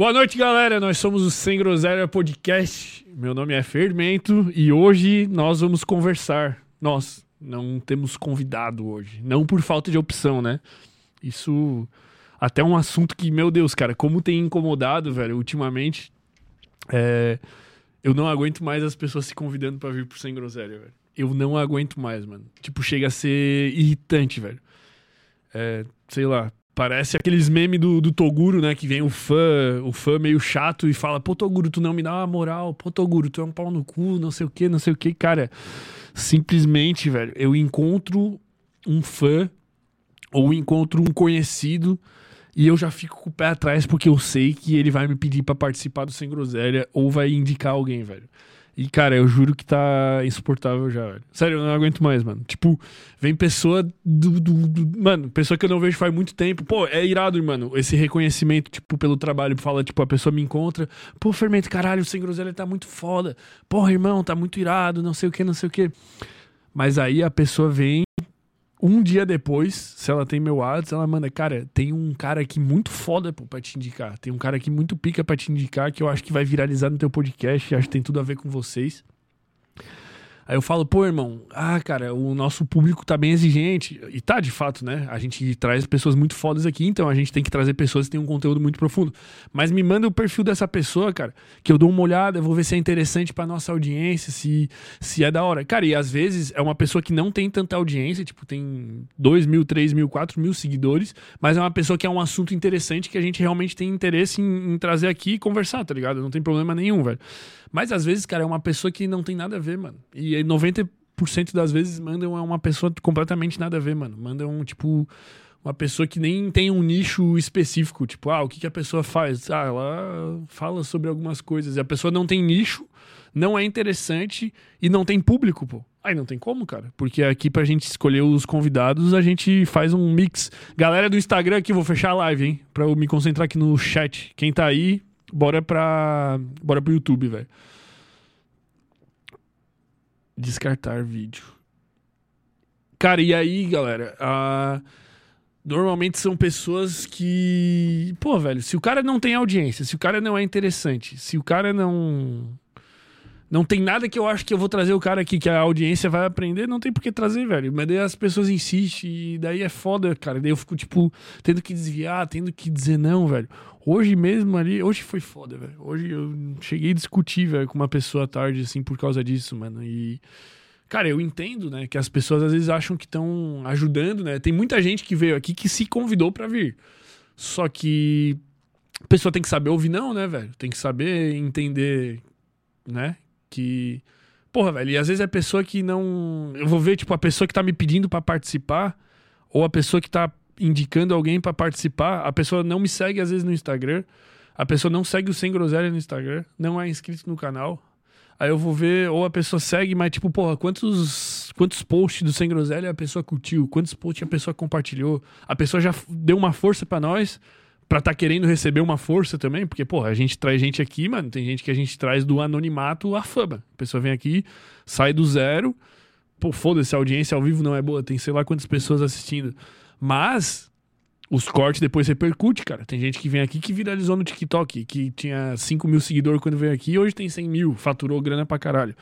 Boa noite, galera. Nós somos o Sem Groselha Podcast. Meu nome é Fermento e hoje nós vamos conversar. Nós não temos convidado hoje. Não por falta de opção, né? Isso até um assunto que, meu Deus, cara, como tem incomodado, velho, ultimamente. É... Eu não aguento mais as pessoas se convidando para vir pro Sem Groselha, velho. Eu não aguento mais, mano. Tipo, chega a ser irritante, velho. É, sei lá, Parece aqueles memes do, do Toguro, né? Que vem o fã, o fã meio chato e fala: Pô, Toguro, tu não me dá uma moral. Pô, Toguro, tu é um pau no cu, não sei o que, não sei o que. Cara, simplesmente, velho, eu encontro um fã ou encontro um conhecido e eu já fico com o pé atrás porque eu sei que ele vai me pedir para participar do Sem Groselha ou vai indicar alguém, velho. E, cara, eu juro que tá insuportável já, velho. Sério, eu não aguento mais, mano. Tipo, vem pessoa do, do, do, Mano, pessoa que eu não vejo faz muito tempo. Pô, é irado, mano. Esse reconhecimento, tipo, pelo trabalho. Fala, tipo, a pessoa me encontra. Pô, Fermento, caralho, o Sem Groselha tá muito foda. Porra, irmão, tá muito irado, não sei o que, não sei o que. Mas aí a pessoa vem um dia depois, se ela tem meu WhatsApp, ela manda, cara, tem um cara aqui muito foda pô, pra te indicar. Tem um cara aqui muito pica pra te indicar que eu acho que vai viralizar no teu podcast, acho que tem tudo a ver com vocês. Aí eu falo, pô, irmão, ah, cara, o nosso público tá bem exigente. E tá, de fato, né? A gente traz pessoas muito fodas aqui, então a gente tem que trazer pessoas que têm um conteúdo muito profundo. Mas me manda o perfil dessa pessoa, cara, que eu dou uma olhada, eu vou ver se é interessante pra nossa audiência, se, se é da hora. Cara, e às vezes é uma pessoa que não tem tanta audiência, tipo, tem 2 mil, 3 mil, 4 mil seguidores, mas é uma pessoa que é um assunto interessante que a gente realmente tem interesse em, em trazer aqui e conversar, tá ligado? Não tem problema nenhum, velho. Mas às vezes, cara, é uma pessoa que não tem nada a ver, mano. E 90% das vezes mandam uma pessoa completamente nada a ver, mano. Mandam, tipo, uma pessoa que nem tem um nicho específico. Tipo, ah, o que, que a pessoa faz? Ah, ela fala sobre algumas coisas. E a pessoa não tem nicho, não é interessante e não tem público, pô. Aí não tem como, cara. Porque aqui pra gente escolher os convidados, a gente faz um mix. Galera do Instagram aqui, vou fechar a live, hein? Pra eu me concentrar aqui no chat. Quem tá aí, bora pra. Bora pro YouTube, velho. Descartar vídeo. Cara, e aí, galera? Uh, normalmente são pessoas que. Pô, velho, se o cara não tem audiência, se o cara não é interessante, se o cara não. Não tem nada que eu acho que eu vou trazer o cara aqui que a audiência vai aprender, não tem por que trazer, velho. Mas daí as pessoas insistem e daí é foda, cara. Daí eu fico, tipo, tendo que desviar, tendo que dizer não, velho. Hoje mesmo ali, hoje foi foda, velho. Hoje eu cheguei a discutir, velho, com uma pessoa tarde, assim, por causa disso, mano. E. Cara, eu entendo, né, que as pessoas às vezes acham que estão ajudando, né? Tem muita gente que veio aqui que se convidou para vir. Só que a pessoa tem que saber ouvir não, né, velho? Tem que saber entender, né, que porra, velho, e às vezes é a pessoa que não, eu vou ver tipo a pessoa que tá me pedindo para participar ou a pessoa que tá indicando alguém para participar, a pessoa não me segue às vezes no Instagram, a pessoa não segue o Sem Groselha no Instagram, não é inscrito no canal. Aí eu vou ver, ou a pessoa segue, mas tipo, porra, quantos, quantos posts do Sem Groselha a pessoa curtiu? Quantos posts a pessoa compartilhou? A pessoa já deu uma força para nós, pra estar tá querendo receber uma força também, porque, porra, a gente traz gente aqui, mano, tem gente que a gente traz do anonimato à fama. A pessoa vem aqui, sai do zero, pô, foda-se, a audiência ao vivo não é boa, tem sei lá quantas pessoas assistindo. Mas os cortes depois repercute, cara. Tem gente que vem aqui que viralizou no TikTok, que tinha 5 mil seguidores quando veio aqui, hoje tem 100 mil, faturou grana pra caralho.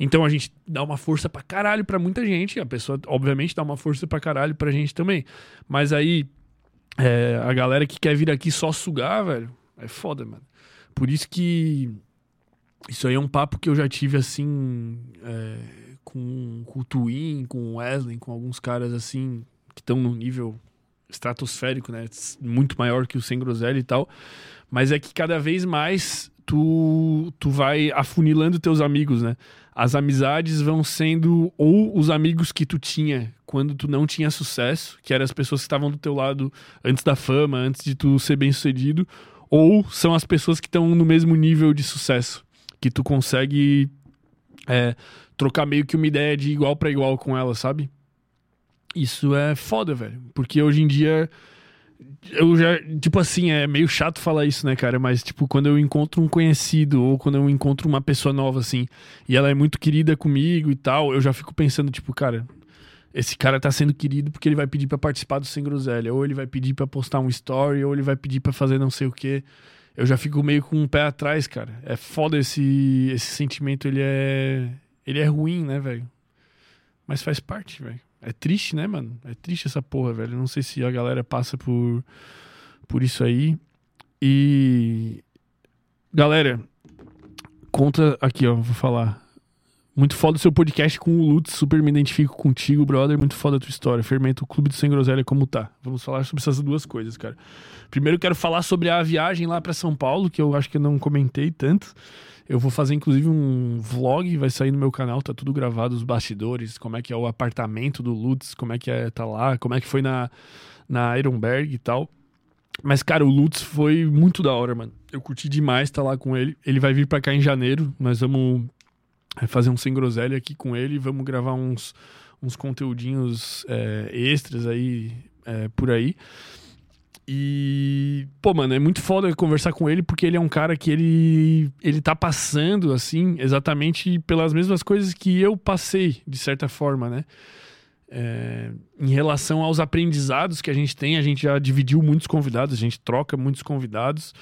Então a gente dá uma força pra caralho pra muita gente, a pessoa, obviamente, dá uma força pra caralho pra gente também. Mas aí, é, a galera que quer vir aqui só sugar, velho, é foda, mano. Por isso que. Isso aí é um papo que eu já tive assim. É, com, com o Twin, com o Wesley, com alguns caras assim que estão num nível estratosférico, né? Muito maior que o Sem Groselha e tal. Mas é que cada vez mais tu, tu vai afunilando teus amigos, né? As amizades vão sendo ou os amigos que tu tinha quando tu não tinha sucesso, que eram as pessoas que estavam do teu lado antes da fama, antes de tu ser bem sucedido, ou são as pessoas que estão no mesmo nível de sucesso, que tu consegue é, trocar meio que uma ideia de igual para igual com ela, sabe? Isso é foda, velho. Porque hoje em dia. Eu já. Tipo assim, é meio chato falar isso, né, cara? Mas, tipo, quando eu encontro um conhecido ou quando eu encontro uma pessoa nova, assim, e ela é muito querida comigo e tal, eu já fico pensando, tipo, cara. Esse cara tá sendo querido porque ele vai pedir para participar do Sem Groselha, ou ele vai pedir para postar um story, ou ele vai pedir para fazer não sei o quê. eu já fico meio com um pé atrás, cara. É foda esse, esse sentimento, ele é. Ele é ruim, né, velho? Mas faz parte, velho. É triste, né, mano? É triste essa porra, velho. Não sei se a galera passa por, por isso aí. E. Galera, conta aqui, ó, vou falar. Muito foda o seu podcast com o Lutz, super me identifico contigo, brother. Muito foda a tua história. Fermento o Clube do Sem Groselha, como tá? Vamos falar sobre essas duas coisas, cara. Primeiro, quero falar sobre a viagem lá para São Paulo, que eu acho que eu não comentei tanto. Eu vou fazer, inclusive, um vlog, vai sair no meu canal, tá tudo gravado, os bastidores, como é que é o apartamento do Lutz, como é que é tá lá, como é que foi na, na Ironberg e tal. Mas, cara, o Lutz foi muito da hora, mano. Eu curti demais estar tá lá com ele. Ele vai vir para cá em janeiro. Nós vamos fazer um sem groselha aqui com ele. Vamos gravar uns, uns conteúdinhos é, extras aí é, por aí. E, pô, mano, é muito foda conversar com ele porque ele é um cara que ele, ele tá passando, assim, exatamente pelas mesmas coisas que eu passei, de certa forma, né? É, em relação aos aprendizados que a gente tem, a gente já dividiu muitos convidados, a gente troca muitos convidados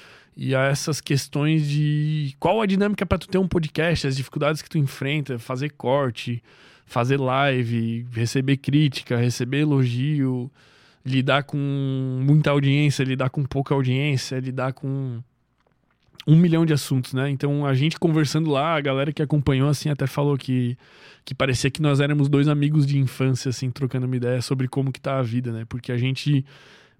e a essas questões de qual a dinâmica para tu ter um podcast, as dificuldades que tu enfrenta, fazer corte, fazer live, receber crítica, receber elogio, lidar com muita audiência, lidar com pouca audiência, lidar com um milhão de assuntos, né? Então a gente conversando lá, a galera que acompanhou assim até falou que que parecia que nós éramos dois amigos de infância assim trocando uma ideia sobre como que tá a vida, né? Porque a gente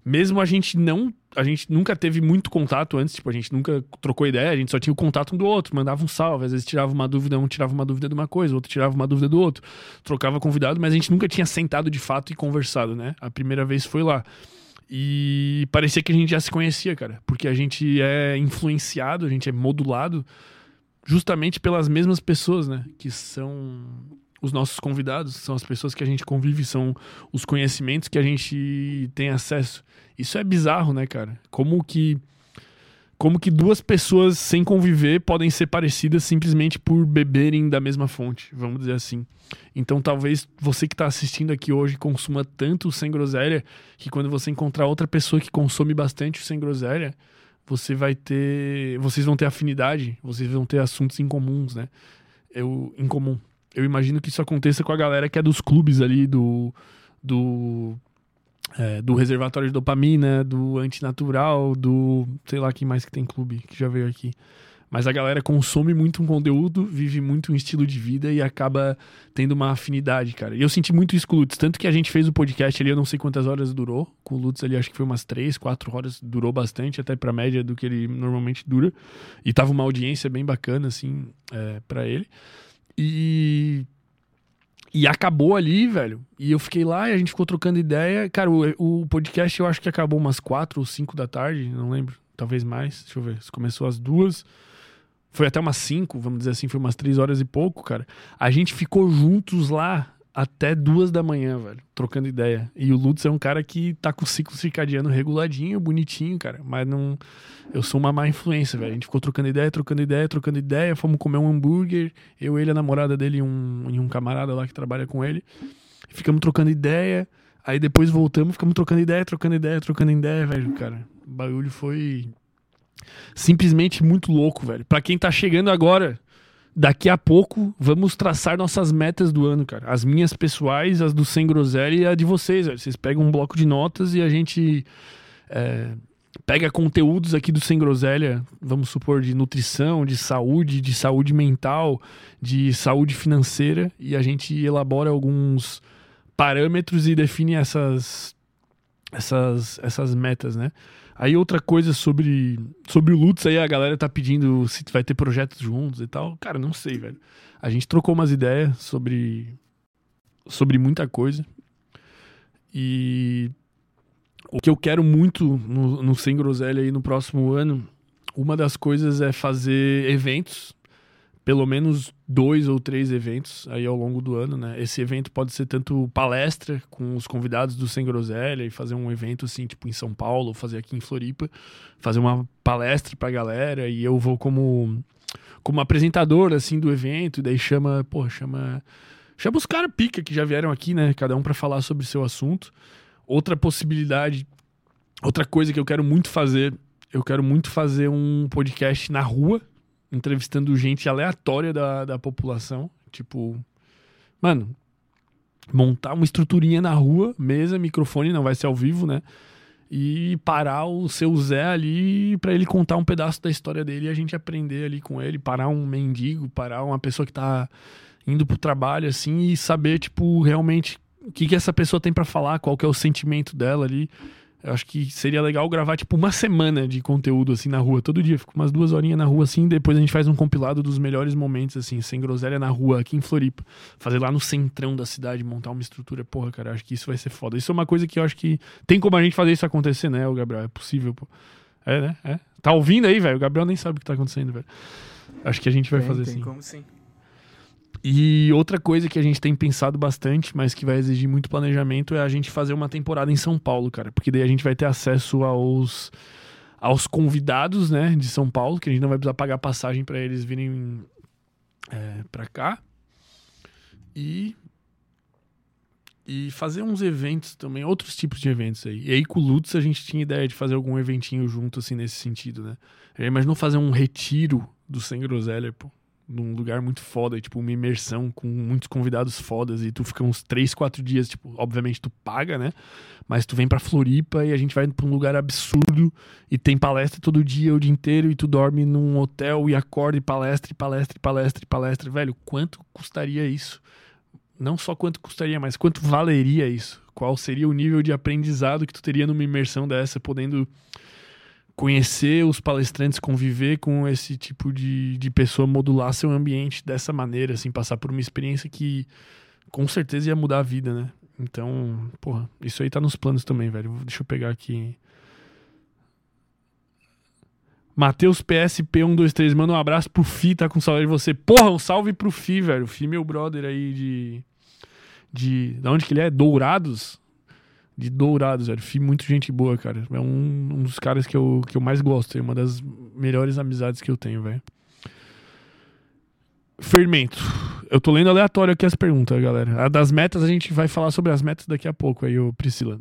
mesmo a gente não a gente nunca teve muito contato antes, tipo, a gente nunca trocou ideia, a gente só tinha o contato um do outro, mandava um salve, às vezes tirava uma dúvida, um tirava uma dúvida de uma coisa, outro tirava uma dúvida do outro, trocava convidado, mas a gente nunca tinha sentado de fato e conversado, né? A primeira vez foi lá. E parecia que a gente já se conhecia, cara, porque a gente é influenciado, a gente é modulado justamente pelas mesmas pessoas, né? Que são os nossos convidados, são as pessoas que a gente convive, são os conhecimentos que a gente tem acesso. Isso é bizarro, né, cara? Como que como que duas pessoas sem conviver podem ser parecidas simplesmente por beberem da mesma fonte, vamos dizer assim. Então talvez você que está assistindo aqui hoje consuma tanto sem groselha que quando você encontrar outra pessoa que consome bastante o sem groselha, você vai ter, vocês vão ter afinidade, vocês vão ter assuntos em comuns, né? Eu em comum. Eu imagino que isso aconteça com a galera que é dos clubes ali do do é, do reservatório de dopamina, do antinatural, do. sei lá quem mais que tem clube que já veio aqui. Mas a galera consome muito um conteúdo, vive muito um estilo de vida e acaba tendo uma afinidade, cara. E eu senti muito isso com o Lutz. Tanto que a gente fez o podcast ali, eu não sei quantas horas durou. Com o Lutz ali, acho que foi umas três, quatro horas. Durou bastante, até pra média do que ele normalmente dura. E tava uma audiência bem bacana, assim, é, para ele. E e acabou ali, velho. E eu fiquei lá e a gente ficou trocando ideia. Cara, o, o podcast eu acho que acabou umas quatro ou cinco da tarde, não lembro. Talvez mais. Deixa eu ver. Começou às duas. Foi até umas cinco, vamos dizer assim, foi umas três horas e pouco, cara. A gente ficou juntos lá até duas da manhã, velho, trocando ideia. E o Lutz é um cara que tá com o ciclo circadiano reguladinho, bonitinho, cara. Mas não. Eu sou uma má influência, velho. A gente ficou trocando ideia, trocando ideia, trocando ideia. Fomos comer um hambúrguer. Eu, ele, a namorada dele e um, um camarada lá que trabalha com ele. Ficamos trocando ideia. Aí depois voltamos, ficamos trocando ideia, trocando ideia, trocando ideia, velho, cara. O bagulho foi simplesmente muito louco, velho. Pra quem tá chegando agora daqui a pouco vamos traçar nossas metas do ano, cara. As minhas pessoais, as do Sem Groselha e a de vocês. Velho. Vocês pegam um bloco de notas e a gente é, pega conteúdos aqui do Sem Groselha, vamos supor, de nutrição, de saúde, de saúde mental, de saúde financeira, e a gente elabora alguns parâmetros e define essas, essas, essas metas, né? Aí outra coisa sobre, sobre o Lutz aí, a galera tá pedindo se vai ter projetos juntos e tal. Cara, não sei, velho. A gente trocou umas ideias sobre, sobre muita coisa. E o que eu quero muito no, no Sem Groselha aí no próximo ano, uma das coisas é fazer eventos pelo menos dois ou três eventos aí ao longo do ano, né? Esse evento pode ser tanto palestra com os convidados do Sem Groselha e fazer um evento assim, tipo em São Paulo, fazer aqui em Floripa, fazer uma palestra pra galera e eu vou como como apresentador assim do evento, e daí chama, pô, chama chama os caras pica que já vieram aqui, né? Cada um para falar sobre seu assunto. Outra possibilidade, outra coisa que eu quero muito fazer eu quero muito fazer um podcast na rua, entrevistando gente aleatória da, da população. Tipo, mano, montar uma estruturinha na rua, mesa, microfone, não vai ser ao vivo, né? E parar o seu Zé ali para ele contar um pedaço da história dele e a gente aprender ali com ele, parar um mendigo, parar uma pessoa que tá indo pro trabalho assim e saber tipo realmente o que que essa pessoa tem para falar, qual que é o sentimento dela ali. Eu acho que seria legal gravar, tipo, uma semana de conteúdo, assim, na rua, todo dia. Fico umas duas horinhas na rua, assim, depois a gente faz um compilado dos melhores momentos, assim, sem groselha na rua, aqui em Floripa. Fazer lá no centrão da cidade, montar uma estrutura. Porra, cara, acho que isso vai ser foda. Isso é uma coisa que eu acho que tem como a gente fazer isso acontecer, né, o Gabriel? É possível, pô. É, né? É. Tá ouvindo aí, velho? O Gabriel nem sabe o que tá acontecendo, velho. Acho que a gente vai tem, fazer tem sim. como sim. E outra coisa que a gente tem pensado bastante, mas que vai exigir muito planejamento, é a gente fazer uma temporada em São Paulo, cara. Porque daí a gente vai ter acesso aos, aos convidados, né, de São Paulo, que a gente não vai precisar pagar passagem para eles virem é, para cá. E. E fazer uns eventos também, outros tipos de eventos aí. E aí com o Lutz a gente tinha ideia de fazer algum eventinho junto, assim, nesse sentido, né? Já imaginou fazer um retiro do Sem Groselha, pô? Num lugar muito foda, tipo, uma imersão com muitos convidados fodas, e tu fica uns 3, 4 dias, tipo, obviamente tu paga, né? Mas tu vem pra Floripa e a gente vai pra um lugar absurdo e tem palestra todo dia, o dia inteiro, e tu dorme num hotel e acorda e palestra, e palestra, e palestra, e palestra. Velho, quanto custaria isso? Não só quanto custaria, mas quanto valeria isso? Qual seria o nível de aprendizado que tu teria numa imersão dessa, podendo conhecer os palestrantes, conviver com esse tipo de, de pessoa, modular seu ambiente dessa maneira, assim, passar por uma experiência que com certeza ia mudar a vida, né? Então, porra, isso aí tá nos planos também, velho. Deixa eu pegar aqui. Matheus PSP123, manda um abraço pro Fi, tá com saudade de você. Porra, um salve pro Fi, velho. Fi, meu brother aí de. De. Da onde que ele é? Dourados? De Dourados, velho. Fui muito gente boa, cara. É um, um dos caras que eu, que eu mais gosto. É uma das melhores amizades que eu tenho, velho. Fermento. Eu tô lendo aleatório aqui as perguntas, galera. A das metas, a gente vai falar sobre as metas daqui a pouco aí, ô Priscila.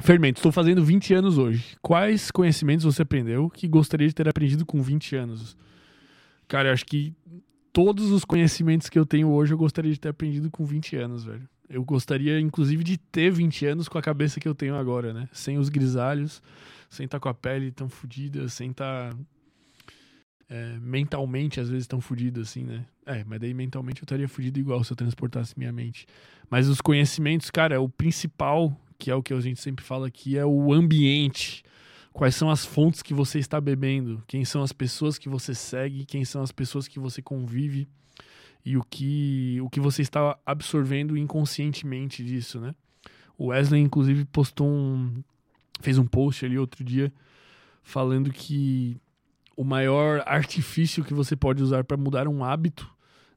Fermento, estou fazendo 20 anos hoje. Quais conhecimentos você aprendeu que gostaria de ter aprendido com 20 anos? Cara, eu acho que todos os conhecimentos que eu tenho hoje eu gostaria de ter aprendido com 20 anos, velho. Eu gostaria, inclusive, de ter 20 anos com a cabeça que eu tenho agora, né? Sem os grisalhos, sem estar tá com a pele tão fodida, sem estar. Tá, é, mentalmente, às vezes, tão fodido assim, né? É, mas daí mentalmente eu estaria fudido igual se eu transportasse minha mente. Mas os conhecimentos, cara, o principal, que é o que a gente sempre fala aqui, é o ambiente. Quais são as fontes que você está bebendo? Quem são as pessoas que você segue? Quem são as pessoas que você convive? E o que, o que você está absorvendo inconscientemente disso, né? O Wesley, inclusive, postou um. fez um post ali outro dia falando que o maior artifício que você pode usar para mudar um hábito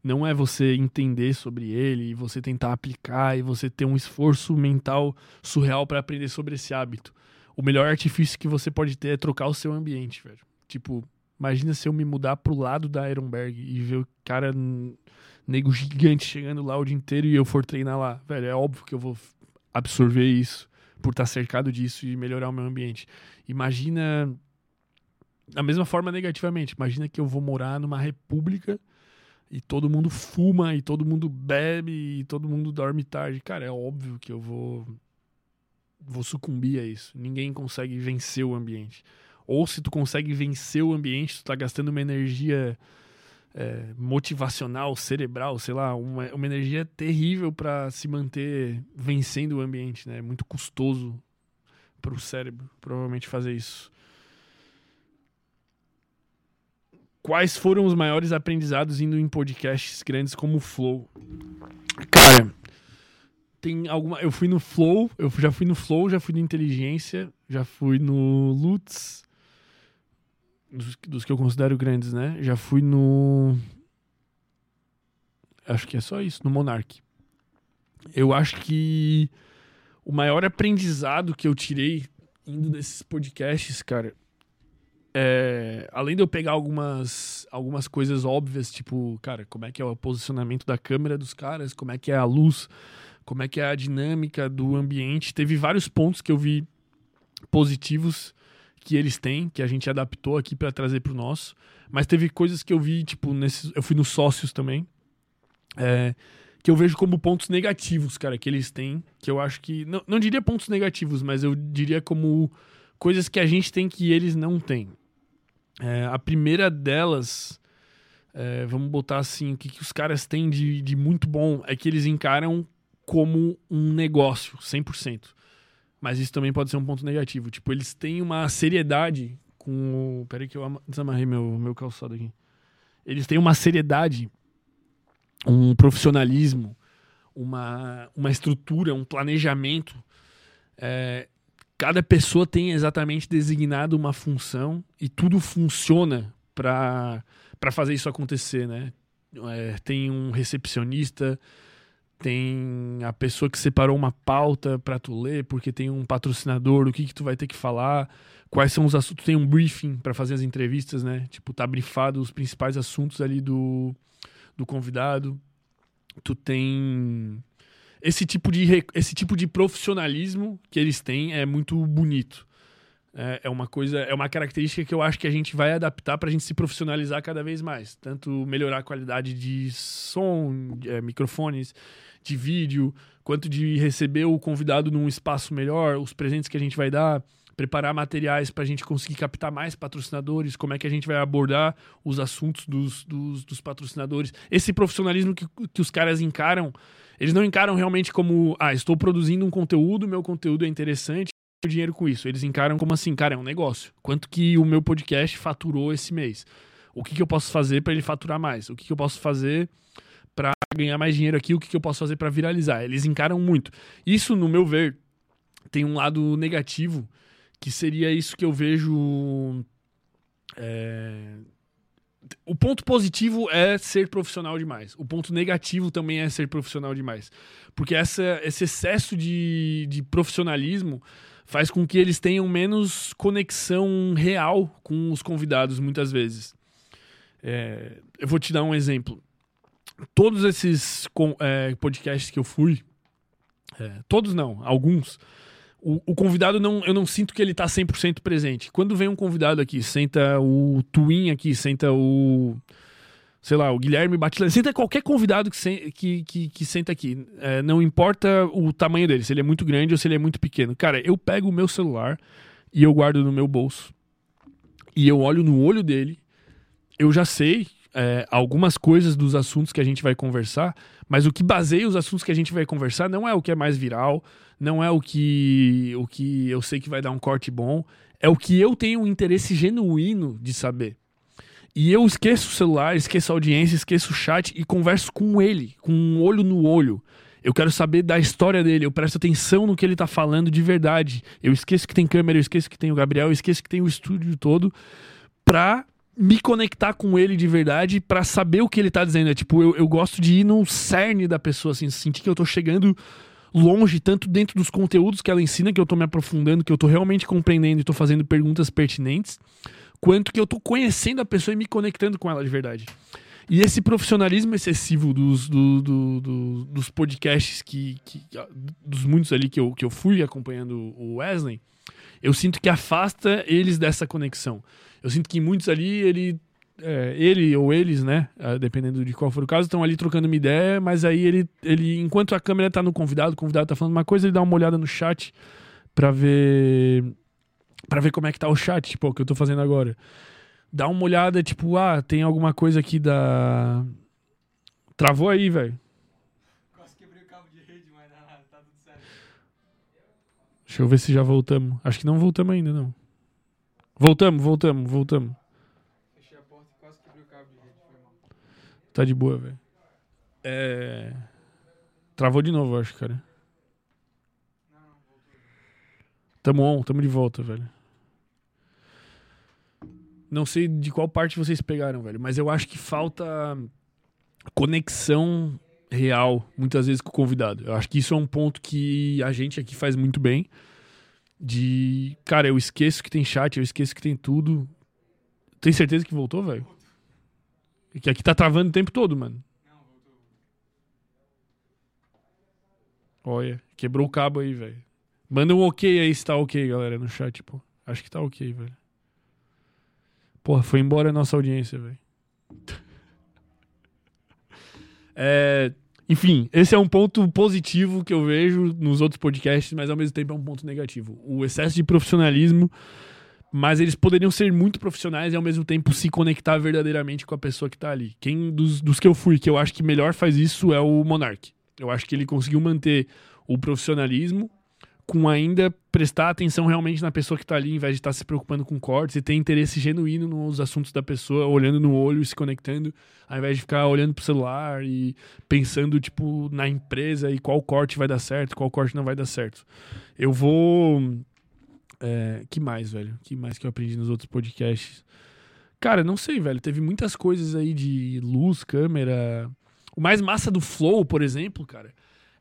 não é você entender sobre ele e você tentar aplicar e você ter um esforço mental surreal para aprender sobre esse hábito. O melhor artifício que você pode ter é trocar o seu ambiente, velho. Tipo, imagina se eu me mudar pro lado da Ironberg e ver o cara nego gigante chegando lá o dia inteiro e eu for treinar lá. Velho, é óbvio que eu vou absorver isso por estar cercado disso e melhorar o meu ambiente. Imagina da mesma forma negativamente. Imagina que eu vou morar numa república e todo mundo fuma e todo mundo bebe e todo mundo dorme tarde. Cara, é óbvio que eu vou vou sucumbir a isso. Ninguém consegue vencer o ambiente. Ou se tu consegue vencer o ambiente, tu tá gastando uma energia é, motivacional, cerebral, sei lá, uma, uma energia terrível para se manter vencendo o ambiente, né? É muito custoso para o cérebro, provavelmente, fazer isso. Quais foram os maiores aprendizados indo em podcasts grandes como o Flow? Cara, tem alguma. Eu fui no Flow, eu já fui no Flow, já fui no Inteligência, já fui no Lutz, dos, dos que eu considero grandes, né? Já fui no. Acho que é só isso, no Monarch. Eu acho que o maior aprendizado que eu tirei indo desses podcasts, cara, é, além de eu pegar algumas, algumas coisas óbvias, tipo, cara, como é que é o posicionamento da câmera dos caras, como é que é a luz, como é que é a dinâmica do ambiente, teve vários pontos que eu vi positivos que eles têm, que a gente adaptou aqui para trazer pro nosso. Mas teve coisas que eu vi, tipo, nesses, eu fui nos sócios também. É, que eu vejo como pontos negativos, cara, que eles têm. Que eu acho que. Não, não diria pontos negativos, mas eu diria como coisas que a gente tem que eles não têm. É, a primeira delas. É, vamos botar assim, o que, que os caras têm de, de muito bom é que eles encaram como um negócio, 100%. Mas isso também pode ser um ponto negativo. Tipo, eles têm uma seriedade com o. Peraí, que eu desamarrei meu, meu calçado aqui. Eles têm uma seriedade, um profissionalismo, uma, uma estrutura, um planejamento. É, cada pessoa tem exatamente designado uma função e tudo funciona para fazer isso acontecer, né? É, tem um recepcionista, tem a pessoa que separou uma pauta para tu ler, porque tem um patrocinador, o que que tu vai ter que falar, quais são os assuntos, tem um briefing para fazer as entrevistas, né? Tipo, tá brifado os principais assuntos ali do, do convidado. Tu tem esse tipo de esse tipo de profissionalismo que eles têm é muito bonito. É, é uma coisa, é uma característica que eu acho que a gente vai adaptar para a gente se profissionalizar cada vez mais, tanto melhorar a qualidade de som, é, microfones, de vídeo, quanto de receber o convidado num espaço melhor, os presentes que a gente vai dar, preparar materiais para a gente conseguir captar mais patrocinadores, como é que a gente vai abordar os assuntos dos, dos, dos patrocinadores. Esse profissionalismo que, que os caras encaram, eles não encaram realmente como, ah, estou produzindo um conteúdo, meu conteúdo é interessante, dinheiro com isso. Eles encaram como assim, cara, é um negócio. Quanto que o meu podcast faturou esse mês? O que, que eu posso fazer para ele faturar mais? O que, que eu posso fazer para ganhar mais dinheiro aqui, o que, que eu posso fazer para viralizar. Eles encaram muito. Isso, no meu ver, tem um lado negativo, que seria isso que eu vejo. É... O ponto positivo é ser profissional demais. O ponto negativo também é ser profissional demais. Porque essa, esse excesso de, de profissionalismo faz com que eles tenham menos conexão real com os convidados, muitas vezes. É... eu vou te dar um exemplo todos esses é, podcasts que eu fui, é, todos não, alguns, o, o, convidado não, eu não sinto que ele tá 100% presente. Quando vem um convidado aqui, senta o Twin aqui, senta o sei lá, o Guilherme Batista, senta qualquer convidado que, que, que, que senta aqui. É, não importa o tamanho dele, se ele é muito grande ou se ele é muito pequeno. Cara, eu pego o meu celular e eu guardo no meu bolso. E eu olho no olho dele. Eu já sei é, algumas coisas dos assuntos que a gente vai conversar, mas o que baseia os assuntos que a gente vai conversar não é o que é mais viral, não é o que, o que eu sei que vai dar um corte bom, é o que eu tenho um interesse genuíno de saber. E eu esqueço o celular, esqueço a audiência, esqueço o chat e converso com ele, com um olho no olho. Eu quero saber da história dele, eu presto atenção no que ele tá falando de verdade. Eu esqueço que tem câmera, eu esqueço que tem o Gabriel, eu esqueço que tem o estúdio todo pra me conectar com ele de verdade para saber o que ele tá dizendo. É tipo, eu, eu gosto de ir no cerne da pessoa, assim, sentir que eu tô chegando longe, tanto dentro dos conteúdos que ela ensina, que eu tô me aprofundando, que eu tô realmente compreendendo e tô fazendo perguntas pertinentes, quanto que eu tô conhecendo a pessoa e me conectando com ela de verdade. E esse profissionalismo excessivo dos, do, do, do, dos podcasts que, que, dos muitos ali que eu, que eu fui acompanhando o Wesley, eu sinto que afasta eles dessa conexão. Eu sinto que muitos ali, ele, é, ele ou eles, né, é, dependendo de qual for o caso, estão ali trocando uma ideia, mas aí ele, ele enquanto a câmera tá no convidado, o convidado tá falando uma coisa, ele dá uma olhada no chat para ver para ver como é que tá o chat, tipo, o que eu tô fazendo agora. Dá uma olhada, tipo, ah, tem alguma coisa aqui da Travou aí, velho. Deixa eu ver se já voltamos. Acho que não voltamos ainda, não. Voltamos, voltamos, voltamos. Fechei a porta e quase quebrei o cabo de rede. Foi mal. Tá de boa, velho. É. Travou de novo, acho, cara. Não, não, voltou. Tamo on, tamo de volta, velho. Não sei de qual parte vocês pegaram, velho, mas eu acho que falta conexão real, muitas vezes, com o convidado. Eu acho que isso é um ponto que a gente aqui faz muito bem de. Cara, eu esqueço que tem chat, eu esqueço que tem tudo. Tem certeza que voltou, velho? Que aqui tá travando o tempo todo, mano. Olha, quebrou o cabo aí, velho. Manda um ok aí se tá ok, galera, no chat, pô. Acho que tá ok, velho. Porra, foi embora a nossa audiência, velho. É, enfim, esse é um ponto positivo que eu vejo nos outros podcasts, mas ao mesmo tempo é um ponto negativo. O excesso de profissionalismo, mas eles poderiam ser muito profissionais e ao mesmo tempo se conectar verdadeiramente com a pessoa que tá ali. Quem dos, dos que eu fui, que eu acho que melhor faz isso é o Monark. Eu acho que ele conseguiu manter o profissionalismo com ainda prestar atenção realmente na pessoa que está ali, em vez de estar tá se preocupando com cortes e ter interesse genuíno nos assuntos da pessoa, olhando no olho e se conectando, ao invés de ficar olhando pro celular e pensando, tipo, na empresa e qual corte vai dar certo, qual corte não vai dar certo. Eu vou. É, que mais, velho? Que mais que eu aprendi nos outros podcasts? Cara, não sei, velho. Teve muitas coisas aí de luz, câmera. O mais massa do Flow, por exemplo, cara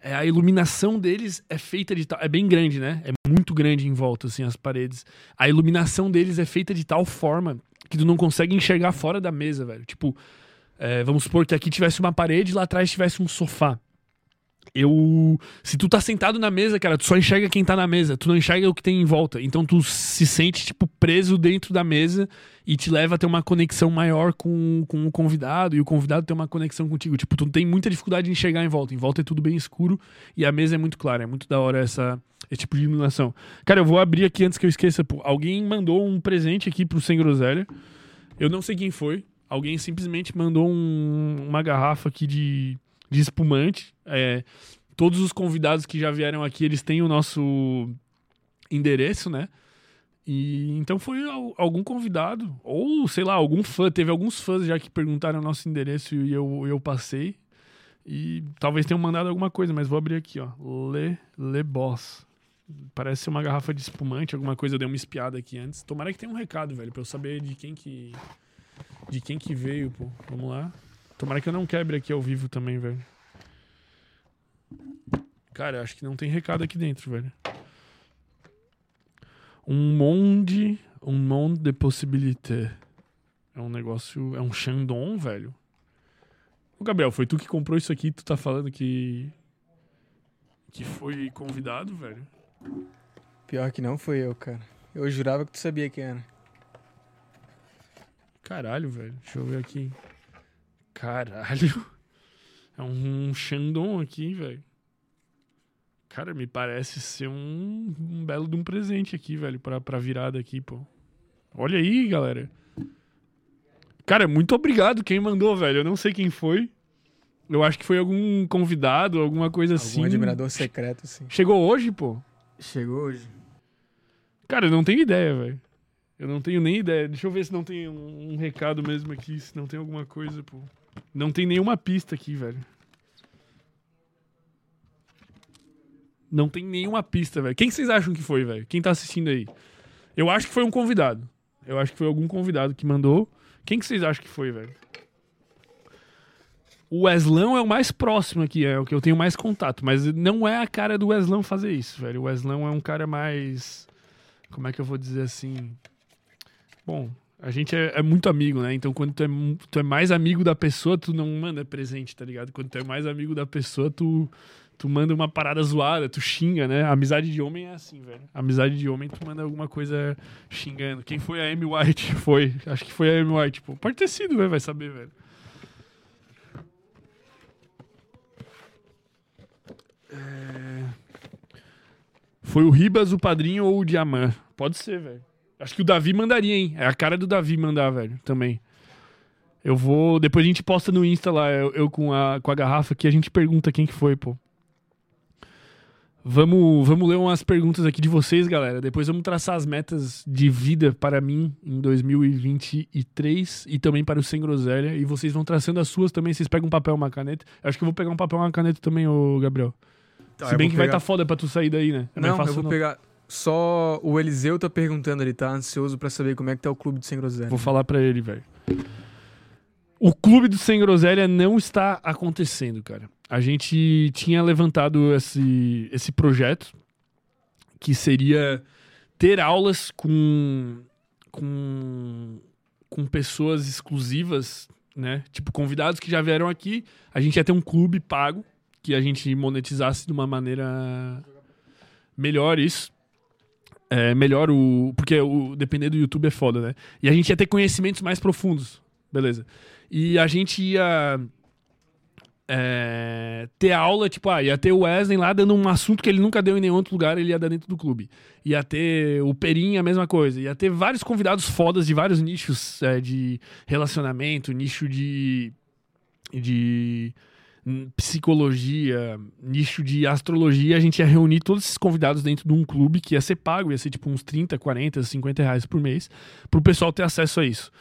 é, a iluminação deles é feita de tal. É bem grande, né? É muito grande em volta, assim, as paredes. A iluminação deles é feita de tal forma que tu não consegue enxergar fora da mesa, velho. Tipo, é, vamos supor que aqui tivesse uma parede e lá atrás tivesse um sofá eu. Se tu tá sentado na mesa, cara, tu só enxerga quem tá na mesa, tu não enxerga o que tem em volta. Então tu se sente, tipo, preso dentro da mesa e te leva a ter uma conexão maior com, com o convidado e o convidado tem uma conexão contigo. Tipo, tu tem muita dificuldade de enxergar em volta. Em volta é tudo bem escuro e a mesa é muito clara. É muito da hora essa, esse tipo de iluminação. Cara, eu vou abrir aqui antes que eu esqueça. Pô, alguém mandou um presente aqui pro Sem Groselha. Eu não sei quem foi. Alguém simplesmente mandou um, uma garrafa aqui de de espumante. É, todos os convidados que já vieram aqui, eles têm o nosso endereço, né? E então foi algum convidado, ou sei lá, algum fã. Teve alguns fãs já que perguntaram o nosso endereço e eu, eu passei. E talvez tenham mandado alguma coisa, mas vou abrir aqui, ó. Le, Le Boss. Parece ser uma garrafa de espumante, alguma coisa. Eu dei uma espiada aqui antes. Tomara que tenha um recado, velho, pra eu saber de quem que. De quem que veio, pô. Vamos lá. Tomara que eu não quebre aqui ao vivo também, velho. Cara, acho que não tem recado aqui dentro, velho. Um monde, um monde de possibilité. É um negócio, é um Shandong, velho. Ô, Gabriel, foi tu que comprou isso aqui, tu tá falando que que foi convidado, velho? Pior que não foi eu, cara. Eu jurava que tu sabia quem era. Caralho, velho. Deixa eu ver aqui. Caralho. É um, Shandong aqui, velho. Cara, me parece ser um, um, belo de um presente aqui, velho, pra, pra virada aqui, pô. Olha aí, galera. Cara, muito obrigado quem mandou, velho. Eu não sei quem foi. Eu acho que foi algum convidado, alguma coisa algum assim. Um admirador secreto, sim. Chegou hoje, pô? Chegou hoje. Cara, eu não tenho ideia, velho. Eu não tenho nem ideia. Deixa eu ver se não tem um, um recado mesmo aqui, se não tem alguma coisa, pô. Não tem nenhuma pista aqui, velho. Não tem nenhuma pista, velho. Quem vocês acham que foi, velho? Quem tá assistindo aí? Eu acho que foi um convidado. Eu acho que foi algum convidado que mandou. Quem que vocês acham que foi, velho? O Weslão é o mais próximo aqui, é o que eu tenho mais contato, mas não é a cara do Weslão fazer isso, velho. O Weslão é um cara mais. Como é que eu vou dizer assim? Bom, a gente é, é, muito amigo, né? Então, quando tu é, tu é mais amigo da pessoa, tu não manda presente, tá ligado? Quando tu é mais amigo da pessoa, tu, tu manda uma parada zoada, tu xinga, né? Amizade de homem é assim, velho. Amizade de homem, tu manda alguma coisa xingando. Quem foi a Amy White? Foi. Acho que foi a Amy White. Pô. Pode ter sido, velho. Vai saber, velho. É... Foi o Ribas, o Padrinho ou o Diamant? Pode ser, velho. Acho que o Davi mandaria, hein? É a cara do Davi mandar, velho, também. Eu vou. Depois a gente posta no Insta lá, eu, eu, com, a, com a garrafa aqui, a gente pergunta quem que foi, pô. Vamos, vamos ler umas perguntas aqui de vocês, galera. Depois vamos traçar as metas de vida para mim em 2023 e também para o Sem Groselha. E vocês vão traçando as suas também. Vocês pegam um papel uma caneta. Acho que eu vou pegar um papel e uma caneta também, ô Gabriel. Tá, Se bem que pegar... vai estar tá foda pra tu sair daí, né? É não, eu vou não. pegar. Só o Eliseu tá perguntando, ele tá ansioso para saber como é que tá o clube do Sem Groselha. Vou falar para ele, velho. O clube do Sem Groselha não está acontecendo, cara. A gente tinha levantado esse, esse projeto que seria ter aulas com, com, com pessoas exclusivas, né? Tipo, convidados que já vieram aqui. A gente ia ter um clube pago que a gente monetizasse de uma maneira melhor isso. É, melhor o. Porque o, depender do YouTube é foda, né? E a gente ia ter conhecimentos mais profundos. Beleza. E a gente ia. é, ter aula, tipo, ah, ia ter o Wesley lá dando um assunto que ele nunca deu em nenhum outro lugar, ele ia dar dentro do clube. Ia ter o Perim, a mesma coisa. Ia ter vários convidados fodas de vários nichos é, de relacionamento, nicho de. de psicologia, nicho de astrologia, a gente ia reunir todos esses convidados dentro de um clube que ia ser pago, ia ser tipo uns 30, 40, 50 reais por mês, pro pessoal ter acesso a isso.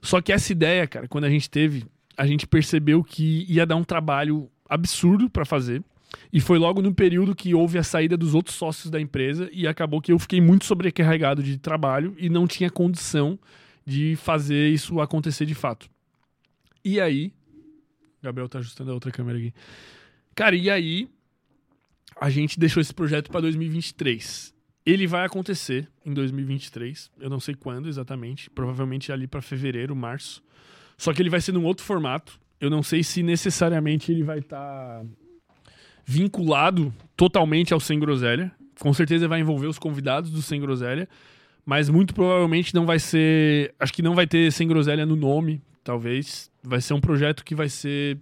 Só que essa ideia, cara, quando a gente teve, a gente percebeu que ia dar um trabalho absurdo pra fazer. E foi logo no período que houve a saída dos outros sócios da empresa e acabou que eu fiquei muito sobrecarregado de trabalho e não tinha condição de fazer isso acontecer de fato. E aí, Gabriel tá ajustando a outra câmera aqui. Cara, e aí a gente deixou esse projeto para 2023. Ele vai acontecer em 2023, eu não sei quando exatamente, provavelmente ali para fevereiro, março. Só que ele vai ser num outro formato. Eu não sei se necessariamente ele vai estar vinculado totalmente ao Sem Groselha. Com certeza vai envolver os convidados do Sem Groselha, mas muito provavelmente não vai ser, acho que não vai ter Sem Groselha no nome, talvez. Vai ser um projeto que vai ser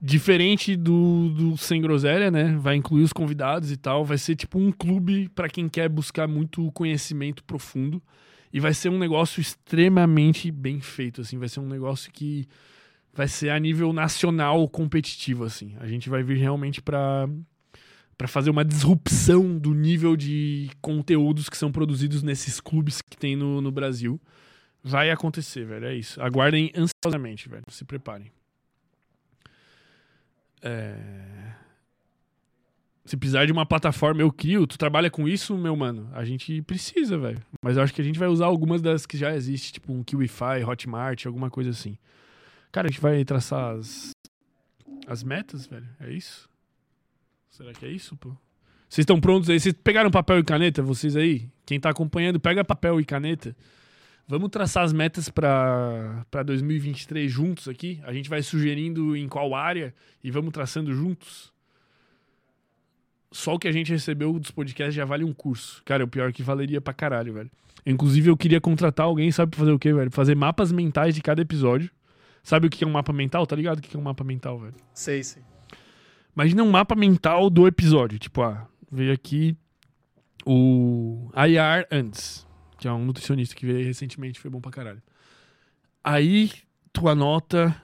diferente do, do Sem Groselha, né? Vai incluir os convidados e tal. Vai ser tipo um clube para quem quer buscar muito conhecimento profundo. E vai ser um negócio extremamente bem feito, assim. Vai ser um negócio que vai ser a nível nacional competitivo, assim. A gente vai vir realmente para para fazer uma disrupção do nível de conteúdos que são produzidos nesses clubes que tem no, no Brasil. Vai acontecer, velho. É isso. Aguardem ansiosamente, velho. Se preparem. É... Se precisar de uma plataforma, eu crio. Tu trabalha com isso, meu mano? A gente precisa, velho. Mas eu acho que a gente vai usar algumas das que já existem, tipo um Kiwify, Hotmart, alguma coisa assim. Cara, a gente vai traçar as, as metas, velho. É isso? Será que é isso, pô? Vocês estão prontos aí? Vocês pegaram papel e caneta, vocês aí? Quem tá acompanhando, pega papel e caneta. Vamos traçar as metas para 2023 juntos aqui. A gente vai sugerindo em qual área e vamos traçando juntos. Só o que a gente recebeu dos podcasts já vale um curso. Cara, o pior é que valeria pra caralho, velho. Inclusive, eu queria contratar alguém, sabe fazer o quê, velho? Fazer mapas mentais de cada episódio. Sabe o que é um mapa mental? Tá ligado o que é um mapa mental, velho? Sei, sei. Imagina um mapa mental do episódio. Tipo, ah, veio aqui o IR antes, que é um nutricionista que veio recentemente, foi bom pra caralho. Aí tu anota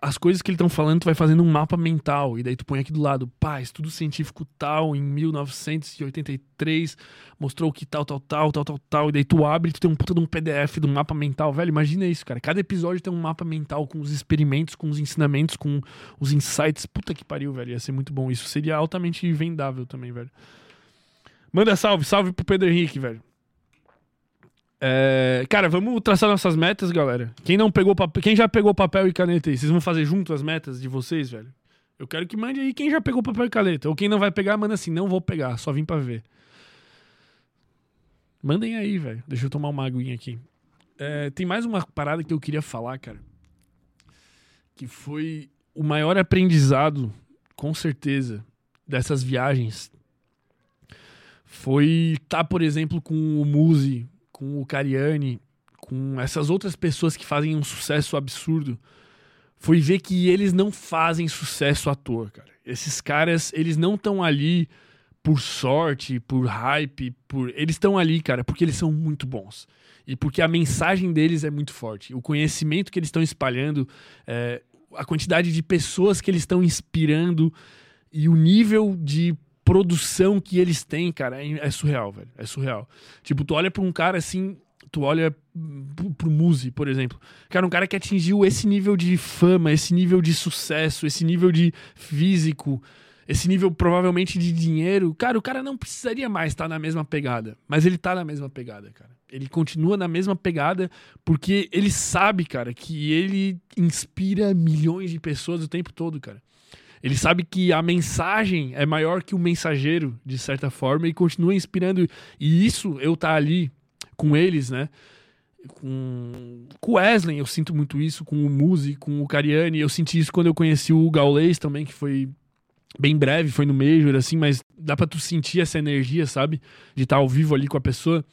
as coisas que eles estão falando, tu vai fazendo um mapa mental. E daí tu põe aqui do lado, pá, estudo científico tal, em 1983, mostrou que tal, tal, tal, tal, tal, tal. E daí tu abre e tu tem um puta de um PDF do mapa mental. Velho, imagina isso, cara. Cada episódio tem um mapa mental com os experimentos, com os ensinamentos, com os insights. Puta que pariu, velho. Ia ser muito bom. Isso seria altamente vendável também, velho. Manda salve, salve pro Pedro Henrique, velho. É, cara, vamos traçar nossas metas, galera. Quem não pegou quem já pegou papel e caneta aí, vocês vão fazer junto as metas de vocês, velho? Eu quero que mande aí quem já pegou papel e caneta. Ou quem não vai pegar, manda assim, não vou pegar, só vim pra ver. Mandem aí, velho. Deixa eu tomar uma aguinha aqui. É, tem mais uma parada que eu queria falar, cara. Que foi o maior aprendizado, com certeza, dessas viagens. Foi estar, tá, por exemplo, com o Muzi com o Cariani, com essas outras pessoas que fazem um sucesso absurdo, foi ver que eles não fazem sucesso à toa, cara. Esses caras, eles não estão ali por sorte, por hype, por eles estão ali, cara, porque eles são muito bons e porque a mensagem deles é muito forte. O conhecimento que eles estão espalhando, é, a quantidade de pessoas que eles estão inspirando e o nível de produção que eles têm, cara, é, é surreal, velho. É surreal. Tipo, tu olha pra um cara assim, tu olha pro, Muzi, por exemplo. Cara, um cara que atingiu esse nível de fama, esse nível de sucesso, esse nível de físico, esse nível provavelmente de dinheiro. Cara, o cara não precisaria mais estar na mesma pegada. Mas ele tá na mesma pegada, cara. Ele continua na mesma pegada porque ele sabe, cara, que ele inspira milhões de pessoas o tempo todo, cara. Ele sabe que a mensagem é maior que o mensageiro, de certa forma, e continua inspirando. E isso, eu tá ali com eles, né? Com, o Wesley, eu sinto muito isso, com o Muzi, com o Cariani. Eu senti isso quando eu conheci o Gaulês também, que foi bem breve, foi no Major, assim, mas dá pra tu sentir essa energia, sabe? De estar ao vivo ali com a pessoa.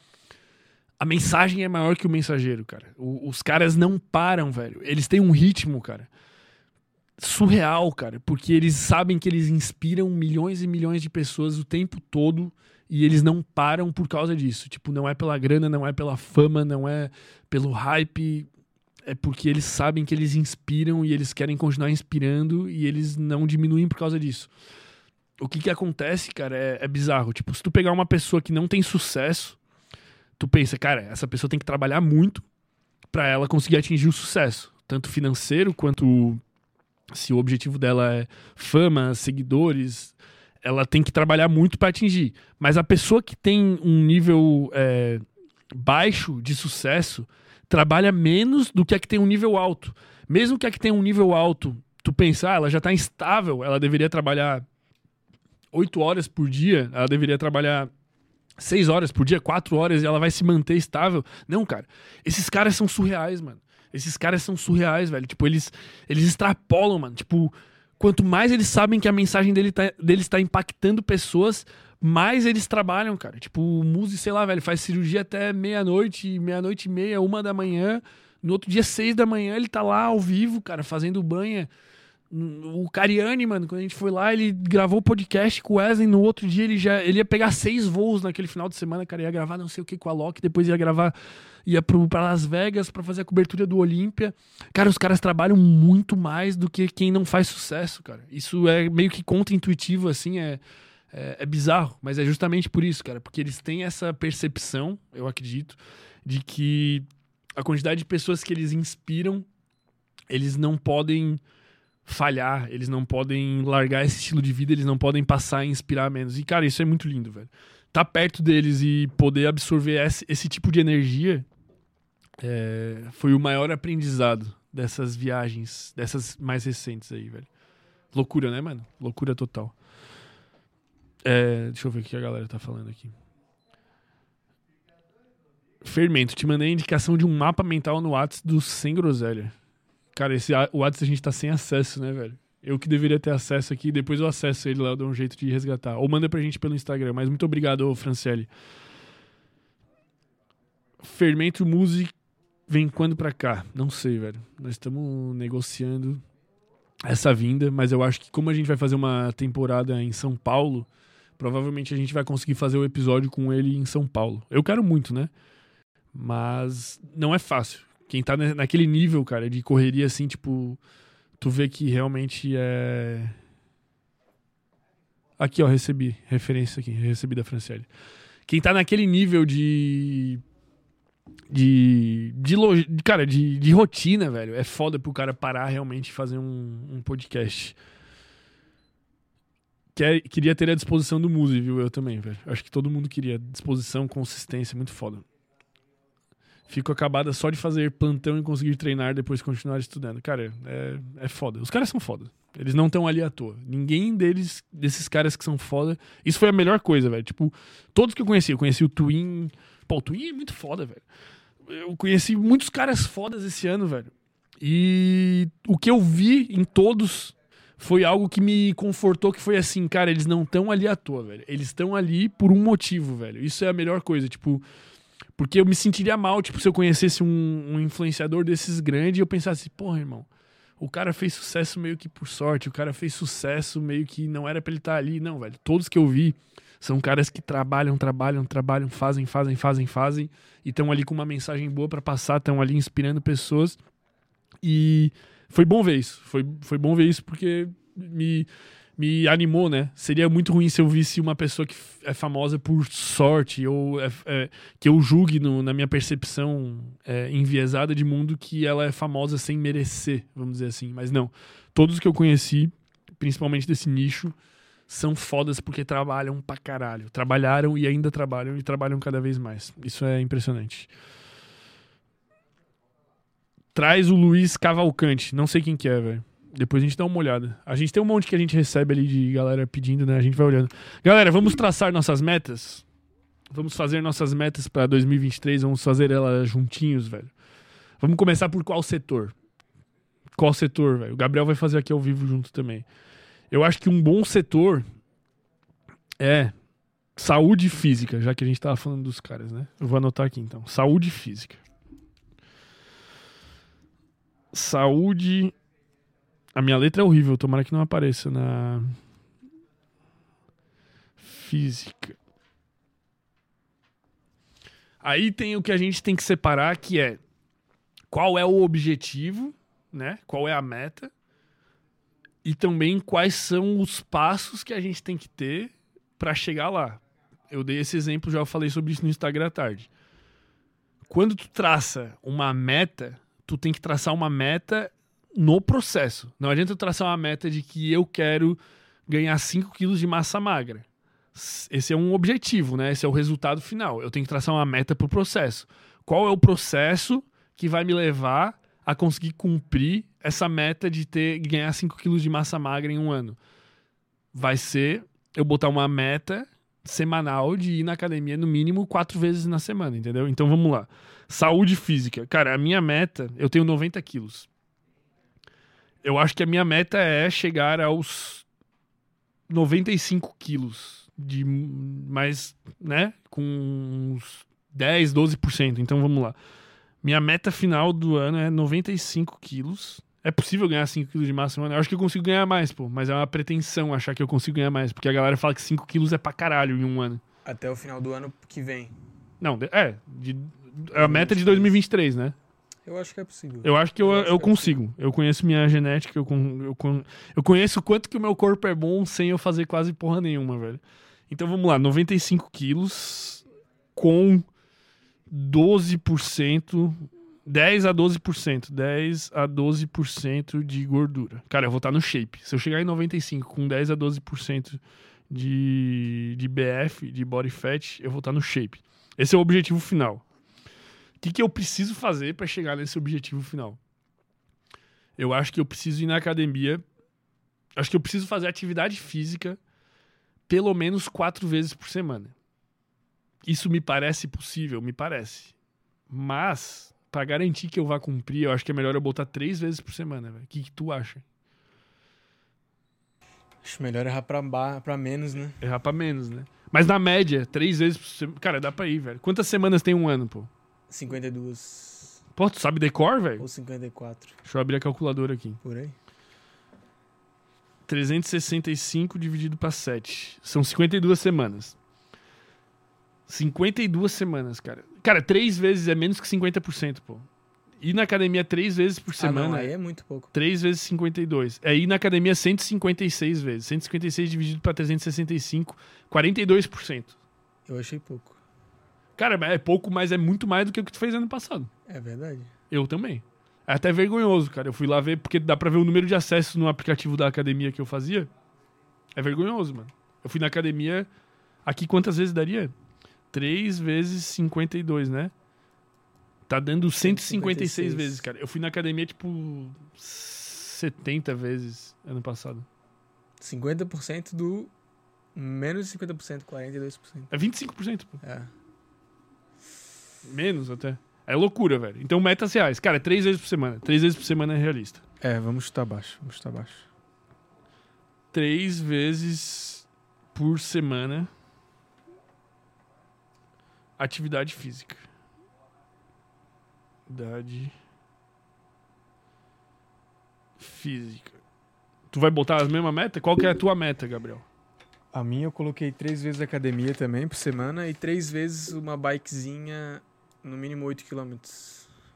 A mensagem é maior que o mensageiro, cara. O- os caras não param, velho. Eles têm um ritmo, cara. Surreal, cara. Porque eles sabem que eles inspiram milhões e milhões de pessoas o tempo todo. E eles não param por causa disso. Tipo, não é pela grana, não é pela fama, não é pelo hype. É porque eles sabem que eles inspiram e eles querem continuar inspirando e eles não diminuem por causa disso. O que que acontece, cara, é, é bizarro. Tipo, se tu pegar uma pessoa que não tem sucesso, tu pensa, cara, essa pessoa tem que trabalhar muito pra ela conseguir atingir o sucesso, tanto financeiro quanto se o objetivo dela é fama, seguidores, ela tem que trabalhar muito pra atingir. Mas a pessoa que tem um nível é, baixo de sucesso trabalha menos do que a que tem um nível alto. Mesmo que a que tem um nível alto, tu pensar, ela já tá instável, ela deveria trabalhar oito horas por dia, ela deveria trabalhar seis horas por dia, quatro horas, e ela vai se manter estável. Não, cara. Esses caras são surreais, mano. Esses caras são surreais, velho. Tipo, eles, eles extrapolam, mano. Tipo, quanto mais eles sabem que a mensagem dele tá, deles está impactando pessoas, mais eles trabalham, cara. Tipo, o Muzi, sei lá, velho, faz cirurgia até meia-noite, meia-noite e meia, uma da manhã. No outro dia, seis da manhã, ele tá lá ao vivo, cara, fazendo banha. O Cariani, mano, quando a gente foi lá, ele gravou o podcast com o Wesley. No outro dia, ele já ele ia pegar seis voos naquele final de semana, cara. Ia gravar não sei o que com a Loki, depois ia gravar, ia pro, pra Las Vegas pra fazer a cobertura do Olímpia. Cara, os caras trabalham muito mais do que quem não faz sucesso, cara. Isso é meio que contra-intuitivo, assim, é, é, é bizarro. Mas é justamente por isso, cara, porque eles têm essa percepção, eu acredito, de que a quantidade de pessoas que eles inspiram, eles não podem falhar, eles não podem largar esse estilo de vida, eles não podem passar a inspirar menos. E, cara, isso é muito lindo, velho. Tá perto deles e poder absorver esse, esse tipo de energia é, foi o maior aprendizado dessas viagens, dessas mais recentes aí, velho. Loucura, né, mano? Loucura total. É, deixa eu ver o que a galera tá falando aqui. Fermento, te mandei a indicação de um mapa mental no WhatsApp do Sem Groselha. Cara, esse WhatsApp a gente tá sem acesso, né, velho? Eu que deveria ter acesso aqui, depois eu acesso ele lá, eu dou um jeito de resgatar. Ou manda pra gente pelo Instagram, mas muito obrigado, Franciele. Fermento Music vem quando pra cá? Não sei, velho. Nós estamos negociando essa vinda, mas eu acho que como a gente vai fazer uma temporada em São Paulo, provavelmente a gente vai conseguir fazer o episódio com ele em São Paulo. Eu quero muito, né? Mas não é fácil. Quem tá na- naquele nível, cara, de correria assim, tipo, tu vê que realmente é. Aqui, ó, recebi referência aqui, recebi da Franciele. Quem tá naquele nível de. De. de de- cara, de, de rotina, velho. É foda pro cara parar realmente e fazer um, um podcast. Quer, queria ter a disposição do Muzi, viu? Eu também, velho. Acho que todo mundo queria. Disposição, consistência, muito foda. Fico acabada só de fazer plantão e conseguir treinar depois continuar estudando. Cara, é, é foda. Os caras são foda. Eles não estão ali à toa. Ninguém deles, desses caras que são foda. Isso foi a melhor coisa, velho. Tipo, todos que eu conheci. Eu conheci o Twin. Pô, o Twin é muito foda, velho. Eu conheci muitos caras fodas esse ano, velho. E o que eu vi em todos foi algo que me confortou, que foi assim, cara, eles não estão ali à toa, velho. Eles estão ali por um motivo, velho. Isso é a melhor coisa, tipo... Porque eu me sentiria mal, tipo, se eu conhecesse um, um influenciador desses grandes e eu pensasse, porra, irmão, o cara fez sucesso meio que por sorte, o cara fez sucesso meio que não era pra ele estar ali. Não, velho. Todos que eu vi são caras que trabalham, trabalham, trabalham, fazem, fazem, fazem, fazem e estão ali com uma mensagem boa pra passar, estão ali inspirando pessoas. E foi bom ver isso. Foi, foi bom ver isso porque me, me animou, né? Seria muito ruim se eu visse uma pessoa que é famosa por sorte ou é- é- que eu julgue no- na minha percepção é, enviesada de mundo que ela é famosa sem merecer, vamos dizer assim. Mas não. Todos que eu conheci, principalmente desse nicho, são fodas porque trabalham pra caralho. Trabalharam e ainda trabalham e trabalham cada vez mais. Isso é impressionante. Traz o Luiz Cavalcante. Não sei quem que é, velho. Depois a gente dá uma olhada. A gente tem um monte que a gente recebe ali de galera pedindo, né? A gente vai olhando. Galera, vamos traçar nossas metas? Vamos fazer nossas metas pra 2023. Vamos fazer elas juntinhos, velho. Vamos começar por qual setor? Qual setor, velho? O Gabriel vai fazer aqui ao vivo junto também. Eu acho que um bom setor é saúde física, já que a gente tava falando dos caras, né? Eu vou anotar aqui então. Saúde física. Saúde. A minha letra é horrível, tomara que não apareça na. Física. Aí tem o que a gente tem que separar, que é qual é o objetivo, né? Qual é a meta? E também quais são os passos que a gente tem que ter para chegar lá. Eu dei esse exemplo, já falei sobre isso no Instagram à tarde. Quando tu traça uma meta, tu tem que traçar uma meta no processo. Não adianta eu traçar uma meta de que eu quero ganhar 5 quilos de massa magra. Esse é um objetivo, né? Esse é o resultado final. Eu tenho que traçar uma meta pro processo. Qual é o processo que vai me levar a conseguir cumprir essa meta de ter ganhar 5 quilos de massa magra em um ano? Vai ser eu botar uma meta semanal de ir na academia no mínimo quatro vezes na semana, entendeu? Então vamos lá. Saúde física. Cara, a minha meta, eu tenho 90 quilos. Eu acho que a minha meta é chegar aos 95 quilos. De mais, né? Com uns 10, 12%. Então vamos lá. Minha meta final do ano é 95 quilos. É possível ganhar 5 quilos de massa mano. Eu acho que eu consigo ganhar mais, pô. Mas é uma pretensão achar que eu consigo ganhar mais. Porque a galera fala que 5 quilos é pra caralho em um ano. Até o final do ano que vem. Não, é. De, é a meta de 2023, né? Eu acho que é possível. Eu acho que eu, Eu eu, que é consigo. Eu conheço minha genética, eu, con- eu, con- eu conheço o quanto que o meu corpo é bom sem eu fazer quase porra nenhuma, velho. Então vamos lá, 95 quilos com 12%, 10 a 12%, 10 a 12% de gordura. Cara, eu vou estar no shape. Se eu chegar em 95 com 10 a 12% de, de BF, de body fat, eu vou estar no shape. Esse é o objetivo final. O que, que eu preciso fazer para chegar nesse objetivo final? Eu acho que eu preciso ir na academia. Acho que eu preciso fazer atividade física pelo menos quatro vezes por semana. Isso me parece possível? Me parece. Mas, para garantir que eu vá cumprir, eu acho que é melhor eu botar três vezes por semana, velho. O que, que tu acha? Acho melhor errar pra, pra menos, né? Errar pra menos, né? Mas na média, três vezes por semana. Cara, dá pra ir, velho. Quantas semanas tem um ano, pô? 52 Pô, tu sabe decor, velho? ou 54, Deixa eu abrir a calculadora aqui. por aí. 365 dividido para 7. São 52 semanas. 52 semanas, cara. Cara, três vezes é menos que 50%, pô. Ir na academia três vezes por Ah, semana. não, aí é muito pouco. 3 vezes 52. É ir na academia 156 vezes. 156 dividido para 365, 42%. Eu achei pouco. Cara, é pouco, mas é muito mais do que o que tu fez ano passado. É verdade. Eu também. É até vergonhoso, cara. Eu fui lá ver, porque dá pra ver o número de acessos no aplicativo da academia que eu fazia. É vergonhoso, mano. Eu fui na academia. Aqui quantas vezes daria? 3 vezes 52, né? Tá dando 156 156 vezes, cara. Eu fui na academia, tipo, 70 vezes ano passado. 50% do. Menos de 50%, 42%. É 25%, pô. É. Menos até. É loucura, velho. Então, metas reais. Cara, é três vezes por semana. Três vezes por semana é realista. É, vamos chutar baixo. Vamos chutar baixo. três vezes por semana atividade física. Atividade física. Tu vai botar as mesmas metas? Qual que é a tua meta, Gabriel? A minha eu coloquei três vezes academia também por semana e três vezes uma bikezinha, no mínimo 8 km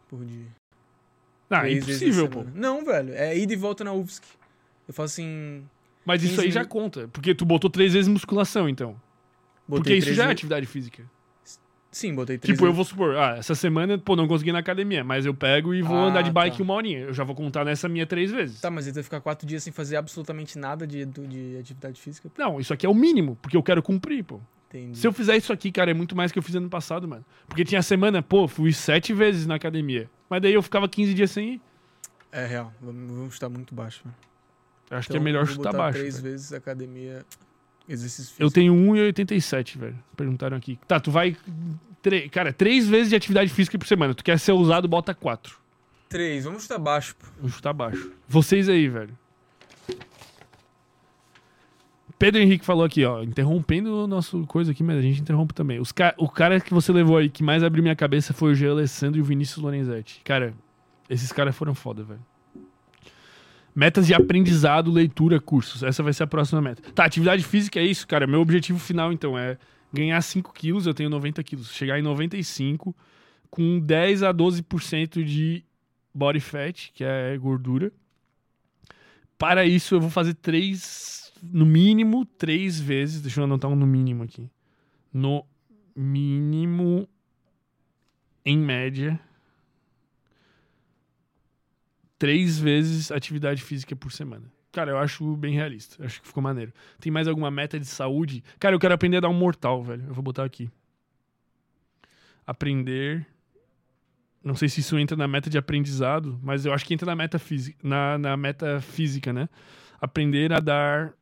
por dia. Ah, vezes impossível, pô. Não, velho. É ida e volta na UFSC. Eu faço assim. Mas isso 15 aí já mil- conta. Porque tu botou três vezes musculação, então. Botei porque isso já é atividade física. Sim, botei três Tipo, eu vezes. vou supor, ah, essa semana, pô, não consegui ir na academia, mas eu pego e vou Ah, andar de bike tá. uma horinha. Eu já vou contar nessa minha três vezes. Tá, mas ele vai ficar quatro dias sem fazer absolutamente nada de, de atividade física. Não, isso aqui é o mínimo, porque eu quero cumprir, pô. Entendi. Se eu fizer isso aqui, cara, é muito mais que eu fiz ano passado, mano. Porque tinha semana, pô, fui sete vezes na academia. Mas daí eu ficava 15 dias sem ir. É real. Vamos, vamos chutar muito baixo. Mano. Eu acho Então, que é melhor chutar baixo. três velho. vezes academia, exercício físico. Eu tenho 1,87, velho. Perguntaram aqui. Tá, tu vai. tre- Cara, três vezes de atividade física por semana. Tu quer ser usado, bota quatro. Três, vamos chutar baixo, pô. Vou chutar baixo. Vocês aí, velho. Pedro Henrique falou aqui, ó, interrompendo o nosso coisa aqui, mas a gente interrompe também. Os ca o cara que você levou aí que mais abriu minha cabeça foi o G. Alessandro e o Vinícius Lorenzetti. Cara, esses caras foram foda, velho. Metas de aprendizado, leitura, cursos. Essa vai ser a próxima meta. Tá, atividade física é isso, cara. Meu objetivo final, então, é ganhar 5 quilos. Eu tenho 90 quilos. Chegar em 95 com 10 a 12% de body fat, que é gordura. Para isso, eu vou fazer três, no mínimo, três vezes. Deixa eu anotar um no mínimo aqui. No mínimo, em média, três vezes atividade física por semana. Cara, eu acho bem realista. Acho que ficou maneiro. Tem mais alguma meta de saúde? Cara, eu quero aprender a dar um mortal, velho. Eu vou botar aqui. Aprender. Não sei se isso entra na meta de aprendizado, mas eu acho que entra na meta física, na, na meta física, né? Aprender a dar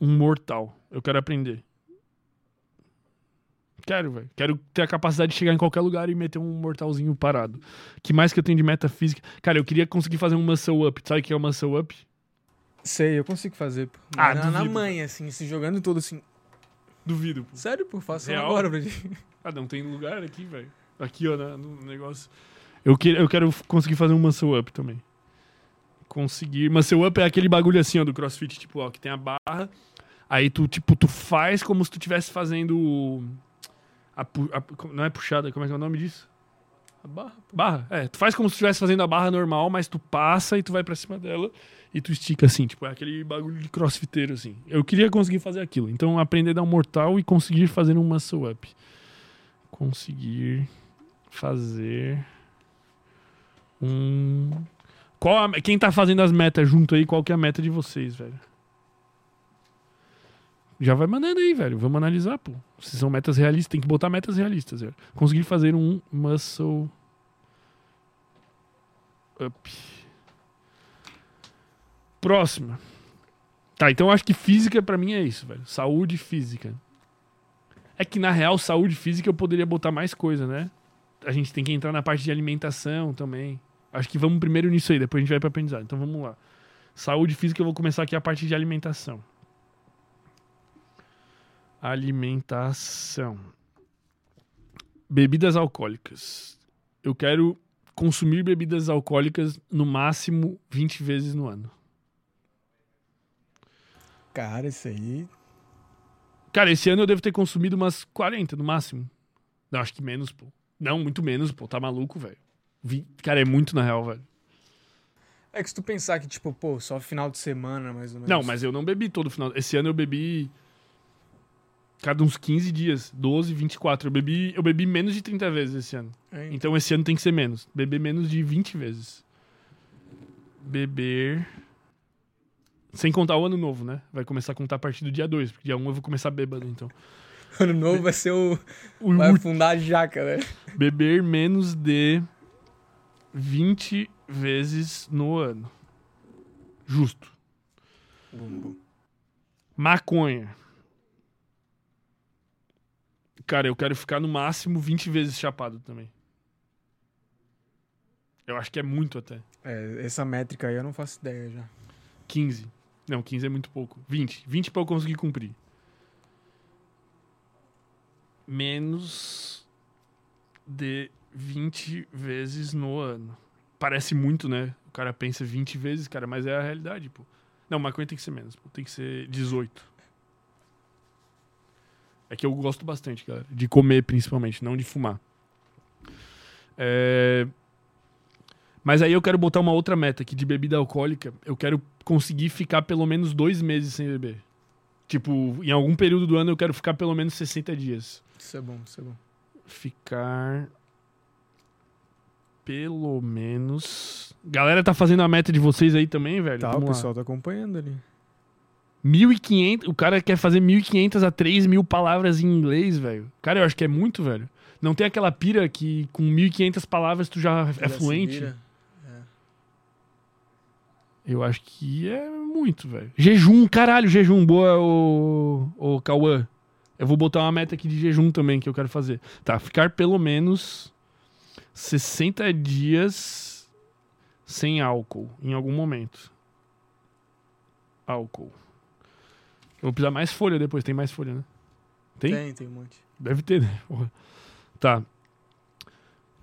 um mortal. Eu quero aprender. Quero, velho. Quero ter a capacidade de chegar em qualquer lugar e meter um mortalzinho parado. que mais que eu tenho de meta física? Cara, eu queria conseguir fazer um muscle up. Sabe o que é o muscle up? Sei, eu consigo fazer. Pô. Ah, na, na manha, assim, se jogando todo assim. Duvido, pô. Sério, pô, faço Real? agora pra gente. Ah, não tem lugar aqui, velho. Aqui, ó, no negócio. Eu, que, eu quero conseguir fazer um muscle up também. Conseguir. Muscle up é aquele bagulho assim, ó, do crossfit, tipo, ó, que tem a barra. Aí tu, tipo, tu faz como se tu estivesse fazendo. A, a- não é puxada, como é que é o nome disso? A barra. Barra? É, tu faz como se estivesse fazendo a barra normal, mas tu passa e tu vai pra cima dela e tu estica assim, tipo, é aquele bagulho de crossfiteiro assim. Eu queria conseguir fazer aquilo. Então, aprender a dar um mortal e conseguir fazer um muscle up. Conseguir fazer um qual a- quem tá fazendo as metas junto aí, qual que é a meta de vocês, velho? Já vai mandando aí, velho. Vamos analisar, pô. Se são metas realistas, tem que botar metas realistas, velho. Conseguir fazer um muscle up. Próxima. Tá, então acho que física pra mim é isso, velho. Saúde física. É que na real, saúde física eu poderia botar mais coisa, né? A gente tem que entrar na parte de alimentação também. Acho que vamos primeiro nisso aí, depois a gente vai pra aprendizado. Então vamos lá. Saúde física, eu vou começar aqui a parte de alimentação. Alimentação. Bebidas alcoólicas. Eu quero consumir bebidas alcoólicas no máximo 20 vezes no ano. Cara, isso aí. Cara, esse ano eu devo ter consumido umas 40 no máximo. Não, acho que menos, pô. Não, muito menos, pô. Tá maluco, velho. Cara, é muito na real, velho. É que se tu pensar que, tipo, pô, só final de semana, mais ou menos. Não, mas eu não bebi todo final. Esse ano eu bebi. Cada uns 15 dias. 12, 24. Eu bebi, eu bebi menos de 30 vezes esse ano. É, Então esse ano tem que ser menos. Beber menos de 20 vezes. Beber. Sem contar o ano novo, né? Vai começar a contar a partir do dia 2, porque dia 1 eu vou começar bêbado, então. Ano novo vai ser o. O Vai afundar a jaca, né? Beber menos de 20 vezes no ano. Justo. Maconha. Cara, eu quero ficar no máximo 20 vezes chapado também. Eu acho que é muito até. É, essa métrica aí eu não faço ideia já. 15. Não, 15 é muito pouco. 20. 20 pra eu conseguir cumprir. Menos de 20 vezes no ano. Parece muito, né? O cara pensa 20 vezes, cara, mas é a realidade, pô. Não, maconha tem que ser menos, pô. Tem que ser 18. É que eu gosto bastante, galera. De comer, principalmente, não de fumar. É... Mas aí eu quero botar uma outra meta aqui de bebida alcoólica. Eu quero conseguir ficar pelo menos dois meses sem beber. Tipo, em algum período do ano eu quero ficar pelo menos 60 dias. Isso é bom, isso é bom. Ficar. Pelo menos. Galera, tá fazendo a meta de vocês aí também, velho? Tá, o Vamos lá. pessoal tá acompanhando ali. 1.500. O cara quer fazer 1.500 a 3.000 palavras em inglês, velho. Cara, eu acho que é muito, velho. Não tem aquela pira que com 1.500 palavras tu já é Já fluente? vira. Eu acho que é muito, velho. Jejum, caralho, jejum. Boa, o, o Cauã. Eu vou botar uma meta aqui de jejum também que eu quero fazer. Tá, ficar pelo menos 60 dias sem álcool em algum momento. Álcool. Eu vou precisar mais folha depois. Tem mais folha, né? Tem? Tem, tem um monte. Deve ter, né? Porra. Tá.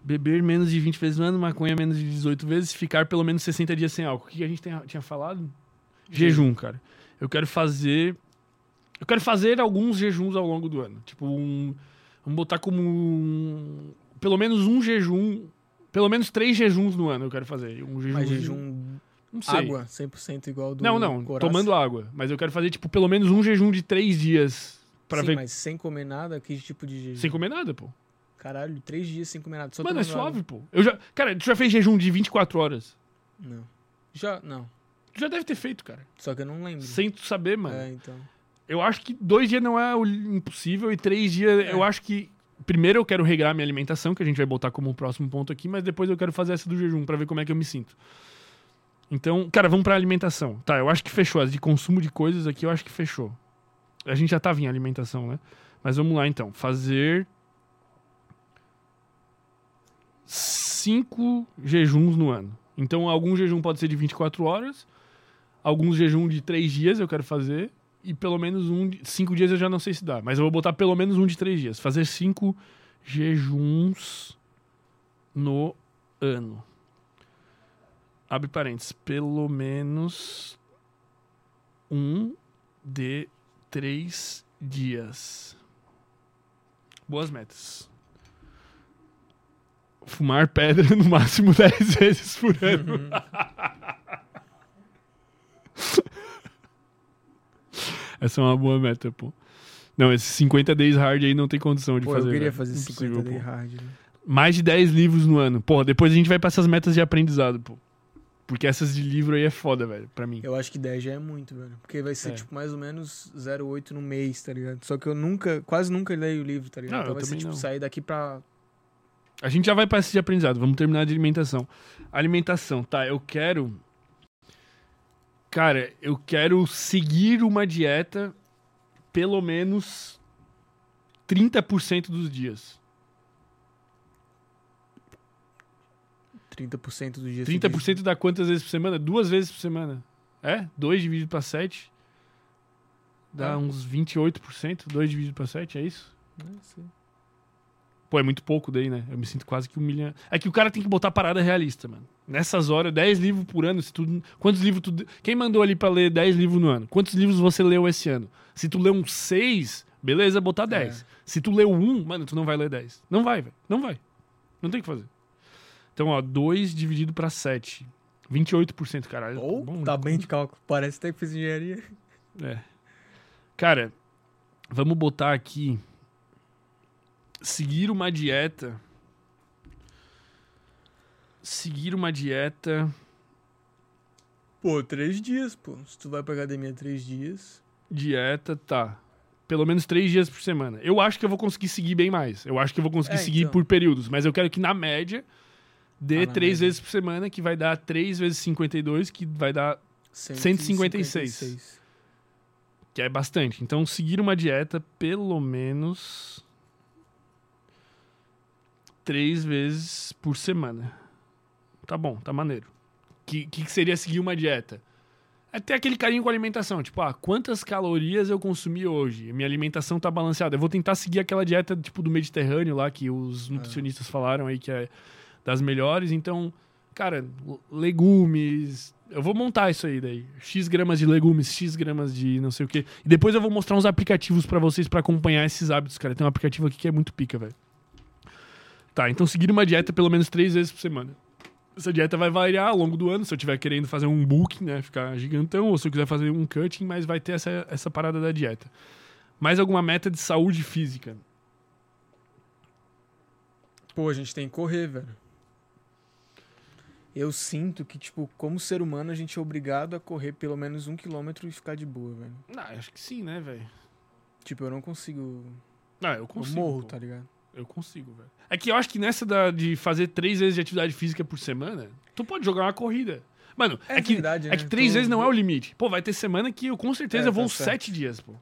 Beber menos de 20 vezes no ano, maconha menos de 18 vezes, ficar pelo menos 60 dias sem álcool. O que a gente tem- tinha falado? Jejum, cara. Eu quero fazer. Eu quero fazer alguns jejuns ao longo do ano. Tipo, um. Vamos botar como um. Pelo menos um jejum. Pelo menos três jejuns no ano eu quero fazer. Um jejum. Mas jejum Não sei. água, 100% igual do Não, não. Coraça. Tomando água. Mas eu quero fazer, tipo, pelo menos um jejum de três dias. Pra Sim, ver. mas sem comer nada, que tipo de jejum? Sem comer nada, pô. Caralho, três dias sem comer nada. Só Mano, é suave, água. pô. Eu já. Cara, tu já fez jejum de 24 horas? Não. Já, não. Tu já deve ter feito, cara. Só que eu não lembro. Sem tu saber, mano. É, então. Eu acho que dois dias não é o impossível e três dias É. eu acho que. Primeiro eu quero regrar minha alimentação, que a gente vai botar como um próximo ponto aqui, mas depois eu quero fazer essa do jejum pra ver como é que eu me sinto. Então, cara, vamos pra alimentação. Tá, eu acho que fechou. As de consumo de coisas aqui eu acho que fechou. A gente já tava em alimentação, né? Mas vamos lá então. Fazer. Cinco jejuns no ano. Então, algum jejum pode ser de 24 horas, alguns jejum de três dias eu quero fazer, e pelo menos um. De, cinco dias eu já não sei se dá, mas eu vou botar pelo menos um de três dias. Fazer cinco jejuns no ano. Abre parênteses. Pelo menos um de três dias. Boas metas. Fumar pedra no máximo 10 vezes por ano. Essa é uma boa meta, pô. Não, esse 50 days hard aí não tem condição de Pô, fazer. eu queria velho. fazer Impossível, 50 day pô. hard. né? Mais de 10 livros no ano. Pô, depois a gente vai pra essas metas de aprendizado, pô. Porque essas de livro aí é foda, velho, pra mim. Eu acho que 10 já é muito, velho. Porque vai ser, É. tipo, mais ou menos 0,8 no mês, tá ligado? Só que eu nunca, quase nunca leio o livro, tá ligado? Não, então vai ser, tipo, não. sair daqui pra. A gente já vai pra esse de aprendizado. Vamos terminar de alimentação. Alimentação, tá? Eu quero. Cara, eu quero seguir uma dieta pelo menos 30% dos dias. 30% do dia 30% dá quantas vezes por semana? Duas vezes por semana. É? 2 dividido pra 7. Dá É. uns 28%. 2 dividido pra 7, é isso? Né, sim. Pô, é muito pouco daí, né? Eu me sinto quase que humilhando. É que o cara tem que botar parada realista, mano. Nessas horas, 10 livros por ano, se tu... Quantos livros tu... Quem mandou ali pra ler 10 livros no ano? Quantos livros você leu esse ano? Se tu leu uns 6, beleza, botar 10. É. Se tu leu um, mano, tu não vai ler 10. Não vai, velho. Não vai. Não tem o que fazer. Então, ó, 2 dividido pra 7. 28%, caralho. Ou Bom, tá bem de cálculo. Parece até que fiz engenharia. é. Cara, vamos botar aqui. Seguir uma dieta. Seguir uma dieta. Pô, três dias, pô. Se tu vai pra academia três dias. Dieta, tá. Pelo menos três dias por semana. Eu acho que eu vou conseguir seguir bem mais. Eu acho que eu vou conseguir É, seguir então. por períodos. Mas eu quero que na média dê Ah, três média. vezes por semana, que vai dar 3 vezes 52, que vai dar. 156. que é bastante. Então, seguir uma dieta pelo menos três vezes por semana. Tá bom, tá maneiro. Que, que seria seguir uma dieta? É ter aquele carinho com a alimentação. Tipo, ah, quantas calorias eu consumi hoje? Minha alimentação tá balanceada. Eu vou tentar seguir aquela dieta, tipo, do Mediterrâneo lá, que os nutricionistas falaram aí que é das melhores. Então, cara, legumes. Eu vou montar isso aí daí. X gramas de legumes, X gramas de não sei o quê. E depois eu vou mostrar uns aplicativos pra vocês pra acompanhar esses hábitos, cara. Tem um aplicativo aqui que é muito pica, velho. Tá, então seguir uma dieta pelo menos três vezes por semana. Essa dieta vai variar ao longo do ano, se eu estiver querendo fazer um book, né, ficar gigantão, ou se eu quiser fazer um cutting, mas vai ter essa, essa parada da dieta. Mais alguma meta de saúde física? Pô, a gente tem que correr, velho. Eu sinto que, tipo, como ser humano, a gente é obrigado a correr pelo menos um quilômetro e ficar de boa, velho. Ah, acho que sim, né, velho? Tipo, eu não consigo. Ah, eu Eu consigo. morro, pô. tá ligado? Eu consigo, velho. É que eu acho que nessa da- de fazer três vezes de atividade física por semana, tu pode jogar uma corrida. Mano, é, É que, verdade, é né? que três Tô- vezes não é o limite. Pô, vai ter semana que eu com certeza É, vou tá sete dias, pô.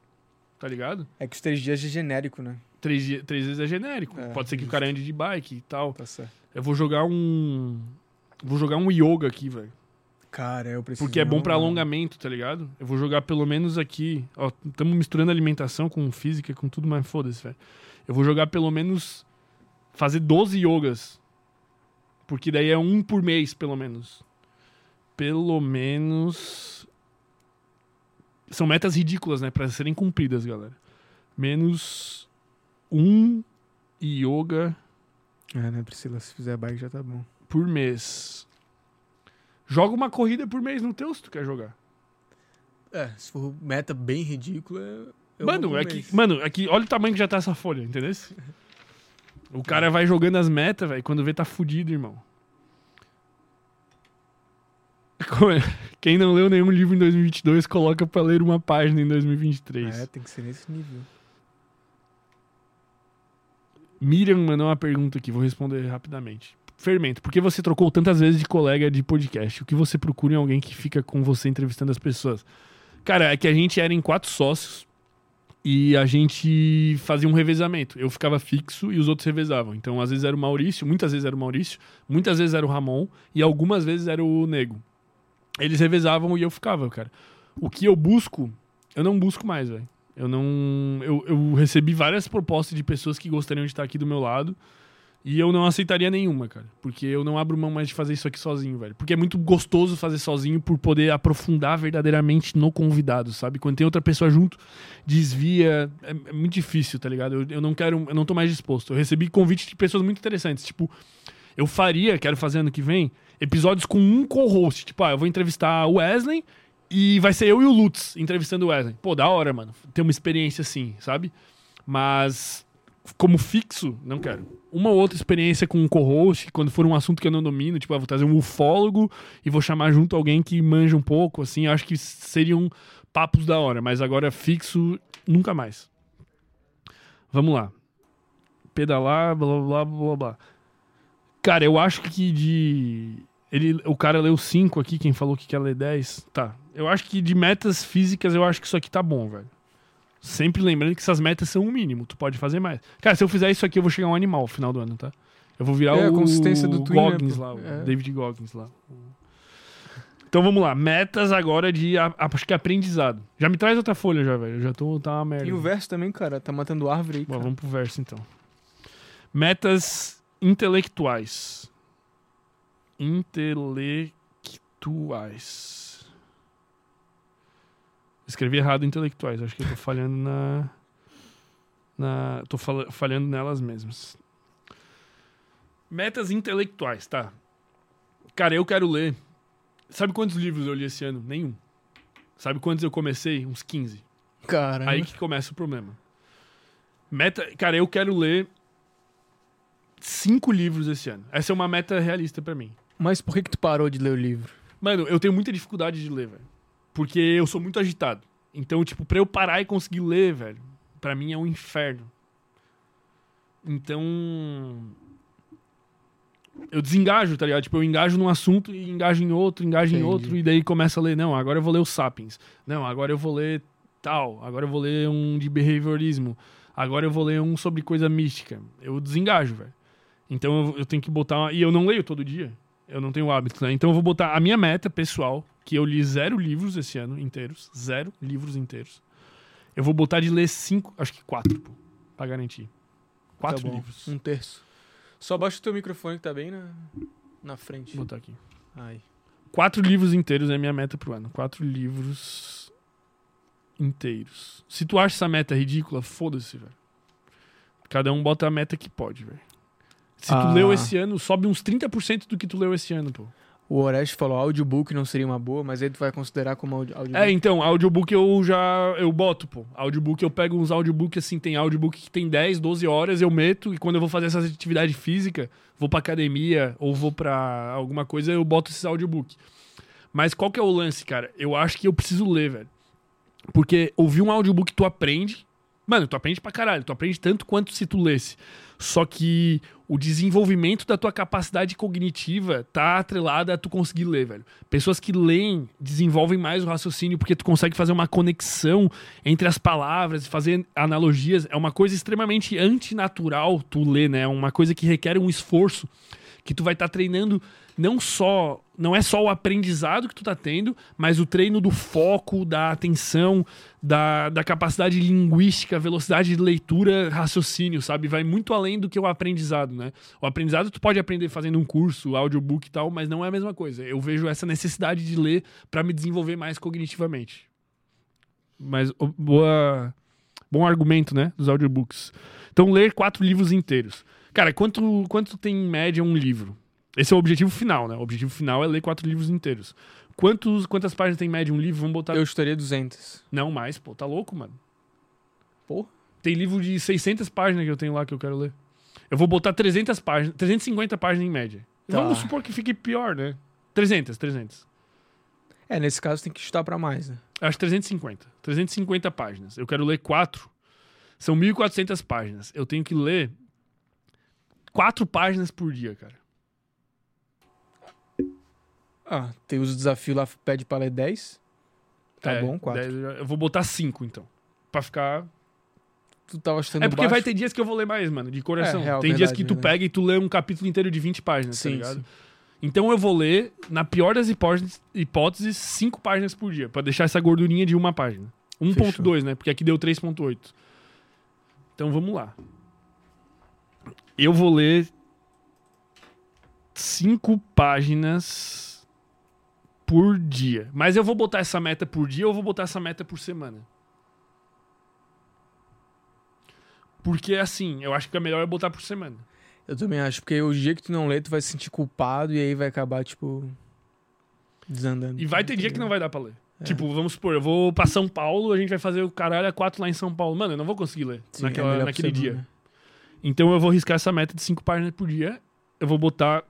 Tá ligado? É que os três dias é genérico, né? Três, três vezes é genérico. É, pode ser que o justo. cara ande de bike e tal. Tá certo. Eu vou jogar um. Vou jogar um yoga aqui, velho. Cara, eu preciso. Porque é bom pra alongar. alongamento, tá ligado? Eu vou jogar pelo menos aqui. Ó, estamos misturando alimentação com física, com tudo, mas foda-se, velho. Eu vou jogar pelo menos. Fazer 12 yogas. Porque daí é um por mês, pelo menos. Pelo menos. São metas ridículas, né? Pra serem cumpridas, galera. Menos um yoga É, né, Priscila? Se fizer bike já tá bom. Por mês. Joga uma corrida por mês no teu se tu quer jogar. É, se for meta bem ridícula. Mano, é que, mano, aqui, olha o tamanho que já tá essa folha, entendeu? O cara vai jogando as metas, velho. Quando vê, tá fudido, irmão. Quem não leu nenhum livro em 2022, coloca pra ler uma página em 2023. É, tem que ser nesse nível. Miriam mandou uma pergunta aqui, vou responder rapidamente. Fermento, por que você trocou tantas vezes de colega de podcast? O que você procura em alguém que fica com você entrevistando as pessoas? Cara, é que a gente era em quatro sócios e a gente fazia um revezamento. Eu ficava fixo e os outros revezavam. Então, às vezes era o Maurício, muitas vezes era o Maurício, muitas vezes era o Ramon e algumas vezes era o Nego. Eles revezavam e eu ficava, cara. O que eu busco, eu não busco mais, velho. Eu não. Eu, eu recebi várias propostas de pessoas que gostariam de estar aqui do meu lado. E eu não aceitaria nenhuma, cara. Porque eu não abro mão mais de fazer isso aqui sozinho, velho. Porque é muito gostoso fazer sozinho por poder aprofundar verdadeiramente no convidado, sabe? Quando tem outra pessoa junto, desvia. É, é muito difícil, tá ligado? Eu, eu não quero. Eu não tô mais disposto. Eu recebi convite de pessoas muito interessantes. Tipo, eu faria, quero fazer ano que vem, episódios com um co-host. Tipo, ah, eu vou entrevistar o Wesley e vai ser eu e o Lutz entrevistando o Wesley. Pô, da hora, mano. Ter uma experiência assim, sabe? Mas como fixo, não quero. Uma ou outra experiência com um co-host, quando for um assunto que eu não domino, tipo, ah, vou trazer um ufólogo e vou chamar junto alguém que manja um pouco, assim, acho que seriam papos da hora, mas agora fixo, nunca mais. Vamos lá. Pedalar, blá blá blá blá blá. Cara, eu acho que de. Ele, o cara leu 5 aqui, quem falou que quer ler 10. Tá. Eu acho que de metas físicas, eu acho que isso aqui tá bom, velho. Sempre lembrando que essas metas são o mínimo, tu pode fazer mais. Cara, se eu fizer isso aqui, eu vou chegar a um animal no final do ano, tá? Eu vou virar É, a o consistência do né, Goggins lá, o É. David Goggins lá. Então vamos lá, metas agora de acho que aprendizado. Já me traz outra folha já, velho. Eu já tô tá uma merda. E o verso também, cara, tá matando árvore aí, Bom, cara. vamos pro verso então. Metas intelectuais. Intelectuais. Escrevi errado intelectuais. Acho que eu tô falhando na. na tô fala- falhando nelas mesmas. Metas intelectuais, tá. Cara, eu quero ler. Sabe quantos livros eu li esse ano? Nenhum. Sabe quantos eu comecei? Uns 15. Caramba. Aí que começa o problema. Meta, cara, eu quero ler cinco livros esse ano. Essa é uma meta realista pra mim. Mas por que que tu parou de ler o livro? Mano, eu tenho muita dificuldade de ler, velho. Porque eu sou muito agitado. Então, tipo, pra eu parar e conseguir ler, velho, pra mim é um inferno. Então. Eu desengajo, tá ligado? Tipo, eu engajo num assunto e engajo em outro, engajo em Entendi. outro, e daí começa a ler. Não, agora eu vou ler o Sapiens. Não, agora eu vou ler tal. Agora eu vou ler um de behaviorismo. Agora eu vou ler um sobre coisa mística. Eu desengajo, velho. Então eu, eu tenho que botar. E eu não leio todo dia. Eu não tenho hábito, né? Então eu vou botar a minha meta pessoal, que eu li zero livros esse ano inteiros. Zero livros inteiros. Eu vou botar de ler cinco, acho que quatro, pô, pra garantir. Quatro Tá livros. Um terço. Só baixa o teu microfone que tá bem na, na frente. Vou botar aqui. Aí. Quatro livros inteiros é a minha meta pro ano. Quatro livros inteiros. Se tu acha essa meta ridícula, foda-se, velho. Cada um bota a meta que pode, velho. Se tu Ah. leu esse ano, sobe uns 30% do que tu leu esse ano, pô. O Oreste falou audiobook não seria uma boa, mas aí tu vai considerar como audi- audiobook. É, então, audiobook eu já eu boto, pô. Audiobook eu pego uns audiobook assim, tem audiobook que tem 10, 12 horas, eu meto e quando eu vou fazer essa atividade física, vou pra academia ou vou pra alguma coisa, eu boto esses audiobook. Mas qual que é o lance, cara? Eu acho que eu preciso ler, velho. Porque ouvir um audiobook tu aprende. Mano, tu aprende pra caralho. Tu aprende tanto quanto se tu lesse. Só que o desenvolvimento da tua capacidade cognitiva tá atrelada a tu conseguir ler, velho. Pessoas que leem desenvolvem mais o raciocínio porque tu consegue fazer uma conexão entre as palavras, fazer analogias. É uma coisa extremamente antinatural tu ler, né? É uma coisa que requer um esforço que tu vai estar treinando não só não é só o aprendizado que tu tá tendo, mas o treino do foco, da atenção, da, da capacidade linguística, velocidade de leitura, raciocínio, sabe? Vai muito além do que o aprendizado, né? O aprendizado tu pode aprender fazendo um curso, audiobook e tal, mas não é a mesma coisa. Eu vejo essa necessidade de ler para me desenvolver mais cognitivamente. Mas boa bom argumento, né, dos audiobooks. Então ler quatro livros inteiros. Cara, quanto quanto tem em média um livro? Esse é o objetivo final, né? O objetivo final é ler quatro livros inteiros. Quantos, quantas páginas tem em média um livro? Vamos botar. Eu estaria 200. Não mais, pô. Tá louco, mano. Pô. Tem livro de 600 páginas que eu tenho lá que eu quero ler. Eu vou botar 300 páginas, 350 páginas em média. Tá. Vamos supor que fique pior, né? 300, 300. É, nesse caso tem que chutar pra mais, né? Acho 350. 350 páginas. Eu quero ler quatro. São 1.400 páginas. Eu tenho que ler quatro páginas por dia, cara. Ah, tem os desafios lá, pede pra ler 10. Tá É, bom, 4. dez eu já- Eu vou botar cinco, então. Pra ficar. Tu tava chutando É porque baixo. vai ter dias que eu vou ler mais, mano, de coração. É, real, Tem dias verdade, que tu verdade. pega e tu lê um capítulo inteiro de 20 páginas, tá Sim, ligado? sim. Então eu vou ler, na pior das hipóteses, hipóteses, 5 páginas por dia, pra deixar essa gordurinha de uma página. 1.2, né? Porque aqui deu 3.8. Então vamos lá. Eu vou ler 5 páginas por dia. Mas eu vou botar essa meta por dia ou eu vou botar essa meta por semana? Porque assim, eu acho que é melhor eu botar por semana. Eu também acho, porque o dia que tu não lê, tu vai se sentir culpado e aí vai acabar, tipo, desandando. E vai ter dia que não vai dar pra ler. É. Tipo, vamos supor, eu vou pra São Paulo, a gente vai fazer o caralho a quatro lá em São Paulo. Mano, eu não vou conseguir ler Sim, é naquela- melhor naquele dia. semana. Então eu vou riscar essa meta de 5 páginas por dia. Eu vou botar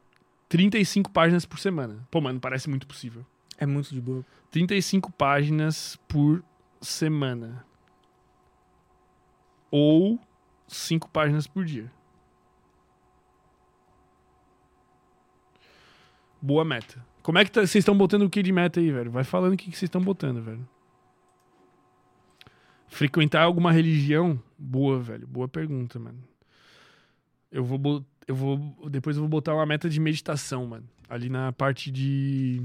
35 páginas por semana. Pô, mano, parece muito possível. É muito de boa. 35 páginas por semana. Ou 5 páginas por dia. Boa meta. Como é que tá- vocês estão botando o que de meta aí, velho? Vai falando o que vocês estão botando, velho. Frequentar alguma religião? Boa, velho. Boa pergunta, mano. Eu vou, bo- eu vou. Depois eu vou botar uma meta de meditação, mano. Ali na parte de.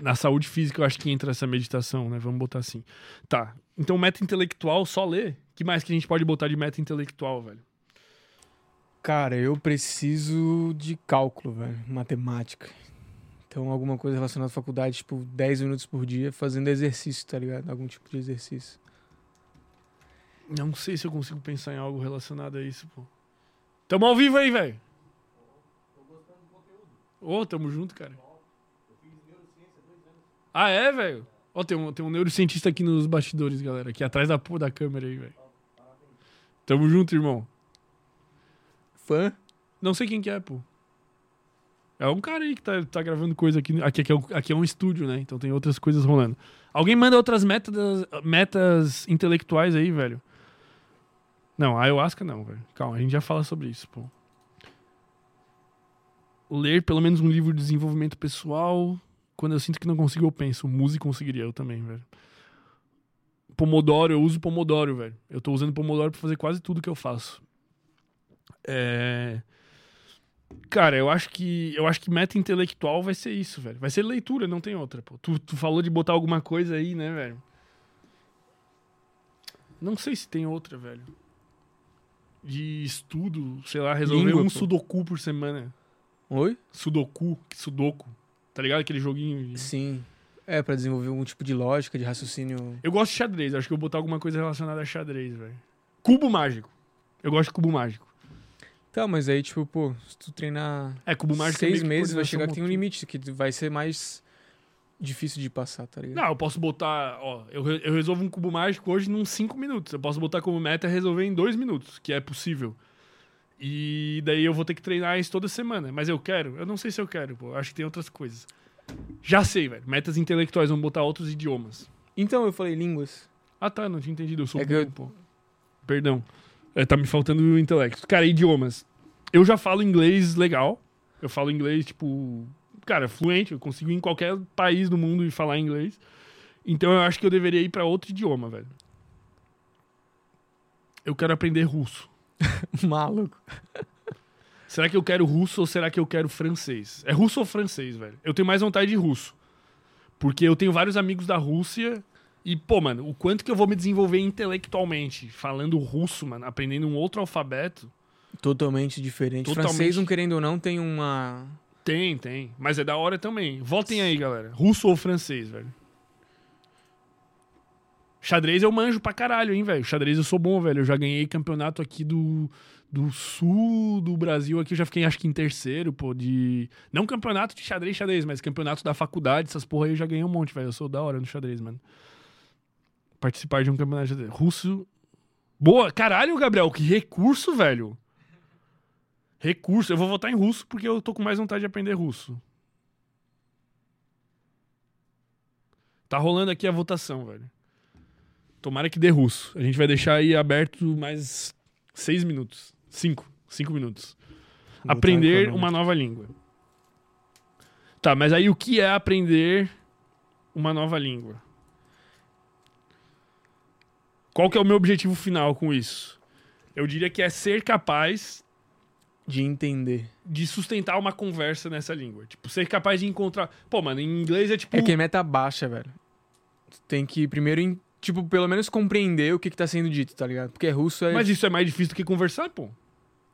Na saúde física, eu acho que entra essa meditação, né? Vamos botar assim. Tá. Então, meta intelectual, só ler. que mais que a gente pode botar de meta intelectual, velho? Cara, eu preciso de cálculo, velho. Matemática. Então, alguma coisa relacionada à faculdade, tipo, 10 minutos por dia fazendo exercício, tá ligado? Algum tipo de exercício. Não sei se eu consigo pensar em algo relacionado a isso, pô. Tamo ao vivo aí, velho. Ô, tamo junto, cara. Ah, é, velho? Ó, tem um, tem um neurocientista aqui nos bastidores, galera. Aqui atrás da da câmera aí, velho. Tamo junto, irmão. Fã? Não sei quem que é, pô. É um cara aí que tá, tá gravando coisa aqui. Aqui, aqui, é, um- aqui é um estúdio, né? Então tem outras coisas rolando. Alguém manda outras metas, metas intelectuais aí, velho. Não, ayahuasca não, velho. Calma, a gente já fala sobre isso, pô. Ler pelo menos um livro de desenvolvimento pessoal. Quando eu sinto que não consigo, eu penso. Música conseguiria, eu também, velho. Pomodoro, eu uso Pomodoro, velho. Eu tô usando Pomodoro pra fazer quase tudo que eu faço. É... Cara, eu acho que eu acho que meta intelectual vai ser isso, velho. Vai ser leitura, não tem outra, pô. Tu, tu falou de botar alguma coisa aí, né, velho? Não sei se tem outra, velho. De estudo, sei lá, resolver Língua, um pô. sudoku por semana. Oi? Sudoku, que sudoku. Tá ligado? Aquele joguinho. de- Sim. É, pra desenvolver algum tipo de lógica, de raciocínio. Eu gosto de xadrez, acho que eu vou botar alguma coisa relacionada a xadrez, velho. Cubo mágico. Eu gosto de cubo mágico. Tá, mas aí, tipo, pô, se tu treinar É, cubo mágico é seis que meses, vai chegar que tem um limite, que vai ser mais difícil de passar, tá ligado? Não, eu posso botar, ó, eu, eu resolvo um cubo mágico hoje em 5 minutos. Eu posso botar como meta resolver em 2 minutos, que é possível. E daí eu vou ter que treinar isso toda semana. Mas eu quero? Eu não sei se eu quero, pô. Acho que tem outras coisas. Já sei, velho. Metas intelectuais, vamos botar outros idiomas. Então, eu falei línguas. Ah, tá, não tinha entendido. Eu sou É burro, eu- pô. Perdão. É, tá me faltando o intelecto. Cara, idiomas. Eu já falo inglês legal. Eu falo inglês, tipo, cara, fluente. Eu consigo ir em qualquer país do mundo e falar inglês. Então eu acho que eu deveria ir pra outro idioma, velho. Eu quero aprender russo. Maluco. Será que eu quero russo ou será que eu quero francês? É russo ou francês, velho? Eu tenho mais vontade de russo. Porque eu tenho vários amigos da Rússia e, pô, mano, o quanto que eu vou me desenvolver intelectualmente falando russo, mano, aprendendo um outro alfabeto. Totalmente diferente. Totalmente. Francês, não querendo ou não, tem uma. Tem, tem. Mas é da hora também. Votem aí, galera. Russo ou francês, velho? Xadrez eu manjo pra caralho, hein, velho. Xadrez eu sou bom, velho. Eu já ganhei campeonato aqui do, do sul do Brasil. Aqui eu já fiquei, acho que em terceiro, pô, de... Não campeonato de xadrez, xadrez, mas campeonato da faculdade. Essas porra aí eu já ganhei um monte, velho. Eu sou da hora no xadrez, mano. Participar de um campeonato de xadrez. Russo... Boa! Caralho, Gabriel, que recurso, velho. Recurso. Eu vou votar em russo porque eu tô com mais vontade de aprender russo. Tá rolando aqui a votação, velho. Tomara que dê russo. A gente vai deixar aí aberto mais seis minutos. Cinco. Cinco minutos. Botar aprender uma nova língua. Tá, mas aí o que é aprender uma nova língua? Qual que é o meu objetivo final com isso? Eu diria que é ser capaz De entender. de sustentar uma conversa nessa língua. Tipo, ser capaz de encontrar. Pô, mano, em inglês é tipo. É que é meta baixa, velho. Tu tem que primeiro, tipo, pelo menos compreender o que, que tá sendo dito, tá ligado? Porque russo é. Mas isso é mais difícil do que conversar, pô.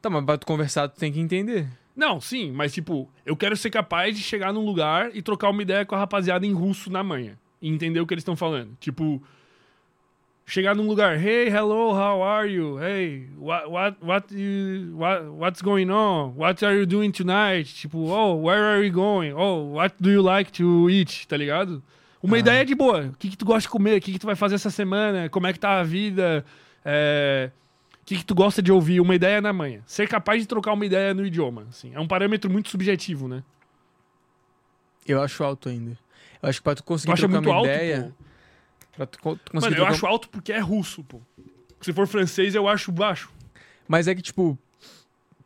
Tá, mas pra tu conversar, tu tem que entender. Não, sim, mas tipo, eu quero ser capaz de chegar num lugar e trocar uma ideia com a rapaziada em russo na manhã. E entender o que eles estão falando. Tipo, chegar num lugar, hey, hello, how are you? Hey, what, what, what, you, what, what's going on? What are you doing tonight? Tipo, oh, where are you going? Oh, what do you like to eat? Tá ligado? Uma Ah. ideia de boa. O que, que tu gosta de comer? O que, que tu vai fazer essa semana? Como é que tá a vida? É... O que, que tu gosta de ouvir? Uma ideia na manhã. Ser capaz de trocar uma ideia no idioma. Assim. É um parâmetro muito subjetivo, né? Eu acho alto ainda. Eu acho que pra tu Tu conseguir acha trocar uma alto, ideia. pô? Pra tu co- tu conseguir Mano, eu acho alto porque é russo, pô. Se for francês, eu acho baixo. Mas é que, tipo,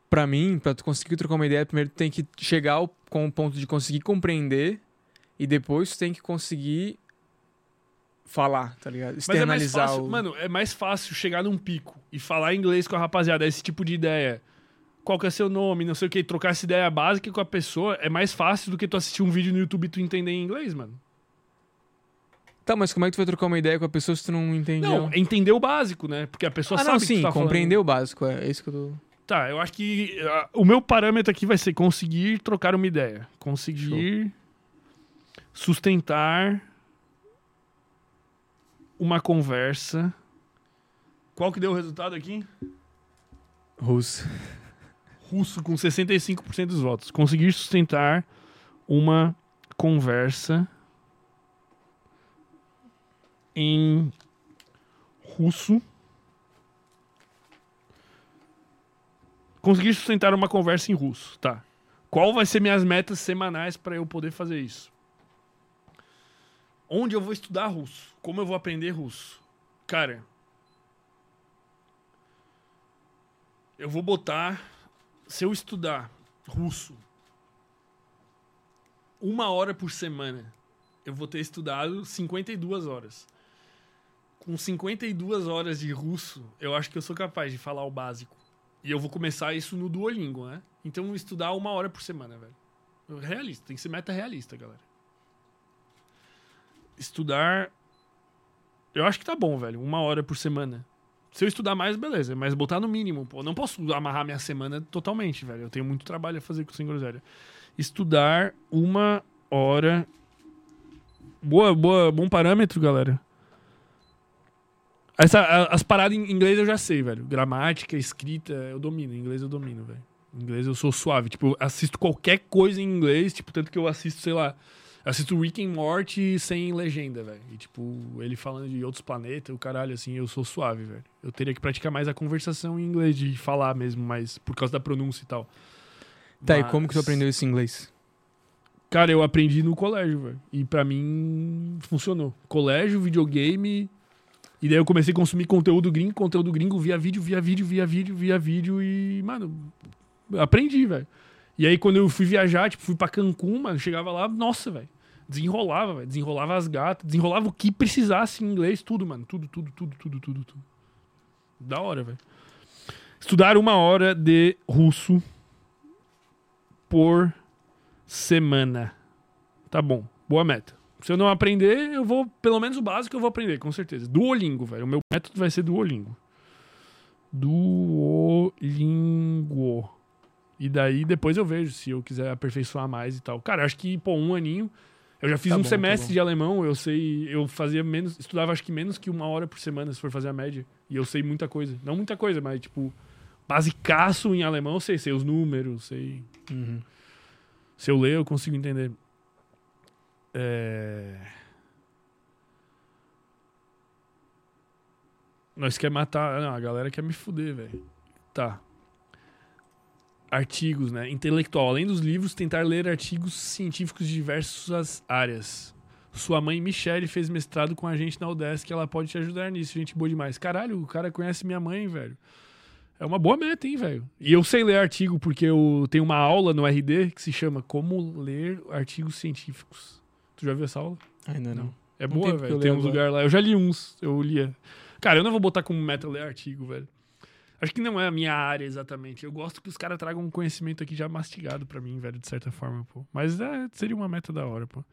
pra mim, pra tu conseguir trocar uma ideia, primeiro tu tem que chegar ao, com o ponto de conseguir compreender e depois tu tem que conseguir falar, tá ligado? Mas é mais Externalizar fácil, o... mano, é mais fácil chegar num pico e falar inglês com a rapaziada, esse tipo de ideia. Qual que é seu nome, não sei o que, trocar essa ideia básica com a pessoa é mais fácil do que tu assistir um vídeo no YouTube e tu entender em inglês, mano. Tá, mas como é que tu vai trocar uma ideia com a pessoa se tu não entende? Não, ela? é entender o básico, né? Porque a pessoa ah, sabe não, que sim, tu tá falando. compreender o básico, é isso que eu tô... Tá, eu acho que ah, o meu parâmetro aqui vai ser conseguir trocar uma ideia. Conseguir sustentar uma conversa. Qual que deu o resultado aqui? Russo. Russo com 65% dos votos. Conseguir sustentar uma conversa em russo. Conseguir sustentar uma conversa em russo, tá? Qual vai ser minhas metas semanais para eu poder fazer isso? Onde eu vou estudar russo? Como eu vou aprender russo? Cara, eu vou botar se eu estudar russo uma hora por semana, eu vou ter estudado 52 horas. Com 52 horas de russo, eu acho que eu sou capaz de falar o básico. E eu vou começar isso no Duolingo, né? Então, estudar uma hora por semana, velho. Realista, tem que ser meta realista, galera. Estudar. Eu acho que tá bom, velho. Uma hora por semana. Se eu estudar mais, beleza. Mas botar no mínimo, pô. Não posso amarrar minha semana totalmente, velho. Eu tenho muito trabalho a fazer com sem groselha. Estudar uma hora. Boa, boa, bom parâmetro, galera. Essa, as paradas em inglês eu já sei, velho. Gramática, escrita, eu domino. Em inglês eu domino, velho. Em inglês eu sou suave. Tipo, eu assisto qualquer coisa em inglês, tipo, tanto que eu assisto, sei lá, eu assisto Rick and Morty sem legenda, velho. E, tipo, ele falando de outros planetas, o caralho, assim, eu sou suave, velho. Eu teria que praticar mais a conversação em inglês, de falar mesmo, mas por causa da pronúncia e tal. Tá, e Mas- como que tu aprendeu esse inglês? Cara, eu aprendi no colégio, velho. E pra mim funcionou. Colégio, videogame. E daí eu comecei a consumir conteúdo gringo, conteúdo gringo, via vídeo, via vídeo, via vídeo, via vídeo e, mano, aprendi, velho. E aí quando eu fui viajar, tipo, fui pra Cancún, mano, chegava lá, nossa, velho. Desenrolava, velho. Desenrolava as gatas, desenrolava o que precisasse em inglês, tudo, mano. Tudo, tudo, tudo, tudo, tudo, tudo. Da hora, velho. Estudar uma hora de russo por semana. Tá bom, boa meta. Se eu não aprender, eu vou, pelo menos o básico eu vou aprender, com certeza. Duolingo, velho. O meu método vai ser Duolingo. Duolingo. E daí depois eu vejo se eu quiser aperfeiçoar mais e tal. Cara, acho que, pô, um aninho. Eu já fiz Tá um bom, tá semestre bom. de alemão, eu sei. Eu fazia menos. Estudava acho que menos que uma hora por semana, se for fazer a média. E eu sei muita coisa. Não muita coisa, mas tipo. Basicaço em alemão, eu sei, sei os números, sei. Uhum. Se eu ler, eu consigo entender. É... Nós quer matar. Não, a galera quer me fuder, velho. Tá. Artigos, né? Intelectual. Além dos livros, tentar ler artigos científicos de diversas áreas. Sua mãe, Michelle, fez mestrado com a gente na UDESC. Ela pode te ajudar nisso. Gente boa demais. Caralho, o cara conhece minha mãe, velho. É uma boa meta, hein, velho? E eu sei ler artigo porque eu tenho uma aula no RD que se chama Como Ler Artigos Científicos. Tu já viu essa aula? Ainda não. É Não boa, velho. eu Tem agora. lugares lá. Eu já li uns, eu lia. Cara, eu não vou botar como meta ler artigo, velho. Acho que não é a minha área exatamente. Eu gosto que os caras tragam um conhecimento aqui já mastigado pra mim, velho, de certa forma, pô. Mas é, seria uma meta da hora, pô.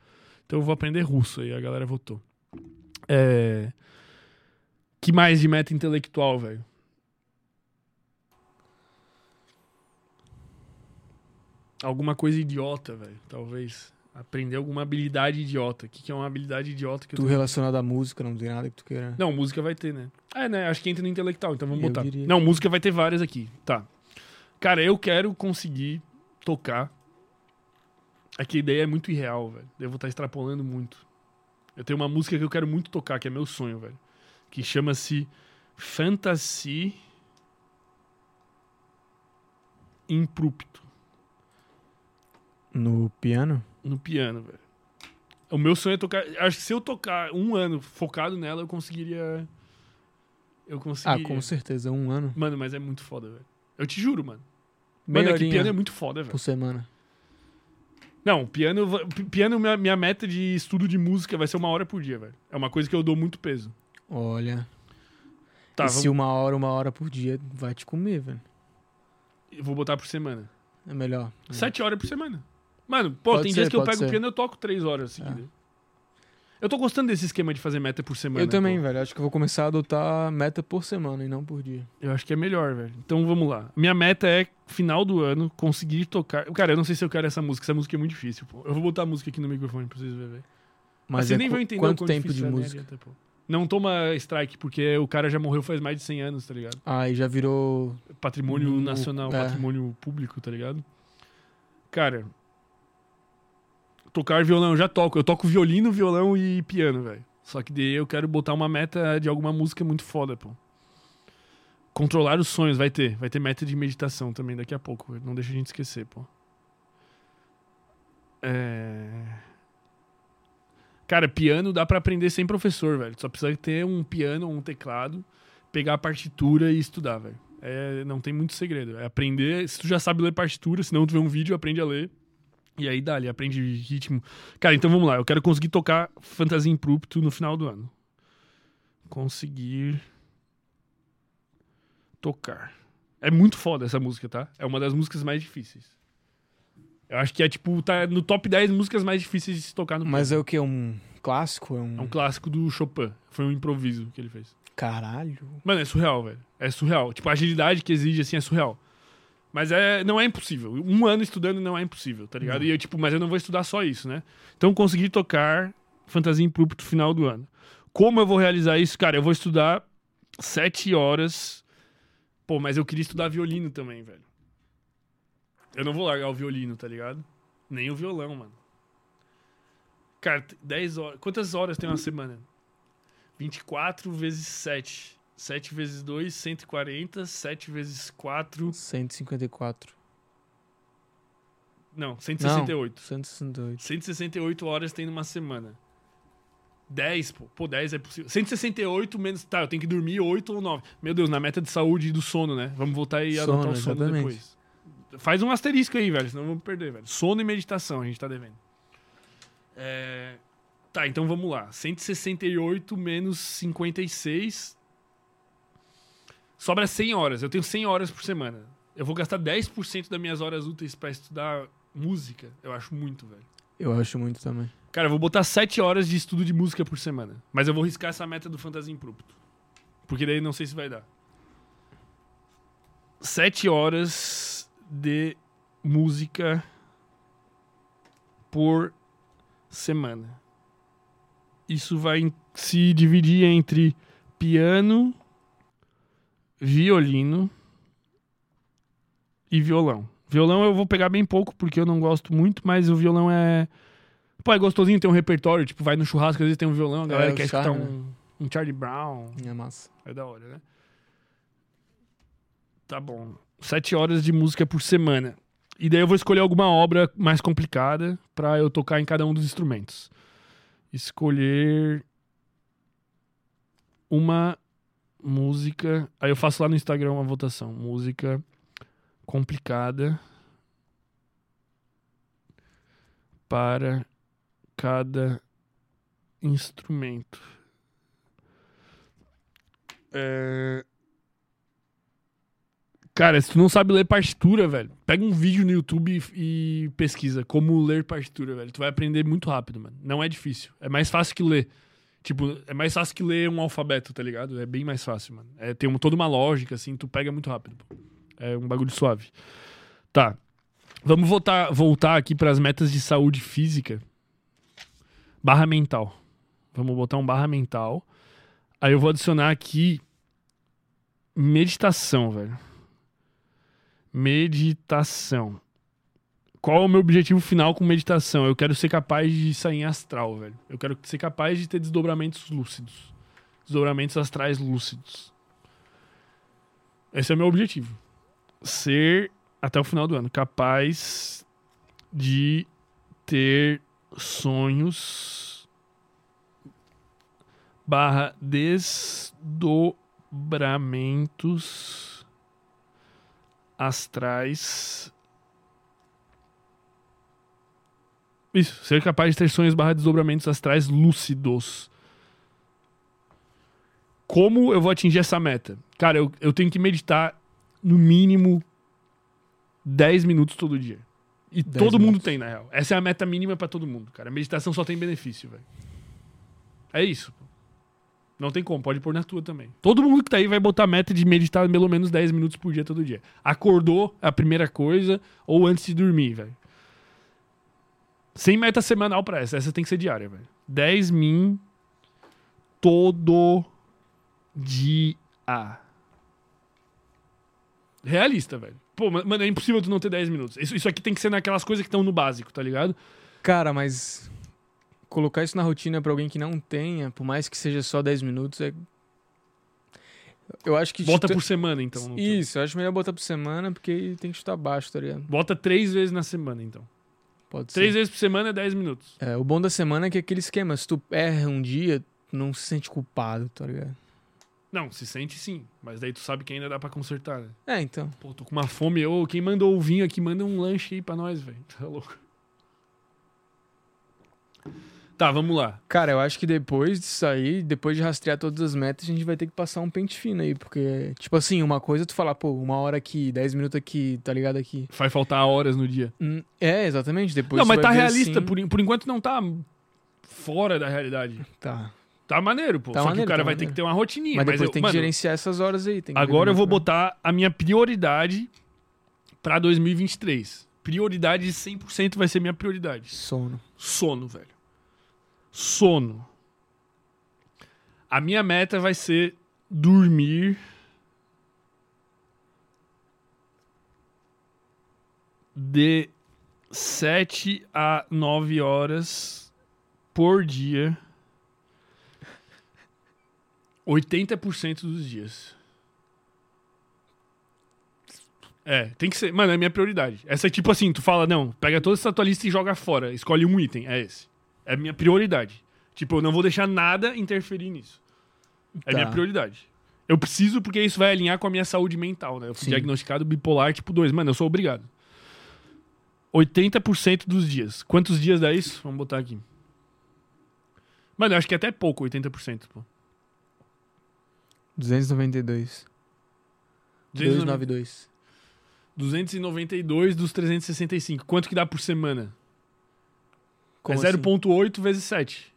Então eu vou aprender russo aí, a galera votou. É. Que mais de meta intelectual, velho? Alguma coisa idiota, velho, talvez. Aprender alguma habilidade idiota. O que, que é uma habilidade idiota que eu Tu tenho? relacionado à música, não tem nada que tu queira. Não, música vai ter, né? É, né? Acho que entra no intelectual, então vamos Eu botar. diria Não, música vai ter várias aqui. Tá. Cara, eu quero conseguir tocar. É que a ideia é muito irreal, velho. Eu vou estar extrapolando muito. Eu tenho uma música que eu quero muito tocar, que é meu sonho, velho. Que chama-se Fantasy Imprupto. No piano? No piano, velho. O meu sonho é tocar. Acho que se eu tocar um ano focado nela, eu conseguiria. Eu Ah, conseguiria. com certeza, um ano. Mano, mas é muito foda, velho. Eu te juro, mano. Meia Mano, é que piano é muito foda, velho. por semana. Não, piano, piano minha, minha meta de estudo de música vai ser uma hora por dia, velho. É uma coisa que eu dou muito peso. Olha. Tá, vamos, se uma hora, uma hora por dia vai te comer, velho. eu vou botar por semana. É melhor. É. Sete horas por semana. Mano, pô, Pode tem ser, dias que eu pego o ser. piano e eu toco três horas seguidas. Eu tô gostando desse esquema de fazer meta por semana. Eu também, pô. velho. Acho que eu vou começar a adotar meta por semana e não por dia. Eu acho que é melhor, velho. Então vamos lá. Minha meta é, final do ano, conseguir tocar. Cara, eu não sei se eu quero essa música. Essa música é muito difícil, pô. Eu vou botar a música aqui no microfone pra vocês verem. Mas vocês é nem vão entender o quanto tempo de é, nem música? pô. Não toma strike, porque o cara já morreu faz mais de 100 anos, tá ligado? Ah, e já virou. Patrimônio No- nacional, é. patrimônio público, tá ligado? Cara, tocar violão, eu já toco. Eu toco violino, violão e piano, velho. Só que daí eu quero botar uma meta de alguma música muito foda, pô. Controlar os sonhos, vai ter. Vai ter meta de meditação também daqui a pouco. Não deixa a gente esquecer, pô. É... Cara, piano dá pra aprender sem professor, velho. Só precisa ter um piano ou um teclado, pegar a partitura e estudar, velho. É, não tem muito segredo. É aprender. Se tu já sabe ler partitura, se não tu vê um vídeo, aprende a ler. E aí dá, aprende ritmo. Cara, então vamos lá. Eu quero conseguir tocar Fantasia Imprupto no final do ano. Conseguir tocar. É muito foda essa música, tá? É uma das músicas mais difíceis. Eu acho que é tipo, tá no top 10 músicas mais difíceis de se tocar no Mas é o que? Um clássico? É um. É um clássico do Chopin. Foi um improviso que ele fez. Caralho. Mano, é surreal, velho. É surreal. Tipo, a agilidade que exige, assim, é surreal. Mas é, não é impossível. Um ano estudando não é impossível, tá ligado? Não. E eu, tipo, mas eu não vou estudar só isso, né? Então, consegui tocar Fantasia Imprupto no final do ano. Como eu vou realizar isso? Cara, eu vou estudar sete horas. Pô, mas eu queria estudar violino também, velho. Eu não vou largar o violino, tá ligado? Nem o violão, mano. Cara, 10 horas. Quantas horas tem uma semana? 24 vezes 7. 7 vezes 2, 140. 7 vezes 4. 154. Não, 168. 168. 168 horas tem numa semana. 10, pô. Pô, 10 é possível. 168 menos. Tá, eu tenho que dormir 8 ou 9. Meu Deus, na meta de saúde e do sono, né? Vamos voltar e Sono, adotar o sono exatamente. depois. Faz um asterisco aí, velho, senão vamos perder, velho. Sono e meditação, a gente tá devendo. É... Tá, então vamos lá. 168 menos 56. Sobra 100 horas. Eu tenho 100 horas por semana. Eu vou gastar 10% das minhas horas úteis pra estudar música, eu acho muito, velho. Eu acho muito também. Cara, eu vou botar 7 horas de estudo de música por semana. Mas eu vou riscar essa meta do Fantasia Imprupto. Porque daí não sei se vai dar. 7 horas de música por semana. Isso vai se dividir entre piano, violino e violão. Violão eu vou pegar bem pouco porque eu não gosto muito, mas o violão é. Pô, é gostosinho ter um repertório, tipo, vai no churrasco, às vezes tem um violão, a galera o quer escutar charme, um, um Charlie Brown. É massa. É da hora, né? Tá bom. Sete horas de música por semana. E daí eu vou escolher alguma obra mais complicada pra eu tocar em cada um dos instrumentos. Escolher uma música. Aí eu faço lá no Instagram uma votação. Música complicada para cada instrumento. É... Cara, se tu não sabe ler partitura, velho, pega um vídeo no YouTube e, e pesquisa como ler partitura, velho. Tu vai aprender muito rápido, mano. Não é difícil. É mais fácil que ler. Tipo, é mais fácil que ler um alfabeto, tá ligado? É bem mais fácil, mano. É, tem um- toda uma lógica, assim, tu pega muito rápido. pô. É um bagulho suave. Tá. Vamos voltar, voltar aqui pras metas de saúde física. Barra mental. Vamos botar um barra mental. Aí eu vou adicionar aqui meditação, velho. Meditação. Qual é o meu objetivo final com meditação? Eu quero ser capaz de sair em astral, velho. Eu quero ser capaz de ter desdobramentos lúcidos. Desdobramentos astrais lúcidos. Esse é o meu objetivo. Ser, até o final do ano, capaz de ter sonhos barra desdobramentos astrais. Isso, ser capaz de ter sonhos barra desdobramentos astrais lúcidos. Como eu vou atingir essa meta? Cara, eu, eu tenho que meditar no mínimo 10 minutos todo dia. E 10 todo mundo minutos. tem, na real. Essa é a meta mínima pra todo mundo, cara. A meditação só tem benefício, velho. É isso. Não tem como, pode pôr na tua também. Todo mundo que tá aí vai botar meta de meditar pelo menos 10 minutos por dia todo dia. Acordou, é a primeira coisa, ou antes de dormir, velho. Sem meta semanal pra essa, essa tem que ser diária, velho. 10 min todo dia. Realista, velho. Pô, ma- mano, é impossível tu não ter 10 minutos. Isso, isso aqui tem que ser naquelas coisas que estão no básico, tá ligado? Cara, mas colocar isso na rotina pra alguém que não tenha, por mais que seja só 10 minutos, é. Eu acho que. Bota chuta- por semana, então. Isso, eu acho melhor botar por semana, porque tem que chutar baixo, tá ligado? Bota três vezes na semana, então. Pode Três ser. vezes por semana é 10 minutos. É, o bom da semana é que é aquele esquema, se tu erra um dia, tu não se sente culpado, tá ligado? Não, se sente sim. Mas daí tu sabe que ainda dá pra consertar, né? É, então. Pô, tô com uma fome. Ô, quem mandou o vinho aqui, manda um lanche aí pra nós, velho. Tá louco. Tá, vamos lá. Cara, eu acho que depois disso aí, depois de rastrear todas as metas, a gente vai ter que passar um pente fino aí, porque, tipo assim, uma coisa é tu falar, pô, uma hora aqui, 10 minutos aqui, tá ligado aqui. Vai faltar horas no dia. Hum, É, exatamente, depois não, mas tá realista. assim- Por, por enquanto não tá fora da realidade. Tá. Tá maneiro, pô. Tá Só que maneiro, o cara tá vai ter que ter uma rotininha. Mas Mas, depois eu, tem que mano, gerenciar essas horas aí. Que agora eu vou que botar a minha prioridade pra 2023. Prioridade 100% vai ser minha prioridade. Sono. Sono, velho. Sono. A minha meta vai ser dormir de 7 a 9 horas por dia. 80% dos dias. É, tem que ser. Mano, é minha prioridade. Essa é tipo assim, tu fala, não, pega toda essa tua lista e joga fora. Escolhe um item. É esse. É minha prioridade. Tipo, eu não vou deixar nada interferir nisso. É Tá. minha prioridade. Eu preciso porque isso vai alinhar com a minha saúde mental, né? Eu fui Sim. diagnosticado bipolar tipo 2. Mano, eu sou obrigado. 80% dos dias. Quantos dias dá isso? Vamos botar aqui. Mano, eu acho que é até pouco, 80%, pô. 292. 292. 292. 292 dos 365. Quanto que dá por semana? Como é assim? 0.8 vezes 7.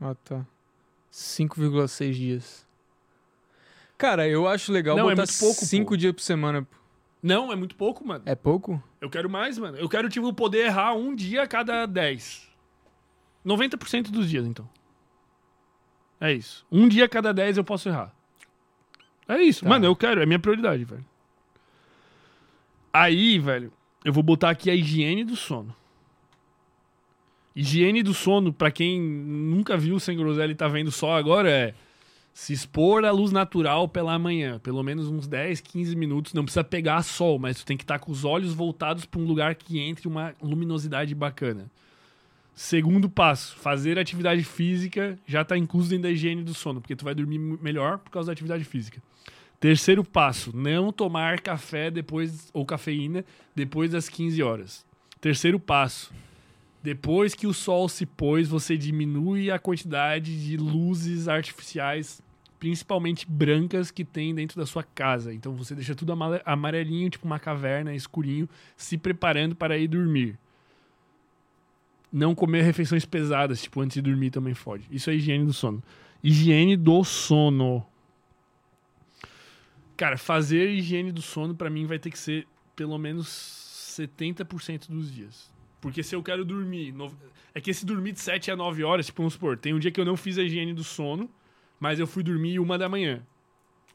Ah, tá. 5,6 dias. Cara, eu acho legal Não, é botar muito pouco, 5 pô. dias por semana. Não, é muito pouco, mano. É pouco? Eu quero mais, mano. Eu quero, tipo, poder errar um dia a cada 10. 90% dos dias, então. É isso. Um dia a cada 10 eu posso errar. É isso. Tá. Mano, eu quero. É minha prioridade, velho. Aí, velho, eu vou botar aqui a higiene do sono. Higiene do sono, pra quem nunca viu Sem Groselha e tá vendo só agora, é se expor à luz natural pela manhã, pelo menos uns 10, 15 minutos. Não precisa pegar sol, mas tu tem que estar com os olhos voltados pra um lugar que entre uma luminosidade bacana. Segundo passo, fazer atividade física já tá incluso dentro da higiene do sono, porque tu vai dormir melhor por causa da atividade física. Terceiro passo, não tomar café depois ou cafeína depois das 15 horas. Terceiro passo, depois que o sol se pôs, você diminui a quantidade de luzes artificiais, principalmente brancas, que tem dentro da sua casa. Então você deixa tudo amarelinho, tipo uma caverna, escurinho, se preparando para ir dormir. Não comer refeições pesadas, tipo antes de dormir também fode. Isso é higiene do sono. Higiene do sono. Cara, fazer higiene do sono pra mim vai ter que ser pelo menos 70% dos dias. Porque se eu quero dormir. no- É que esse dormir de 7 a 9 horas, tipo, vamos supor, tem um dia que eu não fiz a higiene do sono, mas eu fui dormir uma da manhã.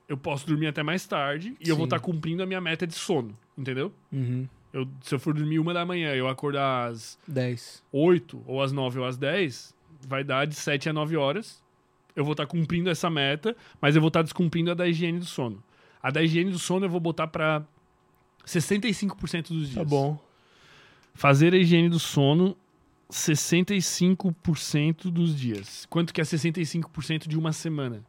Eu posso dormir até mais tarde e eu vou Sim. estar cumprindo a minha meta de sono, entendeu? Uhum. Eu, se eu for dormir uma da manhã e eu acordar às 10. 8, ou às 9 ou às 10, vai dar de 7 a 9 horas. Eu vou estar cumprindo essa meta, mas eu vou estar descumprindo a da higiene do sono. A da higiene do sono eu vou botar pra 65% dos dias. Tá bom. Fazer a higiene do sono 65% dos dias. Quanto que é 65% de uma semana?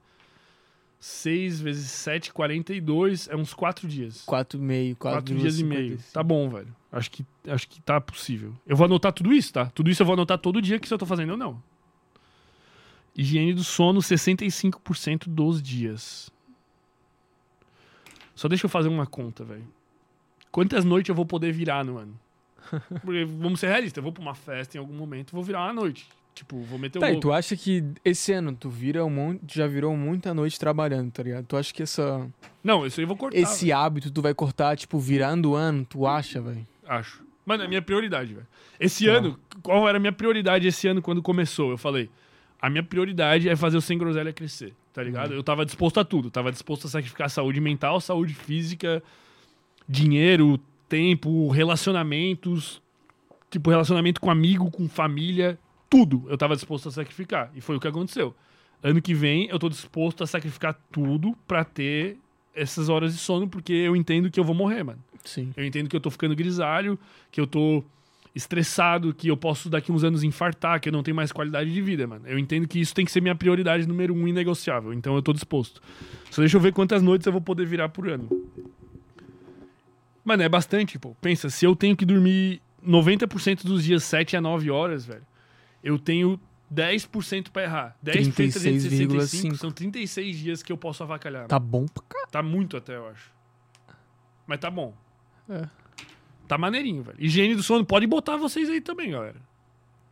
6 vezes 7, 42, é uns 4 dias. 4,5. 4 dias e meio. Tá bom, velho. Acho que, acho que tá possível. Eu vou anotar tudo isso, tá? Tudo isso eu vou anotar todo dia que se eu tô fazendo ou não. Higiene do sono, 65% dos dias. Só deixa eu fazer uma conta, velho. Quantas noites eu vou poder virar no ano? Porque, vamos ser realistas, eu vou pra uma festa em algum momento, vou virar uma noite. Tipo, vou meter o Tá, e tu acha que esse ano tu vira um monte, já virou muita noite trabalhando, tá ligado? Tu acha que essa, Não, isso aí eu vou cortar. esse hábito tu vai cortar, tipo, virando o ano, tu acha, velho? Acho. Mano, é minha prioridade, velho. Esse Tá. ano, qual era a minha prioridade esse ano quando começou? Eu falei, a minha prioridade é fazer o Sem Groselha crescer, tá ligado? Uhum. Eu tava disposto a tudo. Tava disposto a sacrificar saúde mental, saúde física, dinheiro, tempo, relacionamentos, tipo, relacionamento com amigo, com família, tudo eu tava disposto a sacrificar. E foi o que aconteceu. Ano que vem eu tô disposto a sacrificar tudo pra ter essas horas de sono, porque eu entendo que eu vou morrer, mano. Sim. Eu entendo que eu tô ficando grisalho, que eu tô estressado, que eu posso daqui uns anos infartar, que eu não tenho mais qualidade de vida, mano. Eu entendo que isso tem que ser minha prioridade número um inegociável. Então eu tô disposto. Só deixa eu ver quantas noites eu vou poder virar por ano. Mano, é bastante, pô. Pensa, se eu tenho que dormir 90% dos dias 7 a 9 horas, velho, eu tenho 10% pra errar. 10 por 365 36,5. são 36 dias que eu posso avacalhar. Tá bom pra cá. Tá muito até, eu acho. Mas tá bom. É. Tá maneirinho, velho. Higiene do sono, pode botar vocês aí também, galera.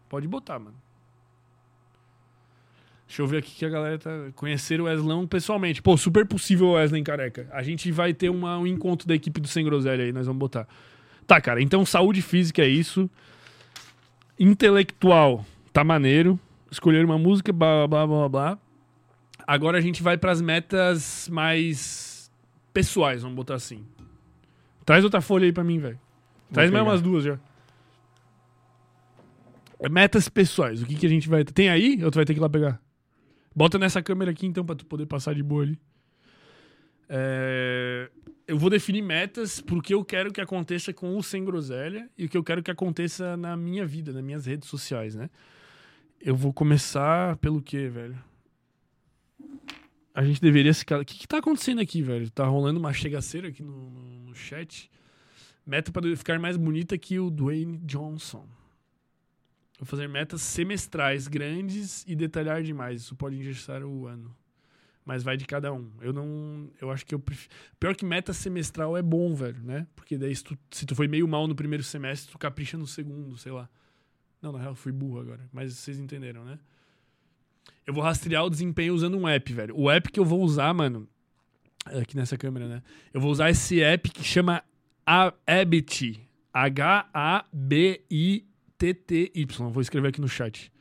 Pode botar, mano. Deixa eu ver aqui que a galera tá. Conhecer o Weslão pessoalmente. Pô, super possível o Wesley careca. A gente vai ter uma- um encontro da equipe do Sem Groselha aí, nós vamos botar. Tá, cara. Então, saúde física é isso. Intelectual, tá maneiro. Escolher uma música, blá blá blá blá blá. Agora a gente vai pras metas mais pessoais, vamos botar assim. Traz outra folha aí pra mim, velho. Traz mais umas duas já. Metas pessoais. O que, que a gente vai. Tem aí ou tu vai ter que ir lá pegar? Bota nessa câmera aqui então pra tu poder passar de boa ali. É, Eu vou definir metas porque eu quero que aconteça com o Sem Groselha e o que eu quero que aconteça na minha vida, nas minhas redes sociais, né? Eu vou começar pelo quê, velho? A gente deveria se. O que, que tá acontecendo aqui, velho? Tá rolando uma chegaceira aqui no, no- no chat. Meta para ficar mais bonita que o Dwayne Johnson. Fazer metas semestrais grandes e detalhar demais. Isso pode engessar o ano. Mas vai de cada um. Eu não. Eu acho que eu prefiro. Pior que meta semestral é bom, velho, né? Porque daí, se tu, se tu foi meio mal no primeiro semestre, tu capricha no segundo, sei lá. Não, na real, fui burro agora. Mas vocês entenderam, né? Eu vou rastrear o desempenho usando um app, velho. O app que eu vou usar, mano. Aqui nessa câmera, né? Eu vou usar esse app que chama Habit. H-A-B-I-T-T-Y. Vou escrever aqui no chat.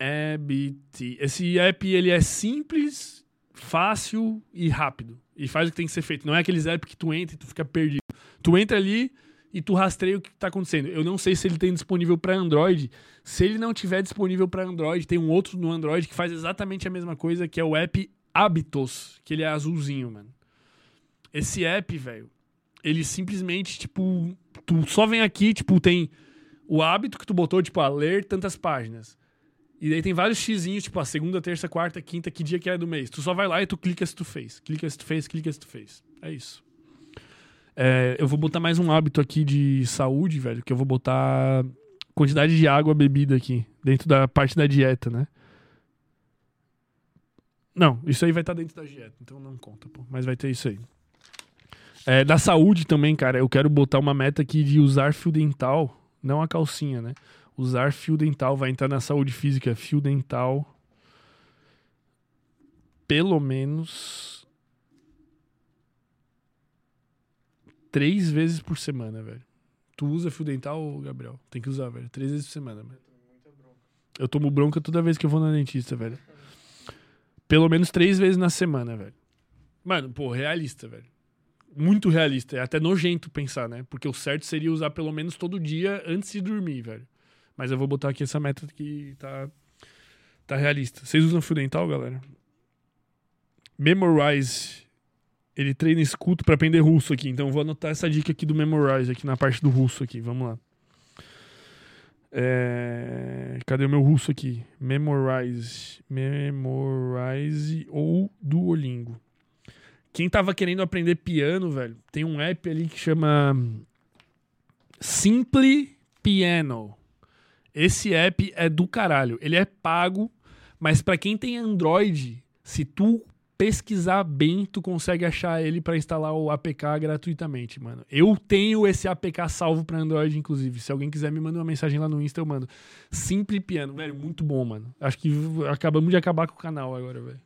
Habit. Esse app, ele é simples, fácil e rápido. E faz o que tem que ser feito. Não é aqueles apps que tu entra e tu fica perdido. Tu entra ali e tu rastreia o que tá acontecendo. Eu não sei se ele tem disponível para Android. Se ele não tiver disponível para Android, tem um outro no Android que faz exatamente a mesma coisa, que é o app Habitos, que ele é azulzinho, mano. Esse app, velho, ele simplesmente, tipo, tu só vem aqui, tipo, tem o hábito que tu botou, tipo, a ler tantas páginas. E daí tem vários xizinhos, tipo, a segunda, terça, quarta, quinta, que dia que é do mês. Tu só vai lá e tu clica se tu fez. Clica se tu fez, clica se tu fez. É isso. É, eu vou botar mais um hábito aqui de saúde, velho, que eu vou botar quantidade de água bebida aqui, dentro da parte da dieta, né? Não, isso aí vai estar dentro da dieta, então não conta, pô. Mas vai ter isso aí. É, da saúde também, cara, eu quero botar uma meta aqui de usar fio dental, não a calcinha, né? Usar fio dental, vai entrar na saúde física, fio dental. Pelo menos. Três vezes por semana, velho. Tu usa fio dental, Gabriel? Tem que usar, velho. Três vezes por semana, velho. Eu tomo bronca toda vez que eu vou na dentista, velho. Pelo menos três vezes na semana, velho. Mano, pô, realista, velho. Muito realista. É até nojento pensar, né? Porque o certo seria usar pelo menos todo dia antes de dormir, velho. Mas eu vou botar aqui essa meta que tá, tá realista. Vocês usam fio dental, galera? Memorize. Ele treina escuto pra aprender russo aqui. Então vou anotar essa dica aqui do Memorize aqui na parte do russo aqui. Vamos lá. É... Cadê o meu russo aqui? Memorize. Memorize ou Duolingo. Quem tava querendo aprender piano, velho, tem um app ali que chama Simple Piano. Esse app é do caralho. Ele é pago, mas pra quem tem Android, se tu pesquisar bem, tu consegue achar ele pra instalar o APK gratuitamente, mano. Eu tenho esse APK salvo pra Android, inclusive. Se alguém quiser me mandar uma mensagem lá no Insta, eu mando. Simple Piano, velho, muito bom, mano. Acho que acabamos de acabar com o canal agora, velho.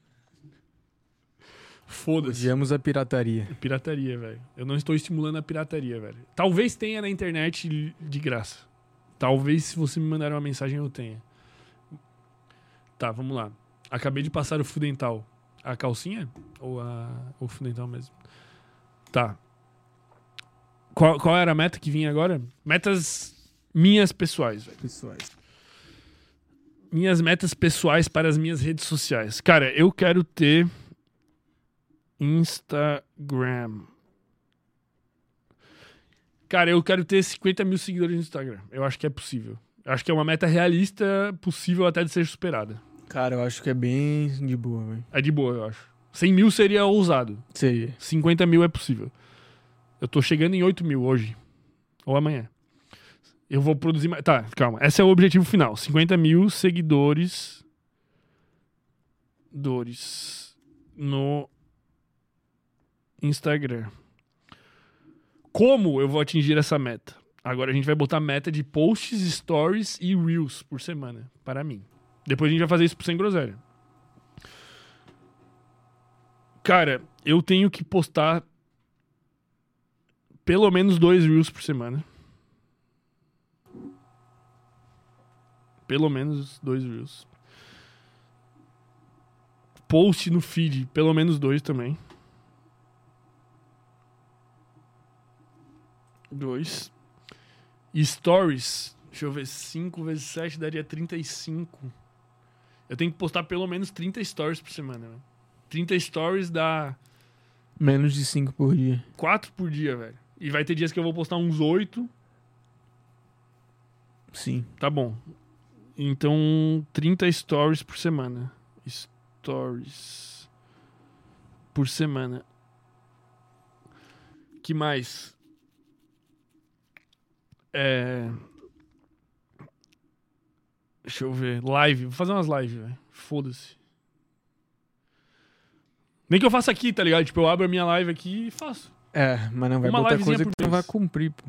Foda-se. Odiamos a pirataria. Pirataria, velho. Eu não estou estimulando a pirataria, velho. Talvez tenha na internet de graça. Talvez se você me mandar uma mensagem eu tenha. Tá, vamos lá. Acabei de passar o fio dental. A calcinha? Ou a, o fio dental mesmo? Tá. Qual, qual era a meta que vinha agora? Metas minhas pessoais, velho. Pessoais. Minhas metas pessoais para as minhas redes sociais. Cara, eu quero ter Instagram. Cara, eu quero ter 50 mil seguidores no Instagram. Eu acho que é possível. Eu acho que é uma meta realista, possível até de ser superada. Cara, eu acho que é bem de boa, velho. É de boa, eu acho. 100 mil seria ousado. Seria. 50 mil é possível. Eu tô chegando em 8 mil hoje. Ou amanhã. Eu vou produzir mais. Tá, calma. Esse é o objetivo final. 50 mil seguidores. Dores. No Instagram. Como eu vou atingir essa meta? Agora a gente vai botar meta de posts, stories e reels por semana. Para mim. Depois a gente vai fazer isso sem groselha. Cara, eu tenho que postar pelo menos dois reels por semana. Pelo menos dois reels. Post no feed, pelo menos dois também. Dois. E stories, deixa eu ver, 5 vezes 7 daria 35. Eu tenho que postar pelo menos 30 stories por semana, velho. 30 stories dá Menos de 5 por dia. 4 por dia, velho. E vai ter dias que eu vou postar uns 8. Sim. Tá bom. Então, 30 stories por semana. Stories. Por semana. Que mais? É. Deixa eu ver. Live. Vou fazer umas lives, velho. Foda-se. Nem que eu faça aqui, tá ligado? Tipo, eu abro a minha live aqui e faço. É, mas não vai Uma botar coisa que tu não vai cumprir, pô.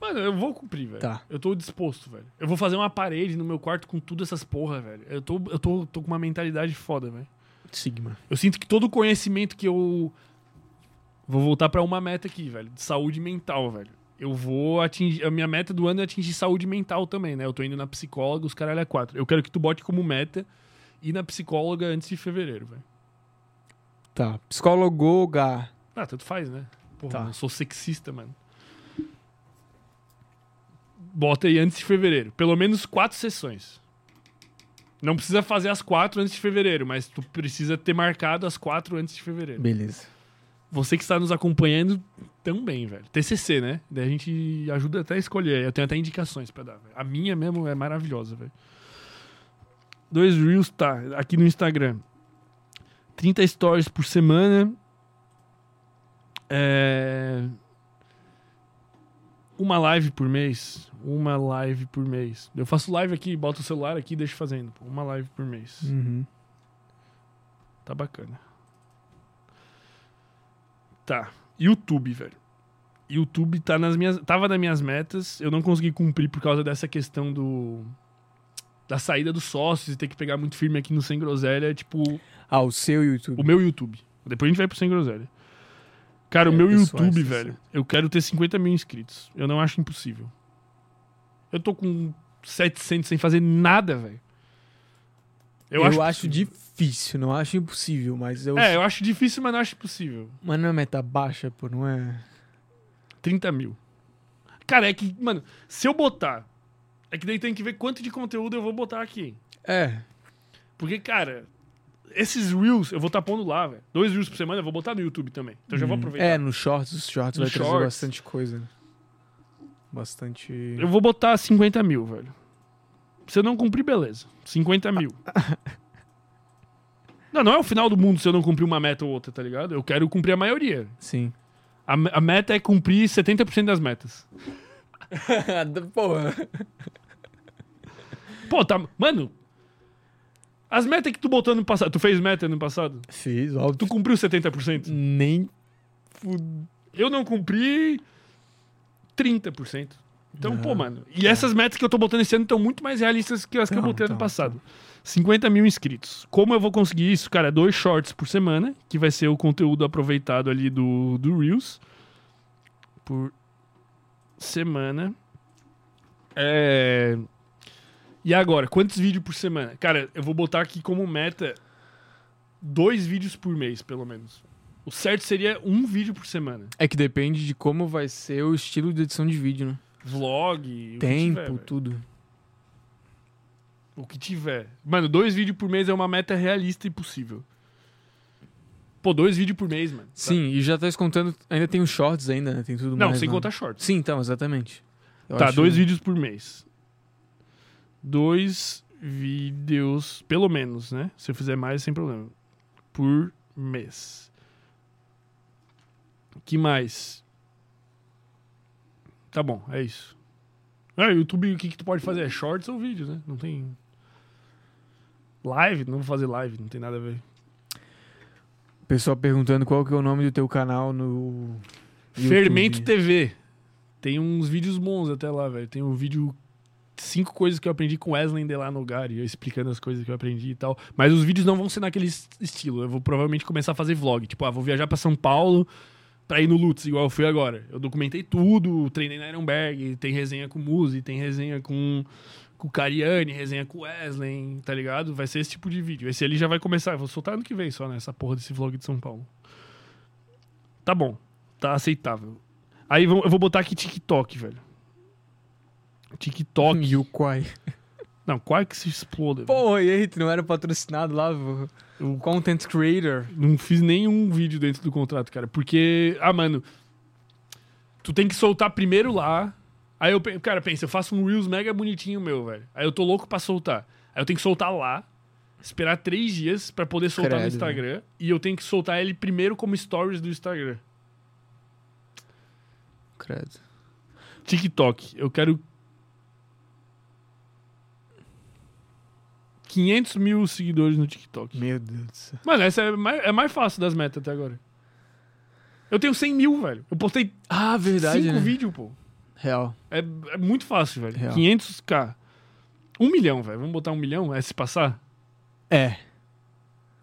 Mano, eu vou cumprir, velho. Tá. Eu tô disposto, velho. Eu vou fazer uma parede no meu quarto com tudo essas porra, velho. Eu tô, eu tô, tô com uma mentalidade foda, velho. Sigma. Eu sinto que todo o conhecimento que eu. Vou voltar pra uma meta aqui, velho. De saúde mental, velho. Eu vou atingir. A minha meta do ano é atingir saúde mental também, né? Eu tô indo na psicóloga, os caralho é quatro. Eu quero que tu bote como meta ir na psicóloga antes de fevereiro, velho. Tá. Psicóloga. Ah, tanto faz, né? Porra, Tá. eu sou sexista, mano. Bota aí antes de fevereiro. Pelo menos quatro sessões. Não precisa fazer as quatro antes de fevereiro, mas tu precisa ter marcado as quatro antes de fevereiro. Beleza. Você que está nos acompanhando também, velho. TCC, né? Daí a gente ajuda até a escolher. Eu tenho até indicações pra dar. velho. A minha mesmo é maravilhosa, velho. Dois Reels, tá. Aqui no Instagram. 30 stories por semana. É... Uma live por mês. Uma live por mês. Eu faço live aqui, boto o celular aqui e deixo fazendo. Uma live por mês. Uhum. Tá bacana. Tá. YouTube, velho. YouTube tá nas minhas, tava nas minhas metas. Eu não consegui cumprir por causa dessa questão do da saída dos sócios e ter que pegar muito firme aqui no Sem Groselha, tipo, Ah, o seu YouTube. o meu YouTube. Depois a gente vai pro Sem Groselha. Cara, o É, meu pessoal, YouTube, isso, velho, eu quero ter 50 mil inscritos. Eu não acho impossível. Eu tô com 700 sem fazer nada, velho. Eu, Eu, acho, possível. difícil, não acho impossível, mas eu. É, eu acho difícil, mas não acho impossível. Mas não é meta baixa, pô, não é. 30 mil. Cara, é que, mano, se eu botar. É que daí tem que ver quanto de conteúdo eu vou botar aqui. É. Porque, cara, esses Reels eu vou estar pondo lá, velho. Dois Reels por semana eu vou botar no YouTube também. Então eu já vou Hum. aproveitar. É, nos shorts, os shorts No vai trazer shorts. bastante coisa. né? Bastante. Eu vou botar 50 mil, velho. Se eu não cumprir, beleza. 50 mil. Não, não é o final do mundo se eu não cumprir uma meta ou outra, tá ligado? Eu quero cumprir a maioria. Sim. A, a meta é cumprir 70% das metas. Porra. Pô, tá. Mano. As metas que tu botou no passado. Tu fez meta no passado? Fiz, óbvio. Tu cumpriu 70%? Nem. Eu não cumpri 30%. Então, pô, mano. E essas metas que eu tô botando esse ano estão muito mais realistas que as que eu botei ano tão, passado. 50 mil inscritos. Como eu vou conseguir isso? Cara, dois shorts por semana, que vai ser o conteúdo aproveitado ali do, do Reels. Por semana. É... E agora, quantos vídeos por semana? Cara, eu vou botar aqui como meta dois vídeos por mês, pelo menos. O certo seria um vídeo por semana. É que depende de como vai ser o estilo de edição de vídeo, né? Vlog, Tempo, tiver, tudo. o que tiver. Mano, dois vídeos por mês é uma meta realista e possível. Pô, dois vídeos por mês, mano. Sim, e já tá descontando. Ainda tem os shorts ainda, né? Tem tudo Não, mais. sem né? contar shorts. Sim, então, exatamente. Eu tá, acho- dois vídeos por mês. Dois vídeos, pelo menos, né? Se eu fizer mais, sem problema. Por mês. que mais? Tá bom, é isso. Ah, YouTube, o que, que tu pode fazer? É shorts ou vídeos, né? Não tem. Live? Não vou fazer live, não tem nada a ver. Pessoal perguntando qual que é o nome do teu canal no. YouTube. Fermento TV. Tem uns vídeos bons até lá, velho. Tem um vídeo. Cinco coisas que eu aprendi com Wesley de lá no Gary, eu explicando as coisas que eu aprendi e tal. Mas os vídeos não vão ser naquele es- estilo. Eu vou provavelmente começar a fazer vlog. Tipo, ah, vou viajar pra São Paulo pra ir no Lutz, igual eu fui agora. Eu documentei tudo, treinei na Ironberg, tem resenha com o Muzi, tem resenha com, com o Cariani, resenha com o Wesley, tá ligado? Vai ser esse tipo de vídeo. Esse ali já vai começar. Eu vou soltar ano que vem só, nessa porra desse vlog de São Paulo. Tá bom. Tá aceitável. Aí eu vou botar aqui TikTok, velho. TikTok. E o Quai. Não, quase que se exploda. Pô, e aí, tu não era patrocinado lá? Eu Content Creator. não fiz nenhum vídeo dentro do contrato, cara. Porque, ah, mano, tu tem que soltar primeiro lá. Aí eu, cara, pensa, eu faço um Reels mega bonitinho meu, velho. Aí eu tô louco pra soltar. Aí eu tenho que soltar lá, esperar três dias pra poder soltar no Credo, Instagram. E eu tenho que soltar ele primeiro como stories do Instagram. Credo. TikTok, eu quero 500 mil seguidores no TikTok. Meu Deus do céu. Mano, essa é mais, é mais fácil das metas até agora. Eu tenho 100 mil, velho. Eu postei Ah, verdade, cinco né? vídeos, pô. Real. É, é muito fácil, velho. Real. 500k. Um milhão, velho. Vamos botar um milhão? É se passar? É.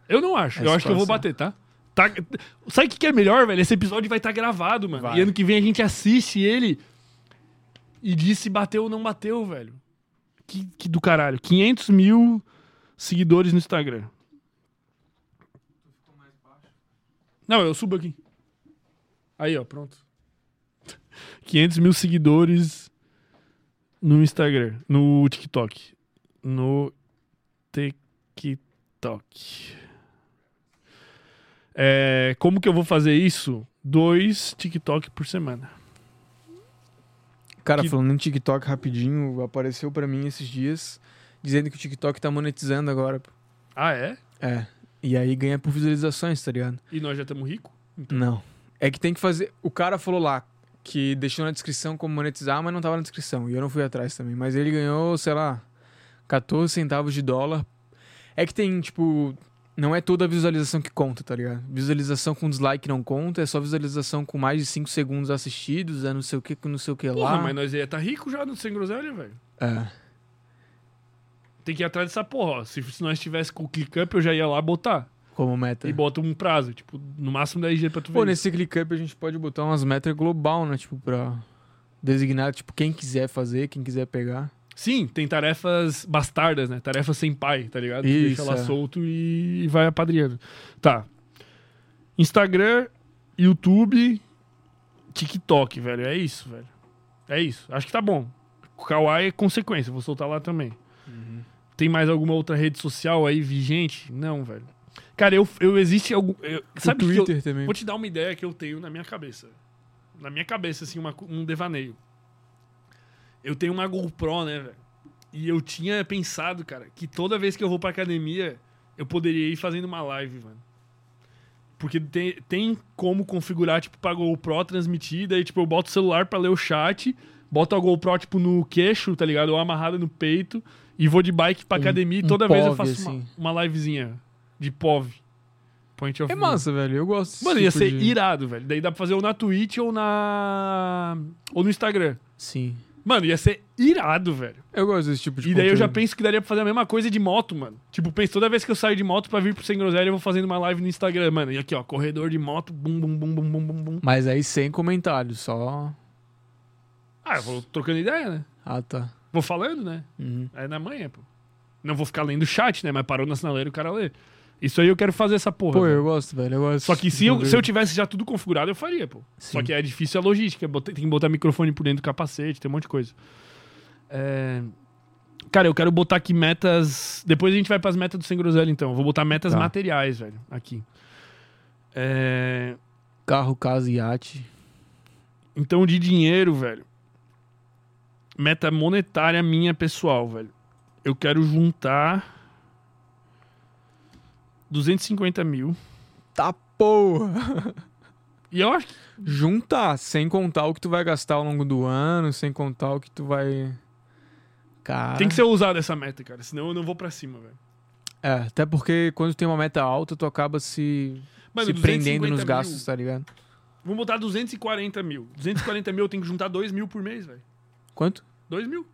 Eu não acho. É eu acho que eu vou passar. bater, tá? tá... Sabe o que que é melhor, velho? Esse episódio vai estar gravado, mano. Vai. E ano que vem a gente assiste ele e diz se bateu ou não bateu, velho. Que, que do caralho. 500 mil seguidores no Instagram. Não, eu subo aqui. Aí, ó, pronto. 500 mil seguidores no Instagram, no TikTok. No TikTok. É, como que eu vou fazer isso? Dois TikTok por semana. Cara, Que- falando em TikTok rapidinho, apareceu pra mim esses dias dizendo que o TikTok tá monetizando agora. pô. Ah, é? É. E aí ganha por visualizações, tá ligado? E nós já estamos ricos? Não. É que tem que fazer. O cara falou lá que deixou na descrição como monetizar, mas não tava na descrição. E eu não fui atrás também. Mas ele ganhou, sei lá, 14 centavos de dólar. É que tem, tipo. Não é toda a visualização que conta, tá ligado? Visualização com dislike não conta, é só visualização com mais de 5 segundos assistidos, é não sei o que, com não sei o que Porra, lá. mas nós ia estar rico já no Sem Groselha, velho. É. Tem que ir atrás dessa porra. ó. Se, se nós tivesse com o ClickUp, eu já ia lá botar. Como meta. E bota um prazo, tipo, no máximo 10 dias pra tu ver. Pô, isso. nesse ClickUp a gente pode botar umas metas global, né? Tipo, pra designar, tipo, quem quiser fazer, quem quiser pegar. Sim, tem tarefas bastardas, né? Tarefas sem pai, tá ligado? Isso, Deixa lá é. solto e vai apadrinhando. Tá. Instagram, YouTube, TikTok, velho. É isso, velho. É isso. Acho que tá bom. Kawaii é consequência, vou soltar lá também. Tem mais alguma outra rede social aí vigente? Não, velho. Cara, eu, eu existe algum. eu- sabe o que eu- Twitter também. Vou te dar uma ideia que eu tenho na minha cabeça. Na minha cabeça, assim, uma um devaneio. Eu tenho uma GoPro, né, velho? E eu tinha pensado, cara, que toda vez que eu vou pra academia, eu poderia ir fazendo uma live, mano. Porque tem, tem como configurar, tipo, pra GoPro transmitir, daí, tipo, eu boto o celular pra ler o chat, boto a GoPro, tipo, no queixo, tá ligado? Ou amarrada no peito, e vou de bike pra Um- academia e um toda vez eu POV, faço uma, assim. uma livezinha de POV. Point of É view. massa, velho. Eu gosto Mano, ia tipo ser de- irado, velho. Daí dá pra fazer ou na Twitch ou na. ou no Instagram. Sim. Mano, ia ser irado, velho. Eu gosto desse tipo de E daí eu já conteúdo. penso que daria pra fazer a mesma coisa de moto, mano. Tipo, penso toda vez que eu saio de moto pra vir pro Sem Groselha, eu vou fazendo uma live no Instagram, mano. E aqui, ó, corredor de moto, bum, bum, bum, bum, bum, bum, bum. Mas aí sem comentários, só. Ah, eu vou trocando ideia, né? Ah, tá. Vou falando, né? Uhum. É na manhã, pô. Não vou ficar lendo o chat, né? Mas parou na sinaleira e o cara lê. Isso aí eu quero fazer essa porra. Pô, velho. eu gosto, velho. Eu gosto Só que se eu, se eu tivesse já tudo configurado, eu faria, pô. Só Sim. que é difícil a logística. Tem que botar microfone por dentro do capacete, tem um monte de coisa. É, Cara, eu quero botar aqui metas. Depois a gente vai pras metas do Sem Groselha, então. Eu vou botar metas Tá. materiais, velho. Aqui. É, Carro, casa, iate. Então, de dinheiro, velho. Meta monetária minha pessoal, velho. Eu quero juntar 250 mil. Tá porra! E eu acho que Juntar, sem contar o que tu vai gastar ao longo do ano, sem contar o que tu vai. Cara. tem que ser ousado essa meta, cara. Senão eu não vou pra cima, velho. É, até porque quando tem uma meta alta, tu acaba se, Mano, se 250 prendendo nos mil. gastos, tá ligado? Vamos botar 240 mil. 240 mil eu tenho que juntar 2 mil por mês, velho. Quanto? 2 mil.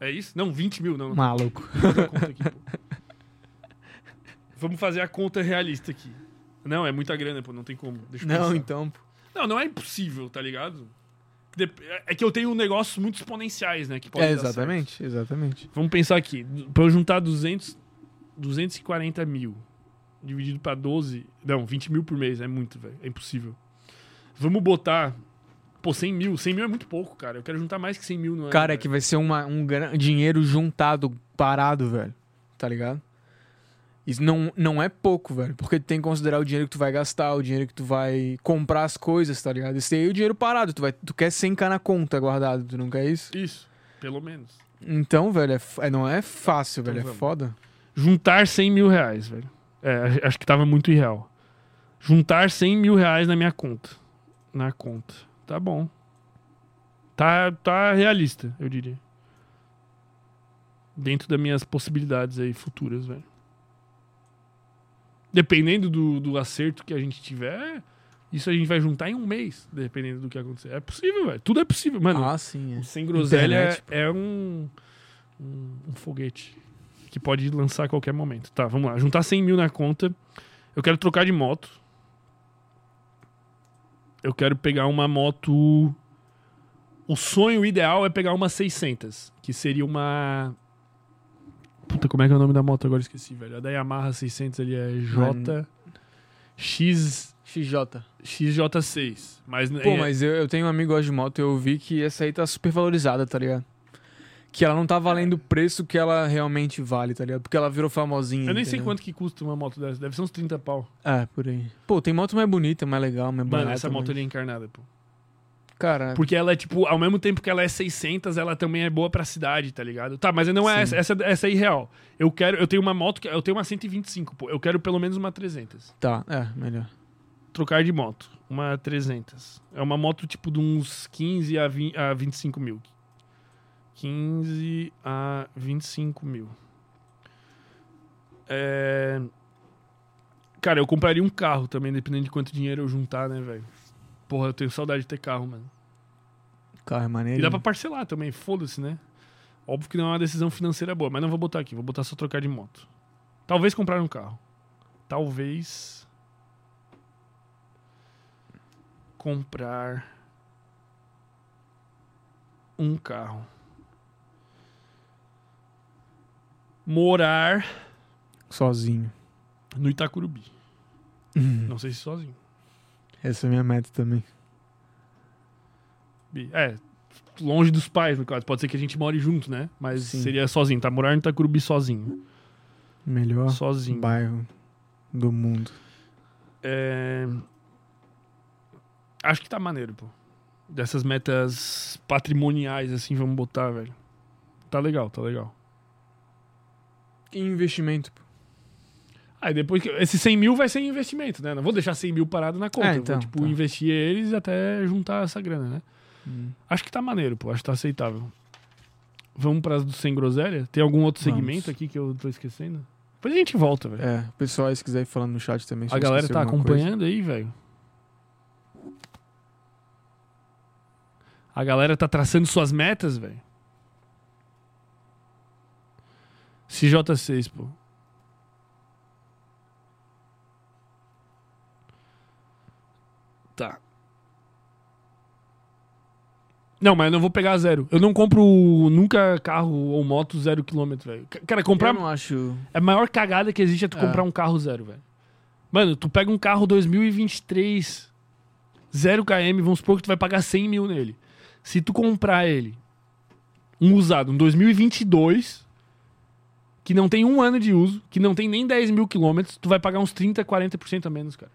É isso? Não, 20 mil, não. Maluco. Aqui. Vamos fazer a conta realista aqui. Não, é muita grana, pô, não tem como. Deixa eu Não, pensar. então. pô. Não, não é impossível, tá ligado? É que eu tenho negócios muito exponenciais, né? Que podem É, exatamente, exatamente. Vamos pensar aqui. Pra eu juntar 200, 240 mil dividido pra 12... Não, 20 mil por mês. É muito, velho. É impossível. Vamos botar... Pô, 100 mil. 100 mil é muito pouco, cara. Eu quero juntar mais que 100 mil no ano. Cara, é que vai ser uma, um dinheiro juntado, parado, velho. Tá ligado? Isso não, não é pouco, velho. Porque tu tem que considerar o dinheiro que tu vai gastar, o dinheiro que tu vai comprar as coisas, tá ligado? Esse aí é o dinheiro parado. Tu, vai, tu quer 100k na conta guardado, tu não quer isso? Isso, pelo menos. Então, velho, é é- não é fácil, Então velho. É vamos. foda. Juntar 100 mil reais, velho. É, acho que tava muito irreal. Juntar 100 mil reais na minha conta. Na conta. Tá bom. Tá, tá realista, eu diria. Dentro das minhas possibilidades aí futuras, velho. Dependendo do, do acerto que a gente tiver, isso a gente vai juntar em um mês, dependendo do que acontecer. É possível, velho. Tudo é possível. Mano, Ah, sim. É. sem groselha Internet, é, um, um, um foguete que pode lançar a qualquer momento. Tá, vamos lá. Juntar 100 mil na conta. Eu quero trocar de moto. Eu quero pegar uma moto. O sonho ideal é pegar uma 600, que seria uma. Puta, como é que é o nome da moto? Agora eu esqueci, velho. A da Yamaha 600 ali é J. X. XJ. XJ6. Mas, Pô, é- mas eu, eu tenho um amigo que gosta de moto e eu vi que essa aí tá super valorizada, tá ligado? Que ela não tá valendo o preço que ela realmente vale, tá ligado? Porque ela virou famosinha. Eu nem sei entendeu? quanto que custa uma moto dessa. Deve ser uns 30 pau. É, por aí. Pô, tem moto mais bonita, mais legal, mais Mano, barata. essa moto mas- ali é encarnada, pô. Cara, Porque ela é, tipo, ao mesmo tempo que ela é 600, ela também é boa pra cidade, tá ligado? Tá, mas não é essa, essa, essa é irreal. Eu quero, eu tenho uma moto, que eu tenho uma 125, pô. Eu quero pelo menos uma 300. tá, é, melhor. Trocar de moto. Uma 300. É uma moto, tipo, de uns 15 a, 20, a 25 mil. 15 a 25 mil. É... Cara, eu compraria um carro também, dependendo de quanto dinheiro eu juntar, né, velho? Porra, eu tenho saudade de ter carro, mano. Carro é E maneiro. dá pra parcelar também, foda-se, né? Óbvio que não é uma decisão financeira boa, mas não vou botar aqui, vou botar só trocar de moto. Talvez comprar um carro. Talvez. Comprar. Um carro. Morar Sozinho. no Itacurubi. Hum, Não sei se sozinho. Essa é a minha meta também. É, longe dos pais, no caso. Pode ser que a gente more junto, né? Mas Sim. seria sozinho, tá? Morar no Itacurubi sozinho. Melhor Sozinho. bairro do mundo. É... Acho que tá maneiro, pô. Dessas metas patrimoniais, assim, vamos botar, velho. Tá legal, tá legal. E investimento. Aí depois que. Esse 100 mil vai ser investimento, né? Não vou deixar 100 mil parado na conta. É, então, vou, tipo, tá. investir eles até juntar essa grana, né? Hum. Acho que tá maneiro, pô. Acho que tá aceitável. Vamos para do sem groselha? Tem algum outro Vamos. segmento aqui que eu tô esquecendo? Depois a gente volta, velho. É, pessoal, se quiser ir falando no chat também. a galera tá alguma coisa. acompanhando aí, velho. A galera tá traçando suas metas, velho. CJ6, pô. Tá. Não, mas eu não vou pegar zero. Eu não compro nunca carro ou moto zero quilômetro, velho. Cara, comprar Eu não acho. a maior cagada que existe é tu É. comprar um carro zero, velho. Mano, tu pega um carro 2023, 0 km, vamos supor que tu vai pagar 100 mil nele. Se tu comprar ele, um usado, um 2022, que não tem um ano de uso, que não tem nem 10 mil quilômetros, tu vai pagar uns 30, 40% a menos, cara.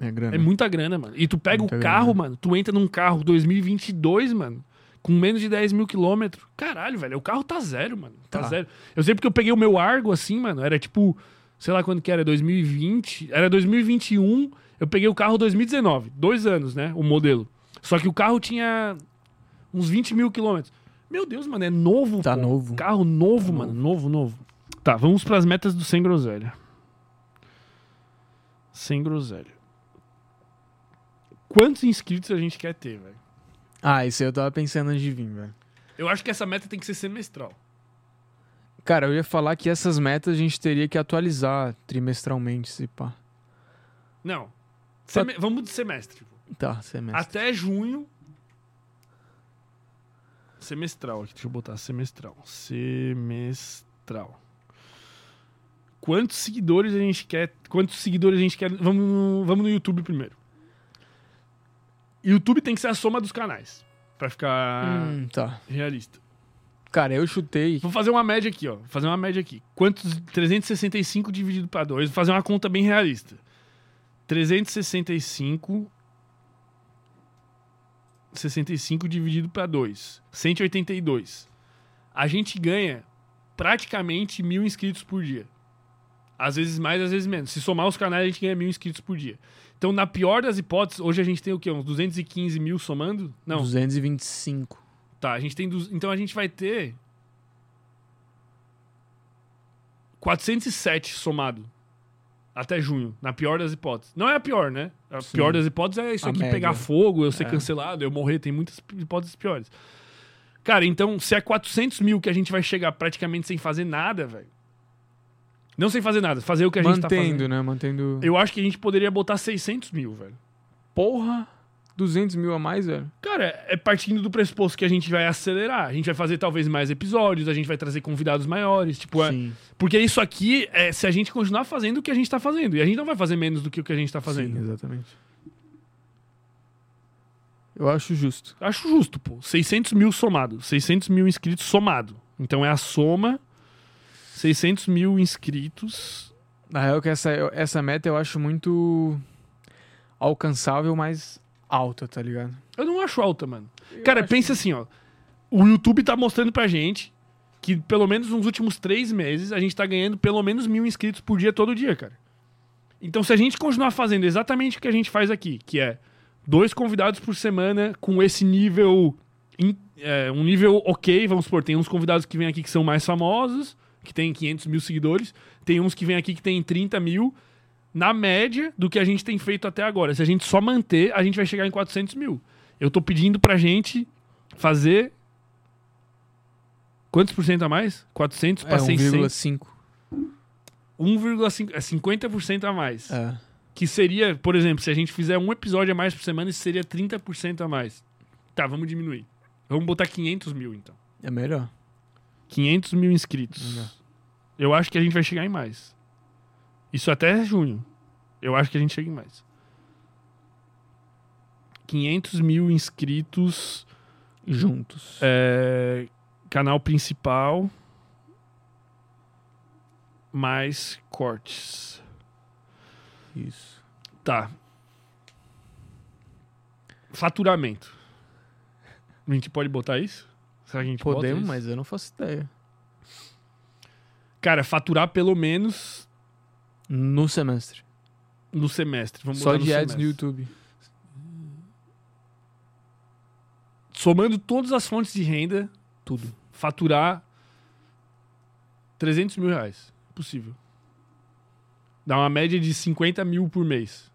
É grana. É muita grana, mano. E tu pega Muita o grana. carro, mano, tu entra num carro 2022, mano, com menos de 10 mil quilômetros. Caralho, velho, o carro tá zero, mano. Tá, Tá. zero. Eu sei porque eu peguei o meu Argo assim, mano, era tipo, sei lá quando que era, 2020, era 2021, eu peguei o carro 2019, dois anos, né, o modelo. Só que o carro tinha uns 20 mil quilômetros. Meu Deus, mano, é novo, Tá pô. novo. Carro novo, Tá mano, novo, novo. Tá, vamos pras metas do Sem Groselha. Sem Groselha. Quantos inscritos a gente quer ter, velho? Ah, isso aí eu tava pensando antes de vir, velho. Eu acho que essa meta tem que ser semestral. Cara, eu ia falar que essas metas a gente teria que atualizar trimestralmente, se pá. Não. Seme- Vamos de semestre. pô. Tá, semestre. Até junho. Semestral aqui, deixa eu botar semestral. Semestral. Quantos seguidores a gente quer? Quantos seguidores a gente quer? Vamos no, vamos no YouTube primeiro. YouTube tem que ser a soma dos canais. Pra ficar Hum, tá. realista. Cara, eu chutei. Vou fazer uma média aqui, ó. Vou fazer uma média aqui. Quantos 365 dividido para 2? Vou fazer uma conta bem realista. 365 65 dividido para 2. 182. A gente ganha praticamente mil inscritos por dia. Às vezes mais, às vezes menos. Se somar os canais, a gente ganha mil inscritos por dia. Então, na pior das hipóteses, hoje a gente tem o quê? Uns 215 mil somando? Não, 225. Tá, a gente tem. duz- Então a gente vai ter. 407 somado. Até junho, na pior das hipóteses. Não é a pior, né? A Sim. pior das hipóteses é isso A aqui média. pegar fogo, eu ser É. cancelado, eu morrer. Tem muitas hipóteses piores. Cara, então, se é 400 mil que a gente vai chegar praticamente sem fazer nada, velho. Não sem fazer nada, fazer o que a gente tá Mantendo, fazendo. né? Mantendo. Eu acho que a gente poderia botar 600 mil, velho. Porra! 200 mil a mais, velho? Cara, é partindo do pressuposto que a gente vai acelerar. A gente vai fazer talvez mais episódios, a gente vai trazer convidados maiores. Tipo, é, porque isso aqui é se a gente continuar fazendo o que a gente tá fazendo. E a gente não vai fazer menos do que o que a gente tá fazendo. Sim, exatamente. Eu acho justo. Acho justo, pô. 600 mil somado. 600 mil inscritos somado. Então é a soma. 600 mil inscritos. Na real, que essa, essa meta eu acho muito alcançável, mas alta, tá ligado? Eu não acho alta, mano. Cara, pensa assim, ó. O YouTube tá mostrando pra gente que pelo menos nos últimos três meses a gente tá ganhando pelo menos mil inscritos por dia todo dia, cara. Então, se a gente continuar fazendo exatamente o que a gente faz aqui, que é dois convidados por semana com esse nível. é, um nível ok, vamos supor, tem uns convidados que vêm aqui que são mais famosos, que tem 500 mil seguidores, tem uns que vêm aqui que tem 30 mil, na média do que a gente tem feito até agora. Se a gente só manter, a gente vai chegar em 400 mil. Eu tô pedindo pra gente fazer. Quantos por cento a mais? 400 para É 600. 1,5. 1,5. É 50% a mais. É. Que seria, por exemplo, se a gente fizer um episódio a mais por semana, isso seria 30% a mais. Tá, vamos diminuir. Vamos botar 500 mil, então. É melhor. 500 mil inscritos. Melhor. Eu acho que a gente vai chegar em mais. Isso até junho. Eu acho que a gente chega em mais. 500 mil inscritos. Juntos. É, canal principal. Mais cortes. Isso. Tá. Faturamento. A gente pode botar isso? Será que a gente Podemos, mas eu não faço ideia. Cara, faturar pelo menos No semestre. no semestre. Vamos Só botar no de ads no semestre. YouTube. Somando todas as fontes de renda, Tudo. faturar 300 mil reais. Possível. Dá uma média de 50 mil por mês.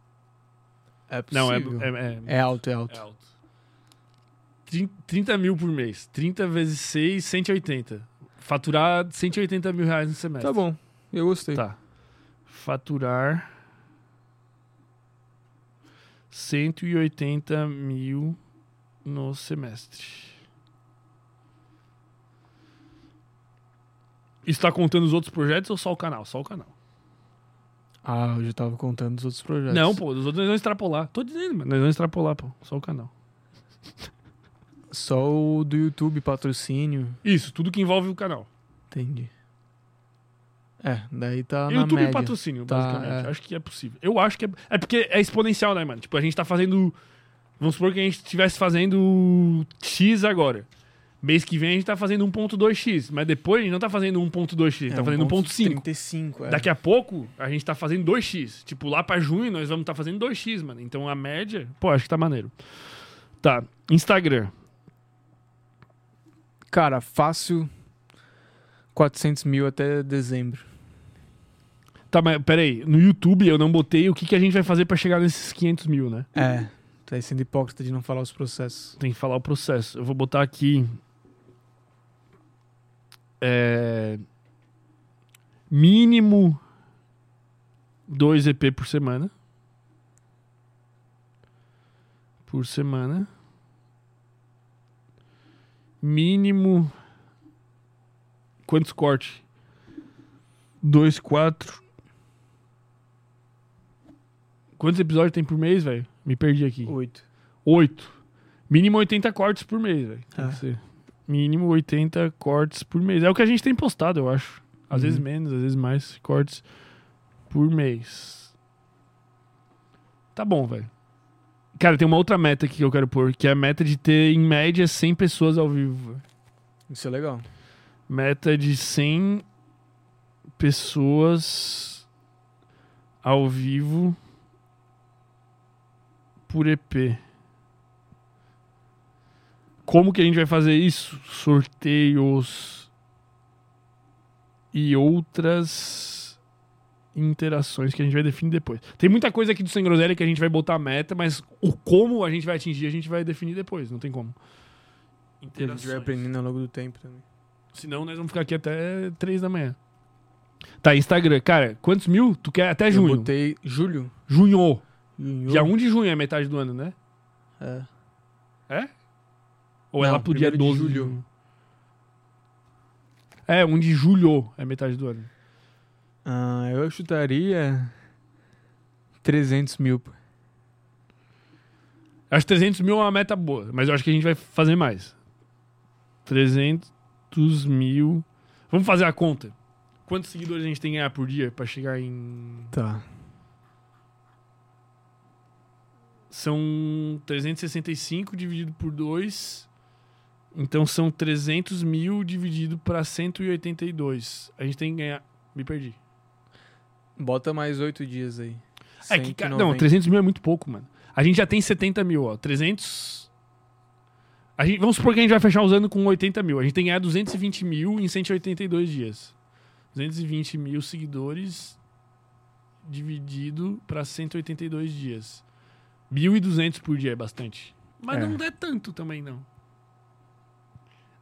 É Não, é, possível. é, é, É alto, é alto. é alto. Trin- 30 mil por mês. 30 vezes 6, 180. Faturar 180 mil reais no semestre. Tá bom. Eu gostei. Tá. Faturar 180 mil no semestre. Está contando os outros projetos ou só o canal? Só o canal. Ah, eu já tava contando os outros projetos. Não, pô, os outros nós vamos extrapolar. Tô dizendo, mano, nós vamos extrapolar, pô. Só o canal. Só o do YouTube, patrocínio. Isso, tudo que envolve o canal. Entendi. É, daí tá na YouTube e média. patrocínio, Tá, basicamente. é. Acho que é possível. Eu acho que é. É porque é exponencial, né, mano? Tipo, a gente tá fazendo. Vamos supor que a gente estivesse fazendo X agora. Mês que vem a gente tá fazendo 1.2x. Mas depois a gente não tá fazendo 1.2x, a gente tá fazendo 1.5. 35, é. Daqui a pouco a gente tá fazendo 2x. Tipo, lá pra junho nós vamos tá fazendo 2x, mano. Então a média. Pô, acho que tá maneiro. Tá. Instagram. Cara, fácil 400 mil até dezembro. Tá, mas peraí. No YouTube eu não botei o que, que a gente vai fazer pra chegar nesses 500 mil, né? É, tá sendo hipócrita de não falar os processos. Tem que falar o processo. Eu vou botar aqui. É, mínimo 2 EP por semana. Por semana. Mínimo. Quantos cortes? 2, 4. Quantos episódios tem por mês, velho? Me perdi aqui. Oito. 8. Mínimo 80 cortes por mês, velho. Tem Ah. que ser. Mínimo 80 cortes por mês. É o que a gente tem postado, eu acho. Às Uhum. vezes menos, às vezes mais cortes por mês. Tá bom, velho. Cara, tem uma outra meta aqui que eu quero pôr, que é a meta de ter, em média, 100 pessoas ao vivo. Isso é legal. Meta de 100 pessoas ao vivo por EP. Como que a gente vai fazer isso? Sorteios e outras interações que a gente vai definir depois. Tem muita coisa aqui do Sem Groselha que a gente vai botar meta, mas o como a gente vai atingir a gente vai definir depois, não tem como. A gente vai aprendendo ao longo do tempo também. Senão nós vamos ficar aqui até 3 da manhã. Tá, Instagram. Cara, quantos mil? Tu quer até junho? Eu botei julho. Junho. Junho. Dia 1 de junho é metade do ano, né? É. É? Ou Não, ela pro dia primeiro de 12 de julho. junho? É, 1 de julho é metade do ano. Ah, eu chutaria 300 mil. Acho que 300 mil é uma meta boa, mas eu acho que a gente vai fazer mais. 300 mil. Vamos fazer a conta. Quantos seguidores a gente tem que ganhar por dia pra chegar em. Tá. São 365 dividido por 2. Então são 300 mil dividido pra 182. A gente tem que ganhar. Me perdi. Bota mais 8 dias aí. É que, cara, 190. não, 300 mil é muito pouco, mano. A gente já tem 70 mil, ó. 300. A gente, vamos supor que a gente vai fechar usando com 80 mil. A gente tem que ganhar 220 mil em 182 dias. 220 mil seguidores dividido pra 182 dias. 1.200 por dia é bastante. Mas É. não é tanto também, não.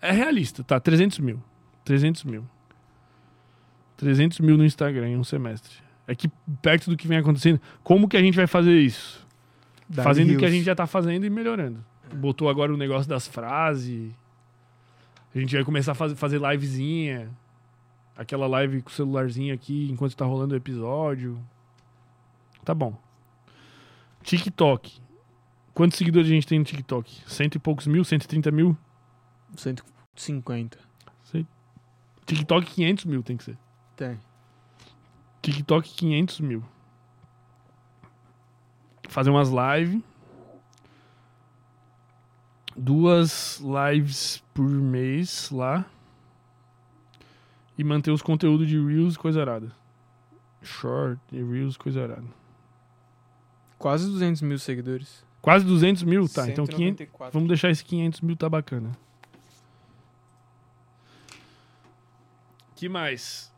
É realista, tá? 300 mil. 300 mil. 300 mil no Instagram em um semestre. É que perto do que vem acontecendo, como que a gente vai fazer isso? Dá fazendo o que a gente já tá fazendo e melhorando. Botou agora o negócio das frases. A gente vai começar a faz- fazer livezinha. Aquela live com o celularzinho aqui enquanto tá rolando o episódio. Tá bom. TikTok. Quantos seguidores a gente tem no TikTok? Cento e poucos mil? 130 mil? 150. TikTok 500 mil tem que ser. Tem. TikTok 500 mil. Fazer umas lives. Duas lives por mês lá. E manter os conteúdos de Reels, coisa arada. Short e Reels, coisa arada. Quase 200 mil seguidores. Quase 200 mil, tá. Então 500, 194. vamos deixar esse 500 mil, tá bacana. que mais?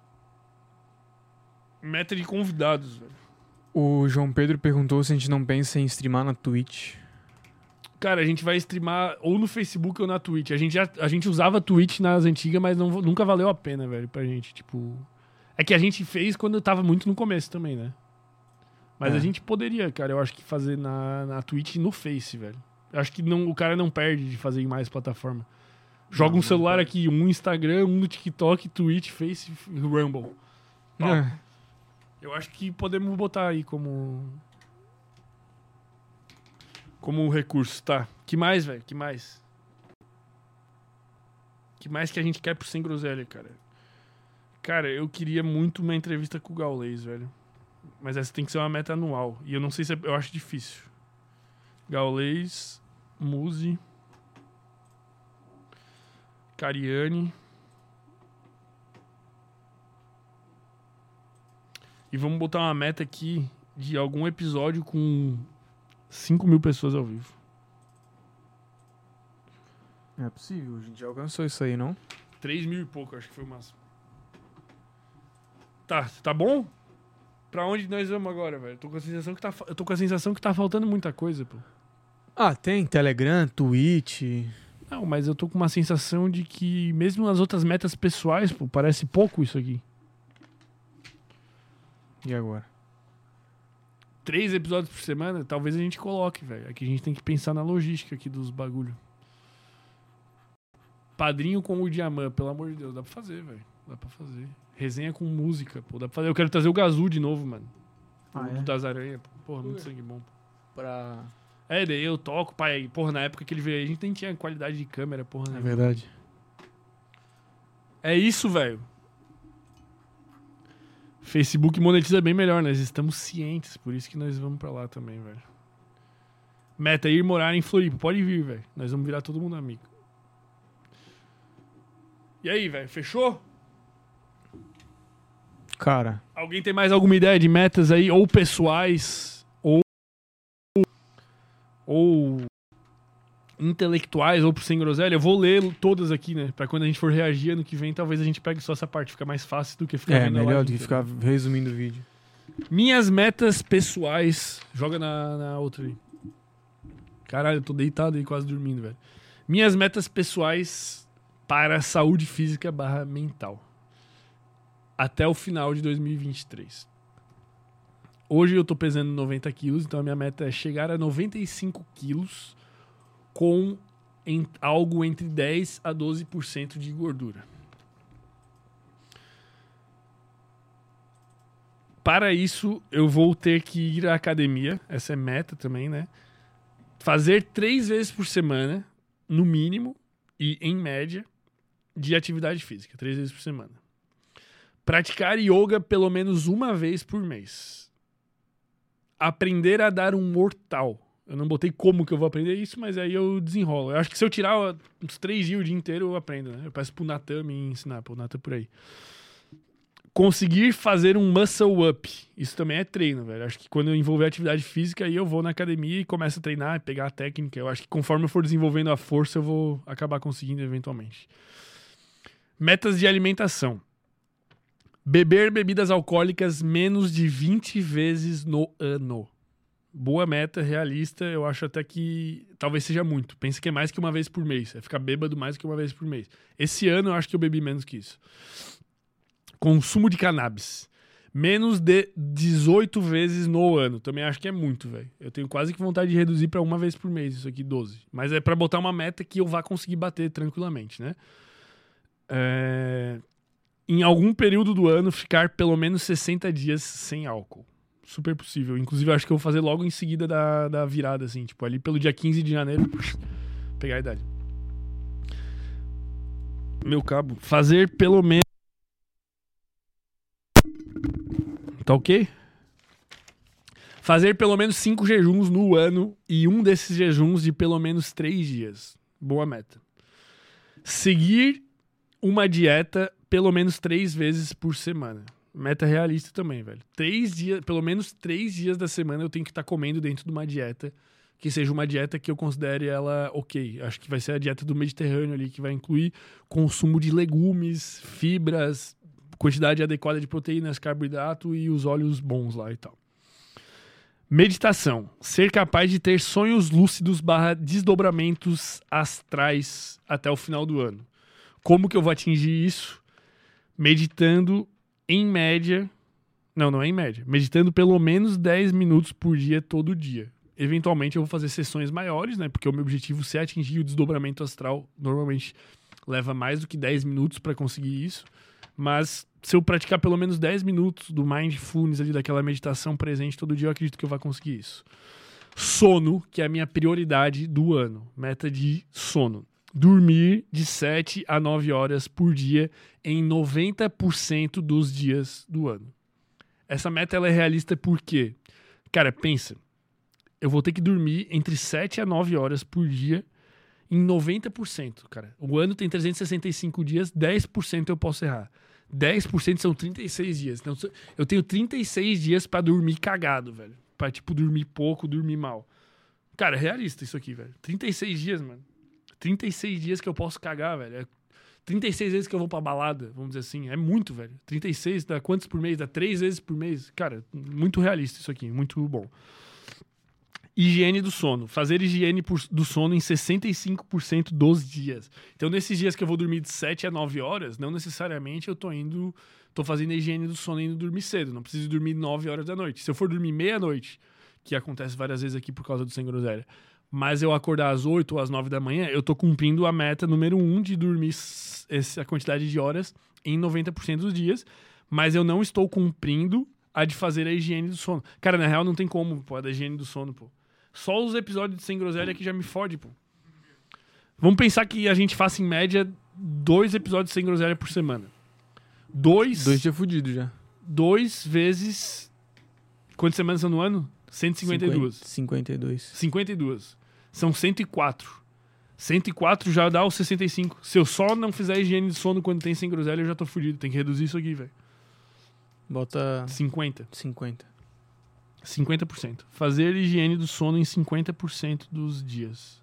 Meta de convidados, velho. O João Pedro perguntou se a gente não pensa em streamar na Twitch. Cara, a gente vai streamar ou no Facebook ou na Twitch. A gente, já, a gente usava Twitch nas antigas, mas não, nunca valeu a pena, velho, pra gente. Tipo. É que a gente fez quando tava muito no começo também, né? Mas É. a gente poderia, cara, eu acho que fazer na, na Twitch e no Face, velho. Eu acho que não, o cara não perde de fazer em mais plataforma. Joga Não, um celular aqui, um Instagram, um no TikTok, Twitch, Face, Rumble. É. Eu acho que podemos botar aí como. Como recurso, tá? Que mais, velho? Que mais? Que mais que a gente quer pro Sem Groselha, cara? Cara, eu queria muito uma entrevista com o Gaulês, velho. Mas essa tem que ser uma meta anual. E eu não sei se é, eu acho difícil. Gaulês, Muse, Cariani. E vamos botar uma meta aqui de algum episódio com 5 mil pessoas ao vivo. É possível, a gente já alcançou isso aí, não? 3 mil e pouco, acho que foi o máximo. Tá, tá bom? Pra onde nós vamos agora, velho? Tô com a sensação que tá, eu tô com a sensação que tá faltando muita coisa, pô. Ah, tem Telegram, Twitch. Não, mas eu tô com uma sensação de que mesmo nas outras metas pessoais, pô, parece pouco isso aqui. E agora? Três episódios por semana, talvez a gente coloque, velho. Aqui a gente tem que pensar na logística aqui dos bagulho. Padrinho com o Diamant, pelo amor de Deus, dá pra fazer, velho. Dá pra fazer. Resenha com música, pô, dá pra fazer. Eu quero trazer o Gazu de novo, mano. Ah, o é? das aranhas, pô. Porra, muito sangue bom. pô. Pra. É, daí eu toco, pai. Porra, na época que ele veio, a gente nem tinha qualidade de câmera, porra. É né? verdade. É isso, velho. Facebook monetiza bem melhor, nós estamos cientes, por isso que nós vamos pra lá também, velho. Meta ir morar em Floripa, pode vir, velho. Nós vamos virar todo mundo amigo. E aí, velho, fechou? Cara, Alguém tem mais alguma ideia de metas aí, ou pessoais, ou ou intelectuais ou pro Sem Groselha, eu vou ler todas aqui, né? Pra quando a gente for reagir ano que vem, talvez a gente pegue só essa parte. Fica mais fácil do que ficar É, melhor do que ficar resumindo o vídeo. Minhas metas pessoais. Joga na, na outra aí. Caralho, eu tô deitado aí quase dormindo, velho. Minhas metas pessoais para a saúde física barra mental. Até o final de 2023. Hoje eu tô pesando 90 quilos, então a minha meta é chegar a 95 quilos com em- algo entre 10 a 12% de gordura. Para isso, eu vou ter que ir à academia. Essa é meta também, né? Fazer três vezes por semana, no mínimo, e em média, de atividade física. Três vezes por semana. Praticar yoga pelo menos uma vez por mês. Aprender a dar um mortal. Eu não botei como que eu vou aprender isso, mas aí eu desenrolo. Eu acho que se eu tirar uns três dias o dia inteiro, eu aprendo, né? Eu peço pro Natan me ensinar, pro Natan por aí conseguir fazer um muscle up. Isso também é treino, velho. Acho que quando eu envolver atividade física, aí eu vou na academia e começo a treinar, pegar a técnica. Eu acho que conforme eu for desenvolvendo a força, eu vou acabar conseguindo eventualmente. Metas de alimentação. Beber bebidas alcoólicas menos de 20 vezes no ano. Boa meta, realista. Eu acho até que talvez seja muito. Pensa que é mais que uma vez por mês. É ficar bêbado mais que uma vez por mês. Esse ano eu acho que eu bebi menos que isso. Consumo de cannabis. Menos de 18 vezes no ano. Também acho que é muito, velho. Eu tenho quase que vontade de reduzir pra uma vez por mês, isso aqui, 12. Mas é pra botar uma meta que eu vá conseguir bater tranquilamente, né? É, Em algum período do ano, ficar pelo menos 60 dias sem álcool. Super possível. Inclusive, acho que eu vou fazer logo em seguida da, da virada, assim. Tipo, ali pelo dia 15 de janeiro, pegar a idade. Meu cabo. Fazer pelo menos. Tá ok? Fazer pelo menos cinco jejuns no ano e um desses jejuns de pelo menos três dias. Boa meta. Seguir uma dieta pelo menos três vezes por semana. Meta realista também, velho. Três dias, pelo menos três dias da semana eu tenho que estar comendo dentro de uma dieta que seja uma dieta que eu considere ela ok. Acho que vai ser a dieta do Mediterrâneo ali, que vai incluir consumo de legumes, fibras, quantidade adequada de proteínas, carboidrato e os óleos bons lá e tal. Meditação. Ser capaz de ter sonhos lúcidos barra desdobramentos astrais até o final do ano. Como que eu vou atingir isso? Meditando em média. Não, não é em média. Meditando pelo menos 10 minutos por dia, todo dia. Eventualmente eu vou fazer sessões maiores, né? Porque o meu objetivo, se é atingir o desdobramento astral, normalmente leva mais do que 10 minutos para conseguir isso. Mas se eu praticar pelo menos 10 minutos do mindfulness ali, daquela meditação presente todo dia, eu acredito que eu vou conseguir isso. Sono, que é a minha prioridade do ano. Meta de sono. Dormir de 7 a 9 horas por dia em 90% dos dias do ano. Essa meta ela é realista porque, cara, pensa, eu vou ter que dormir entre 7 a 9 horas por dia em 90%, cara. O ano tem 365 dias, 10% eu posso errar. 10% são 36 dias. Então, eu tenho 36 dias pra dormir cagado, velho. Pra, tipo, dormir pouco, dormir mal. Cara, é realista isso aqui, velho. 36 dias, mano. 36 dias que eu posso cagar, velho. É 36 vezes que eu vou pra balada, vamos dizer assim. É muito, velho. 36 dá quantos por mês? Dá 3 vezes por mês. Cara, muito realista isso aqui. Muito bom. Higiene do sono. Fazer higiene por- do sono em 65% dos dias. Então, nesses dias que eu vou dormir de 7 a 9 horas, não necessariamente eu tô indo. tô fazendo a higiene do sono indo dormir cedo. Não preciso dormir 9 horas da noite. Se eu for dormir meia-noite, que acontece várias vezes aqui por causa do sem groselha, mas eu acordar às 8 ou às 9 da manhã, eu tô cumprindo a meta número 1 de dormir essa quantidade de horas em 90% dos dias, mas eu não estou cumprindo a de fazer a higiene do sono. Cara, na real não tem como, pô, a da higiene do sono, pô. Só os episódios de Sem Groselha que já me fode, pô. Vamos pensar que a gente faça em média dois episódios sem groselha por semana. Dois, Dois dias fudidos já. dois vezes. Quantas semanas são no ano? 152. 52. 52. São 104. 104 já dá os 65. Se eu só não fizer higiene de sono quando tem sem groselha, eu já tô fudido. Tem que reduzir isso aqui, velho. Bota 50. 50. 50%. Fazer higiene do sono em 50% dos dias.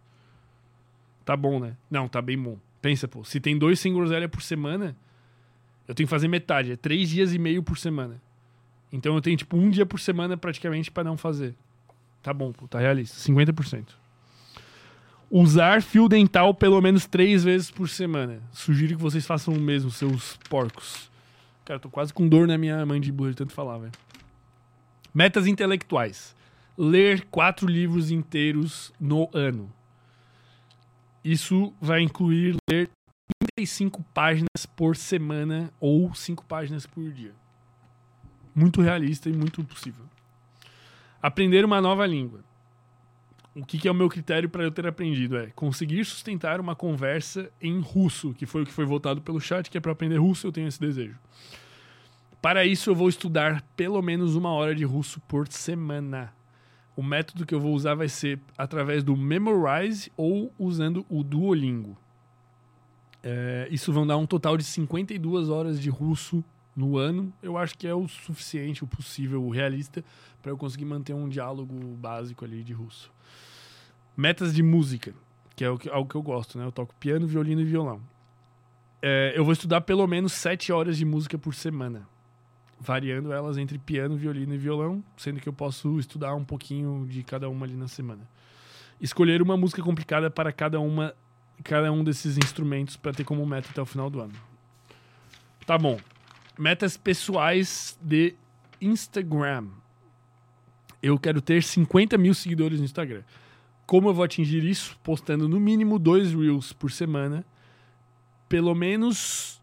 Tá bom, né? Não, tá bem bom. Pensa, pô, se tem dois sem groselha por semana, eu tenho que fazer metade. É três dias e meio por semana. Então eu tenho, tipo, um dia por semana praticamente para não fazer. Tá bom, tá realista. 50%. Usar fio dental pelo menos três vezes por semana. Sugiro que vocês façam o mesmo, seus porcos. Cara, tô quase com dor na minha mandíbula de tanto falar, velho. Metas intelectuais. Ler quatro livros inteiros no ano. Isso vai incluir ler 35 páginas por semana ou 5 páginas por dia. Muito realista e muito possível. Aprender uma nova língua. O que, que é o meu critério para eu ter aprendido? É conseguir sustentar uma conversa em russo, que foi o que foi votado pelo chat, que é para aprender russo, eu tenho esse desejo. Para isso, eu vou estudar pelo menos uma hora de russo por semana. O método que eu vou usar vai ser através do Memorize ou usando o Duolingo. É, isso vão dar um total de 52 horas de russo no ano. Eu acho que é o suficiente, o possível, o realista, para eu conseguir manter um diálogo básico ali de russo. Metas de música, que é o que, algo que eu gosto, né? Eu toco piano, violino e violão. É, eu vou estudar pelo menos 7 horas de música por semana variando elas entre piano, violino e violão, sendo que eu posso estudar um pouquinho de cada uma ali na semana. Escolher uma música complicada para cada uma cada um desses instrumentos para ter como meta até o final do ano. Tá bom. Metas pessoais de Instagram. Eu quero ter 50 mil seguidores no Instagram. Como eu vou atingir isso? Postando no mínimo dois Reels por semana. Pelo menos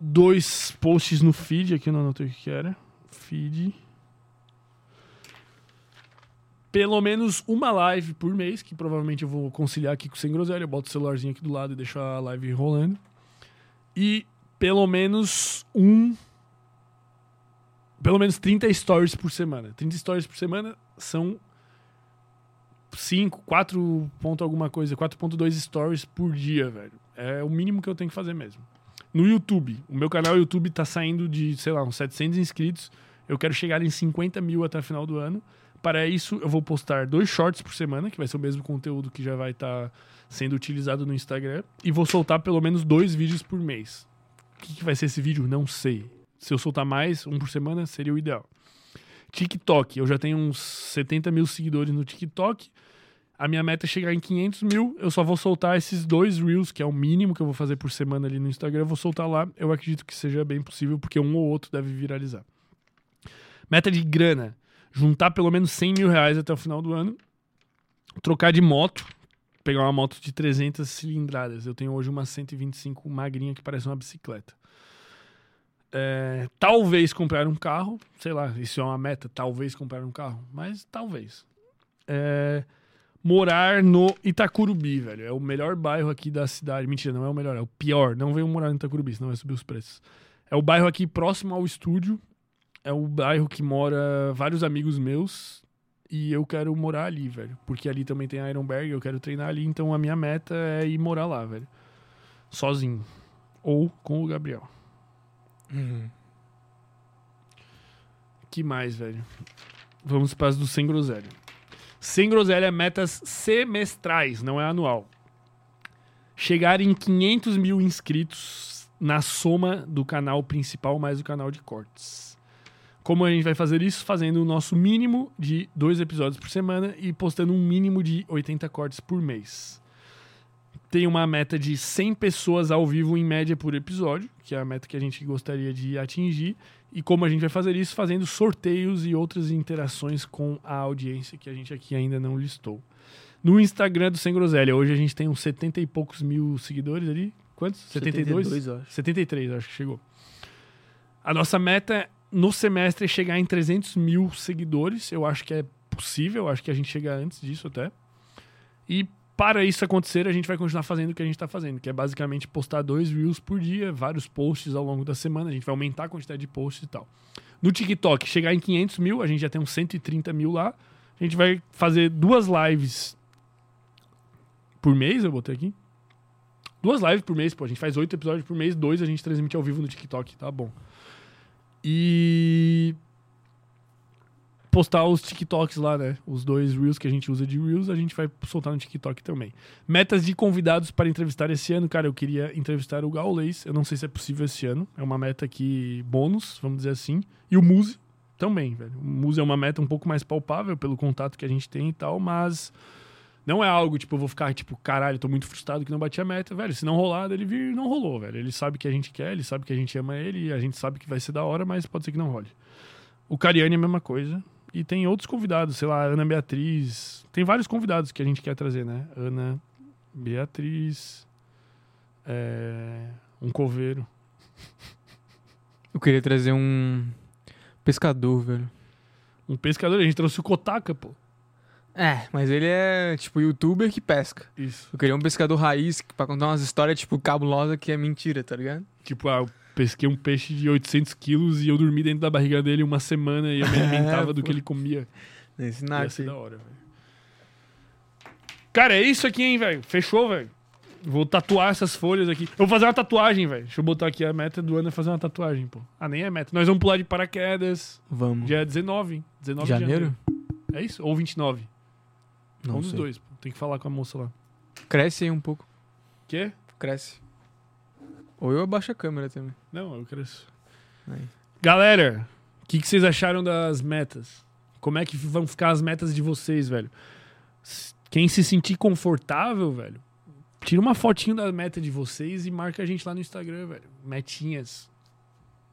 dois posts no feed, aqui eu não anotei o que era. Feed. Pelo menos uma live por mês, que provavelmente eu vou conciliar aqui com o Sem Groselha. Eu boto o celularzinho aqui do lado e deixo a live rolando. E pelo menos um. Pelo menos 30 stories por semana. 30 stories por semana são 5, 4 ponto alguma coisa, 4.2 stories por dia, velho. É o mínimo que eu tenho que fazer mesmo no YouTube. O meu canal YouTube tá saindo de, sei lá, uns 700 inscritos. Eu quero chegar em 50 mil até o final do ano. Para isso, eu vou postar dois shorts por semana, que vai ser o mesmo conteúdo que já vai estar tá sendo utilizado no Instagram. E vou soltar pelo menos dois vídeos por mês. Que, que vai ser esse vídeo? Não sei. Se eu soltar mais, um por semana, seria o ideal. TikTok. Eu já tenho uns 70 mil seguidores no TikTok. A minha meta é chegar em 500 mil. Eu só vou soltar esses dois Reels, que é o mínimo que eu vou fazer por semana ali no Instagram. Eu vou soltar lá. Eu acredito que seja bem possível, porque um ou outro deve viralizar. Meta de grana: juntar pelo menos 100 mil reais até o final do ano. Trocar de moto. Pegar uma moto de 300 cilindradas. Eu tenho hoje uma 125 magrinha que parece uma bicicleta. É, talvez comprar um carro. Sei lá, isso é uma meta. Talvez comprar um carro. Mas talvez. É morar no Itacurubi, velho. É o melhor bairro aqui da cidade. Mentira, não é o melhor, é o pior. Não venham morar no Itacurubi, senão vai subir os preços. É o bairro aqui próximo ao estúdio. É o bairro que mora vários amigos meus. E eu quero morar ali, velho. Porque ali também tem Ironberg, eu quero treinar ali. Então a minha meta é ir morar lá, velho. Sozinho. Ou com o Gabriel. Uhum. que mais, velho? Vamos para as do Sem Groselha. Sem groselha, metas semestrais, não é anual. Chegar em 500 mil inscritos na soma do canal principal mais o canal de cortes. Como a gente vai fazer isso? Fazendo o nosso mínimo de dois episódios por semana e postando um mínimo de 80 cortes por mês. Tem uma meta de 100 pessoas ao vivo em média por episódio, que é a meta que a gente gostaria de atingir. E como a gente vai fazer isso? Fazendo sorteios e outras interações com a audiência que a gente aqui ainda não listou. No Instagram do Sem Groselha, hoje a gente tem uns 70 e poucos mil seguidores ali. Quantos? 72? 72, eu acho. 73, acho que chegou. A nossa meta no semestre chegar em 300 mil seguidores. Eu acho que é possível, acho que a gente chega antes disso até. E para isso acontecer, a gente vai continuar fazendo o que a gente está fazendo, que é basicamente postar dois reels por dia, vários posts ao longo da semana. A gente vai aumentar a quantidade de posts e tal. No TikTok, chegar em 500 mil, a gente já tem uns 130 mil lá. A gente vai fazer duas lives por mês, eu botei aqui. Duas lives por mês, pô. A gente faz oito episódios por mês, dois a gente transmite ao vivo no TikTok, tá bom. E postar os TikToks lá, né? Os dois Reels que a gente usa de Reels, a gente vai soltar no TikTok também. Metas de convidados para entrevistar esse ano, cara, eu queria entrevistar o Gaules. Eu não sei se é possível esse ano. É uma meta aqui bônus, vamos dizer assim. E o Muse também, velho. O Muse é uma meta um pouco mais palpável pelo contato que a gente tem e tal, mas não é algo, tipo, eu vou ficar, tipo, caralho, tô muito frustrado que não bati a meta, velho. Se não rolar, ele vir, não rolou, velho. Ele sabe que a gente quer, ele sabe que a gente ama ele, e a gente sabe que vai ser da hora, mas pode ser que não role. O Cariani é a mesma coisa. E tem outros convidados, sei lá, Ana Beatriz. Tem vários convidados que a gente quer trazer, né? Ana Beatriz. É, um coveiro. Eu queria trazer um pescador, velho. Um pescador, a gente trouxe o Kotaka, pô. É, mas ele é, tipo, youtuber que pesca. Isso. Eu queria um pescador raiz pra contar umas histórias, tipo, cabulosa que é mentira, tá ligado? Tipo, ah, eu pesquei um peixe de 800 quilos e eu dormi dentro da barriga dele uma semana e eu me alimentava do pô. que ele comia. Nesse Ia nada. ser da hora, velho. Cara, é isso aqui, hein, velho. Fechou, velho. Vou tatuar essas folhas aqui. Eu vou fazer uma tatuagem, velho. Deixa eu botar aqui a meta do ano é fazer uma tatuagem, pô. Ah, nem é meta. Nós vamos pular de paraquedas. Vamos. Dia 19, hein? 19 Janeiro? de janeiro. É isso? Ou 29? Não um dos sei. dois, pô. Tem que falar com a moça lá. Cresce aí um pouco. Quê? Cresce. Ou eu abaixo a câmera também. Não, eu cresço. Aí. Galera, o que, que vocês acharam das metas? Como é que vão ficar as metas de vocês, velho? S- Quem se sentir confortável, velho, tira uma fotinho da meta de vocês e marca a gente lá no Instagram, velho. Metinhas.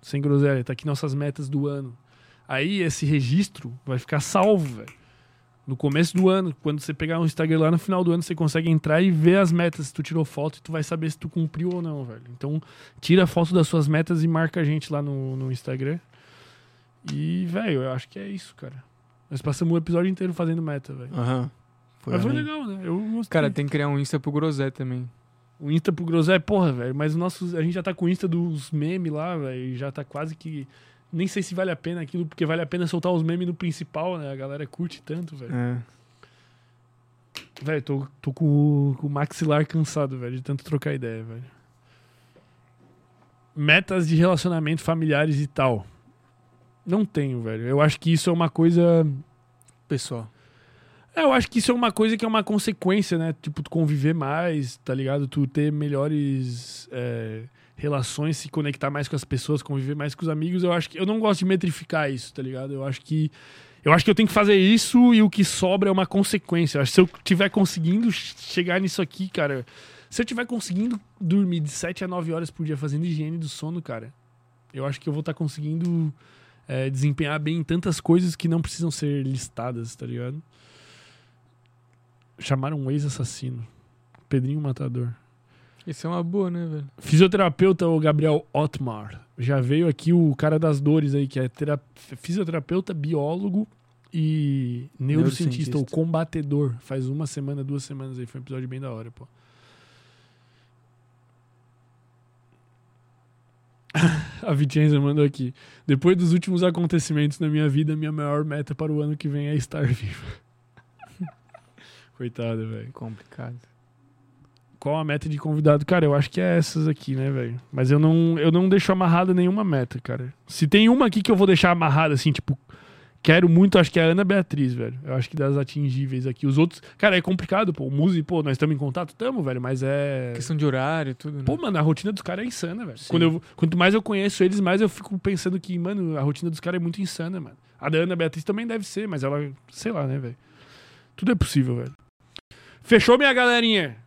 Sem groselha, tá aqui nossas metas do ano. Aí esse registro vai ficar salvo, velho. No começo do ano, quando você pegar um Instagram lá no final do ano, você consegue entrar e ver as metas. Se tu tirou foto, e tu vai saber se tu cumpriu ou não, velho. Então, tira a foto das suas metas e marca a gente lá no, no Instagram. E, velho, eu acho que é isso, cara. Nós passamos o episódio inteiro fazendo meta, velho. Aham. Foi Mas foi legal, né? Eu gostei. Cara, tem que criar um Insta pro Grosé também. O Insta pro Groselha, porra, velho. Mas o nosso, a gente já tá com o Insta dos memes lá, velho. e Já tá quase que. Nem sei se vale a pena aquilo, porque vale a pena soltar os memes no principal, né? A galera curte tanto, velho. É. Velho, tô, tô com, o- com o maxilar cansado, velho, de tanto trocar ideia, velho. Metas de relacionamento familiares e tal. Não tenho, velho. Eu acho que isso é uma coisa. Pessoal. É, eu acho que isso é uma coisa que é uma consequência, né? Tipo, tu conviver mais, tá ligado? Tu ter melhores é, relações, se conectar mais com as pessoas, conviver mais com os amigos. Eu acho que. Eu não gosto de metrificar isso, tá ligado? Eu acho que. Eu acho que eu tenho que fazer isso e o que sobra é uma consequência. Eu acho que se eu tiver conseguindo chegar nisso aqui, cara. Se eu tiver conseguindo dormir de 7 a 9 horas por dia fazendo higiene do sono, cara, eu acho que eu vou estar conseguindo é, desempenhar bem em tantas coisas que não precisam ser listadas, tá ligado? Chamaram um ex-assassino. Pedrinho Matador. Isso é uma boa, né, velho? Fisioterapeuta, o Gabriel Otmar. Já veio aqui o cara das dores aí, que é tera- fisioterapeuta, biólogo e neurocientista, o Neurocientista. combatedor. Faz uma semana, duas semanas aí. Foi um episódio bem da hora, pô. A Vicenza mandou aqui. Depois dos últimos acontecimentos na minha vida, minha maior meta para o ano que vem é estar vivo. Coitado, velho. Complicado. Qual a meta de convidado? Cara, eu acho que é essas aqui, né, velho? Mas eu não, eu não deixo amarrada nenhuma meta, cara. Se tem uma aqui que eu vou deixar amarrada, assim, tipo, quero muito, acho que é a Ana Beatriz, velho. Eu acho que das atingíveis aqui. Os outros, cara, é complicado, pô. O Muzi, pô, nós estamos em contato? Tamo, velho, mas é. Questão de horário e tudo, né? Pô, mano, a rotina dos caras é insana, velho. Sim. Quando eu, quanto mais eu conheço eles, mais eu fico pensando que, mano, a rotina dos caras é muito insana, mano. A da Ana Beatriz também deve ser, mas ela, sei lá, né, velho. Tudo é possível, velho. Fechou, minha galerinha?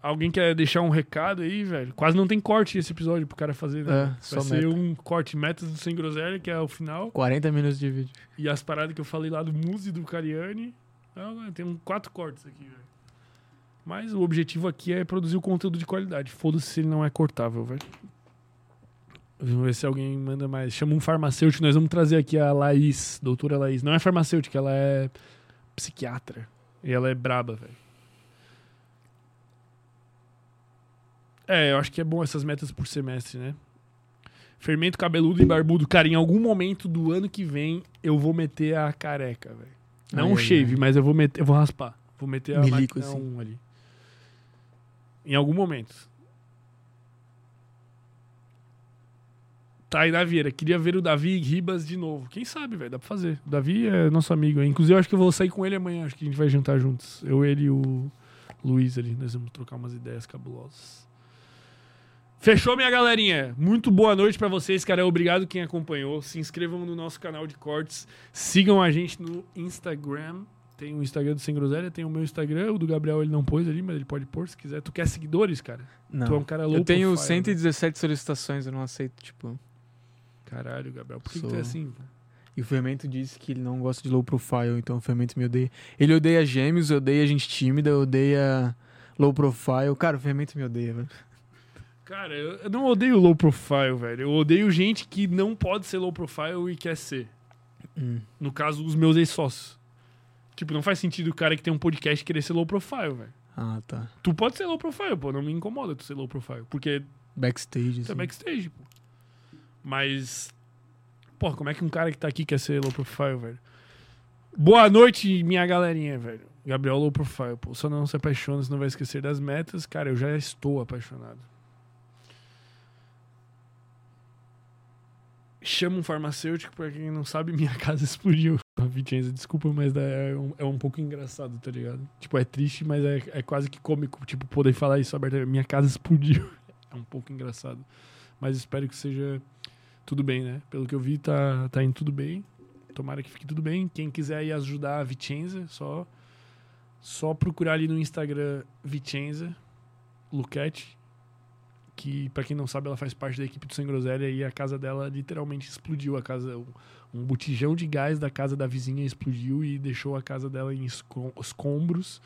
Alguém quer deixar um recado aí, velho? Quase não tem corte esse episódio pro cara fazer, né? É, Vai ser meta. um corte metas do Sem Groselha, que é o final. 40 minutos de vídeo. E as paradas que eu falei lá do Muzi e do Cariani. Ah, tem quatro cortes aqui, velho. Mas o objetivo aqui é produzir o conteúdo de qualidade. Foda-se se ele não é cortável, velho. Vamos ver se alguém manda mais. Chama um farmacêutico. Nós vamos trazer aqui a Laís, doutora Laís. Não é farmacêutica, ela é psiquiatra. E ela é braba, velho. É, eu acho que é bom essas metas por semestre, né? Fermento cabeludo e barbudo. Cara, em algum momento do ano que vem eu vou meter a careca, velho. Não Ai, um shave, ai. mas eu vou meter, eu vou raspar. Vou meter a Milico, máquina assim. 1 ali. Em algum momento. Tainá Vieira, queria ver o Davi Ribas de novo. Quem sabe, velho, dá pra fazer. O Davi é nosso amigo. Inclusive, eu acho que eu vou sair com ele amanhã. Acho que a gente vai jantar juntos. Eu, ele e o Luiz ali. Nós vamos trocar umas ideias cabulosas. Fechou, minha galerinha? Muito boa noite pra vocês, cara. Obrigado quem acompanhou. Se inscrevam no nosso canal de cortes. Sigam a gente no Instagram. Tem o Instagram do Sem Groselha, tem o meu Instagram. O do Gabriel ele não pôs ali, mas ele pode pôr se quiser. Tu quer seguidores, cara? Não. Tu é um cara low eu tenho profile, né? 117 solicitações, eu não aceito, tipo. Caralho, Gabriel. Por que, que tu Sou- é assim? E o Fermento disse que ele não gosta de low profile, então o Fermento me odeia. Ele odeia gêmeos, odeia gente tímida, odeia low profile. Cara, o Fermento me odeia, velho. Cara, eu não odeio low profile, velho. Eu odeio gente que não pode ser low profile e quer ser. Hum. No caso, os meus ex-sócios. Tipo, não faz sentido o cara que tem um podcast querer ser low profile, velho. Ah, tá. Tu pode ser low profile, pô. Não me incomoda tu ser low profile. Porque Backstage, tu é assim. backstage, pô. Mas. Porra, como é que um cara que tá aqui quer ser low profile, velho? Boa noite, minha galerinha, velho. Gabriel low profile, pô. Só não se apaixona, senão vai esquecer das metas. Cara, eu já estou apaixonado. Chama um farmacêutico, pra quem não sabe, minha casa explodiu. Vicenza, desculpa, mas é um, é um pouco engraçado, tá ligado? Tipo, é triste, mas é, é quase que cômico, tipo, poder falar isso abertamente. Minha casa explodiu. É um pouco engraçado. Mas espero que seja tudo bem, né? Pelo que eu vi, tá, tá indo tudo bem. Tomara que fique tudo bem. Quem quiser ir ajudar a Vicenza, só, só procurar ali no Instagram Vicenza Luquete. Que, pra quem não sabe, ela faz parte da equipe do Sem Groselha e a casa dela literalmente explodiu. A casa, um, botijão de gás da casa da vizinha explodiu e deixou a casa dela em esco- escombros.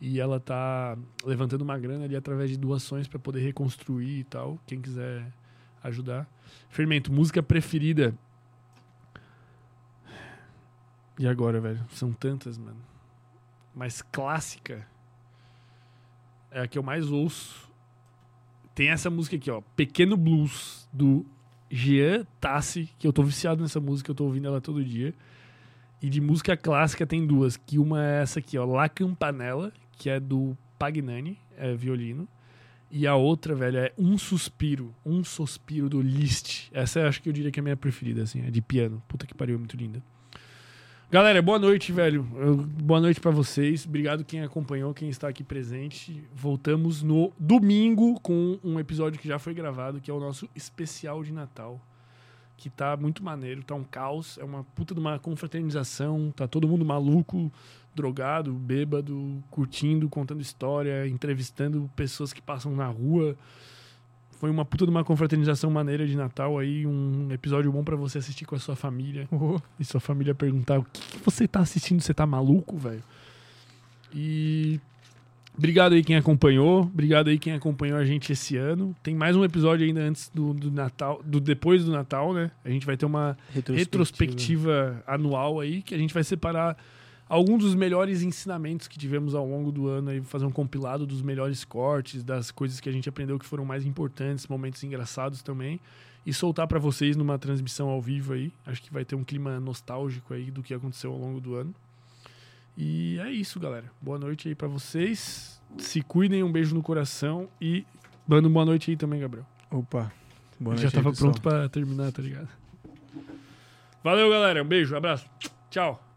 E ela tá levantando uma grana ali através de doações pra poder reconstruir e tal. Quem quiser ajudar. Fermento, música preferida. E agora, velho? São tantas, mano. Mas clássica é a que eu mais ouço. Tem essa música aqui, ó. Pequeno Blues, do Jean Tassi, que eu tô viciado nessa música, eu tô ouvindo ela todo dia. E de música clássica tem duas, que uma é essa aqui, ó, La Campanella, que é do Pagnani, é violino. E a outra, velho, é Um Suspiro, Um Suspiro do Liszt. Essa eu acho que eu diria que é a minha preferida, assim, é de piano. Puta que pariu, é muito linda. Galera, boa noite, velho. Boa noite pra vocês. Obrigado quem acompanhou, quem está aqui presente. Voltamos no domingo com um episódio que já foi gravado, que é o nosso especial de Natal. Que tá muito maneiro, tá um caos, é uma puta de uma confraternização, tá todo mundo maluco, drogado, bêbado, curtindo, contando história, entrevistando pessoas que passam na rua. Foi uma puta de uma confraternização maneira de Natal aí, um episódio bom pra você assistir com a sua família e sua família perguntar o que, que você tá assistindo, você tá maluco, velho? E obrigado aí quem acompanhou, obrigado aí quem acompanhou a gente esse ano. Tem mais um episódio ainda antes do, do Natal, do depois do Natal, né? A gente vai ter uma retrospectiva anual aí que a gente vai separar alguns dos melhores ensinamentos que tivemos ao longo do ano aí fazer um compilado dos melhores cortes, das coisas que a gente aprendeu que foram mais importantes, momentos engraçados também e soltar pra vocês numa transmissão ao vivo aí. Acho que vai ter um clima nostálgico aí do que aconteceu ao longo do ano. E é isso, galera. Boa noite aí pra vocês. Se cuidem, um beijo no coração e manda uma boa noite aí também, Gabriel. Opa. Boa Já noite aí, tava pessoal. pronto pra terminar, tá ligado? Valeu, galera. Um beijo, abraço. Tchau.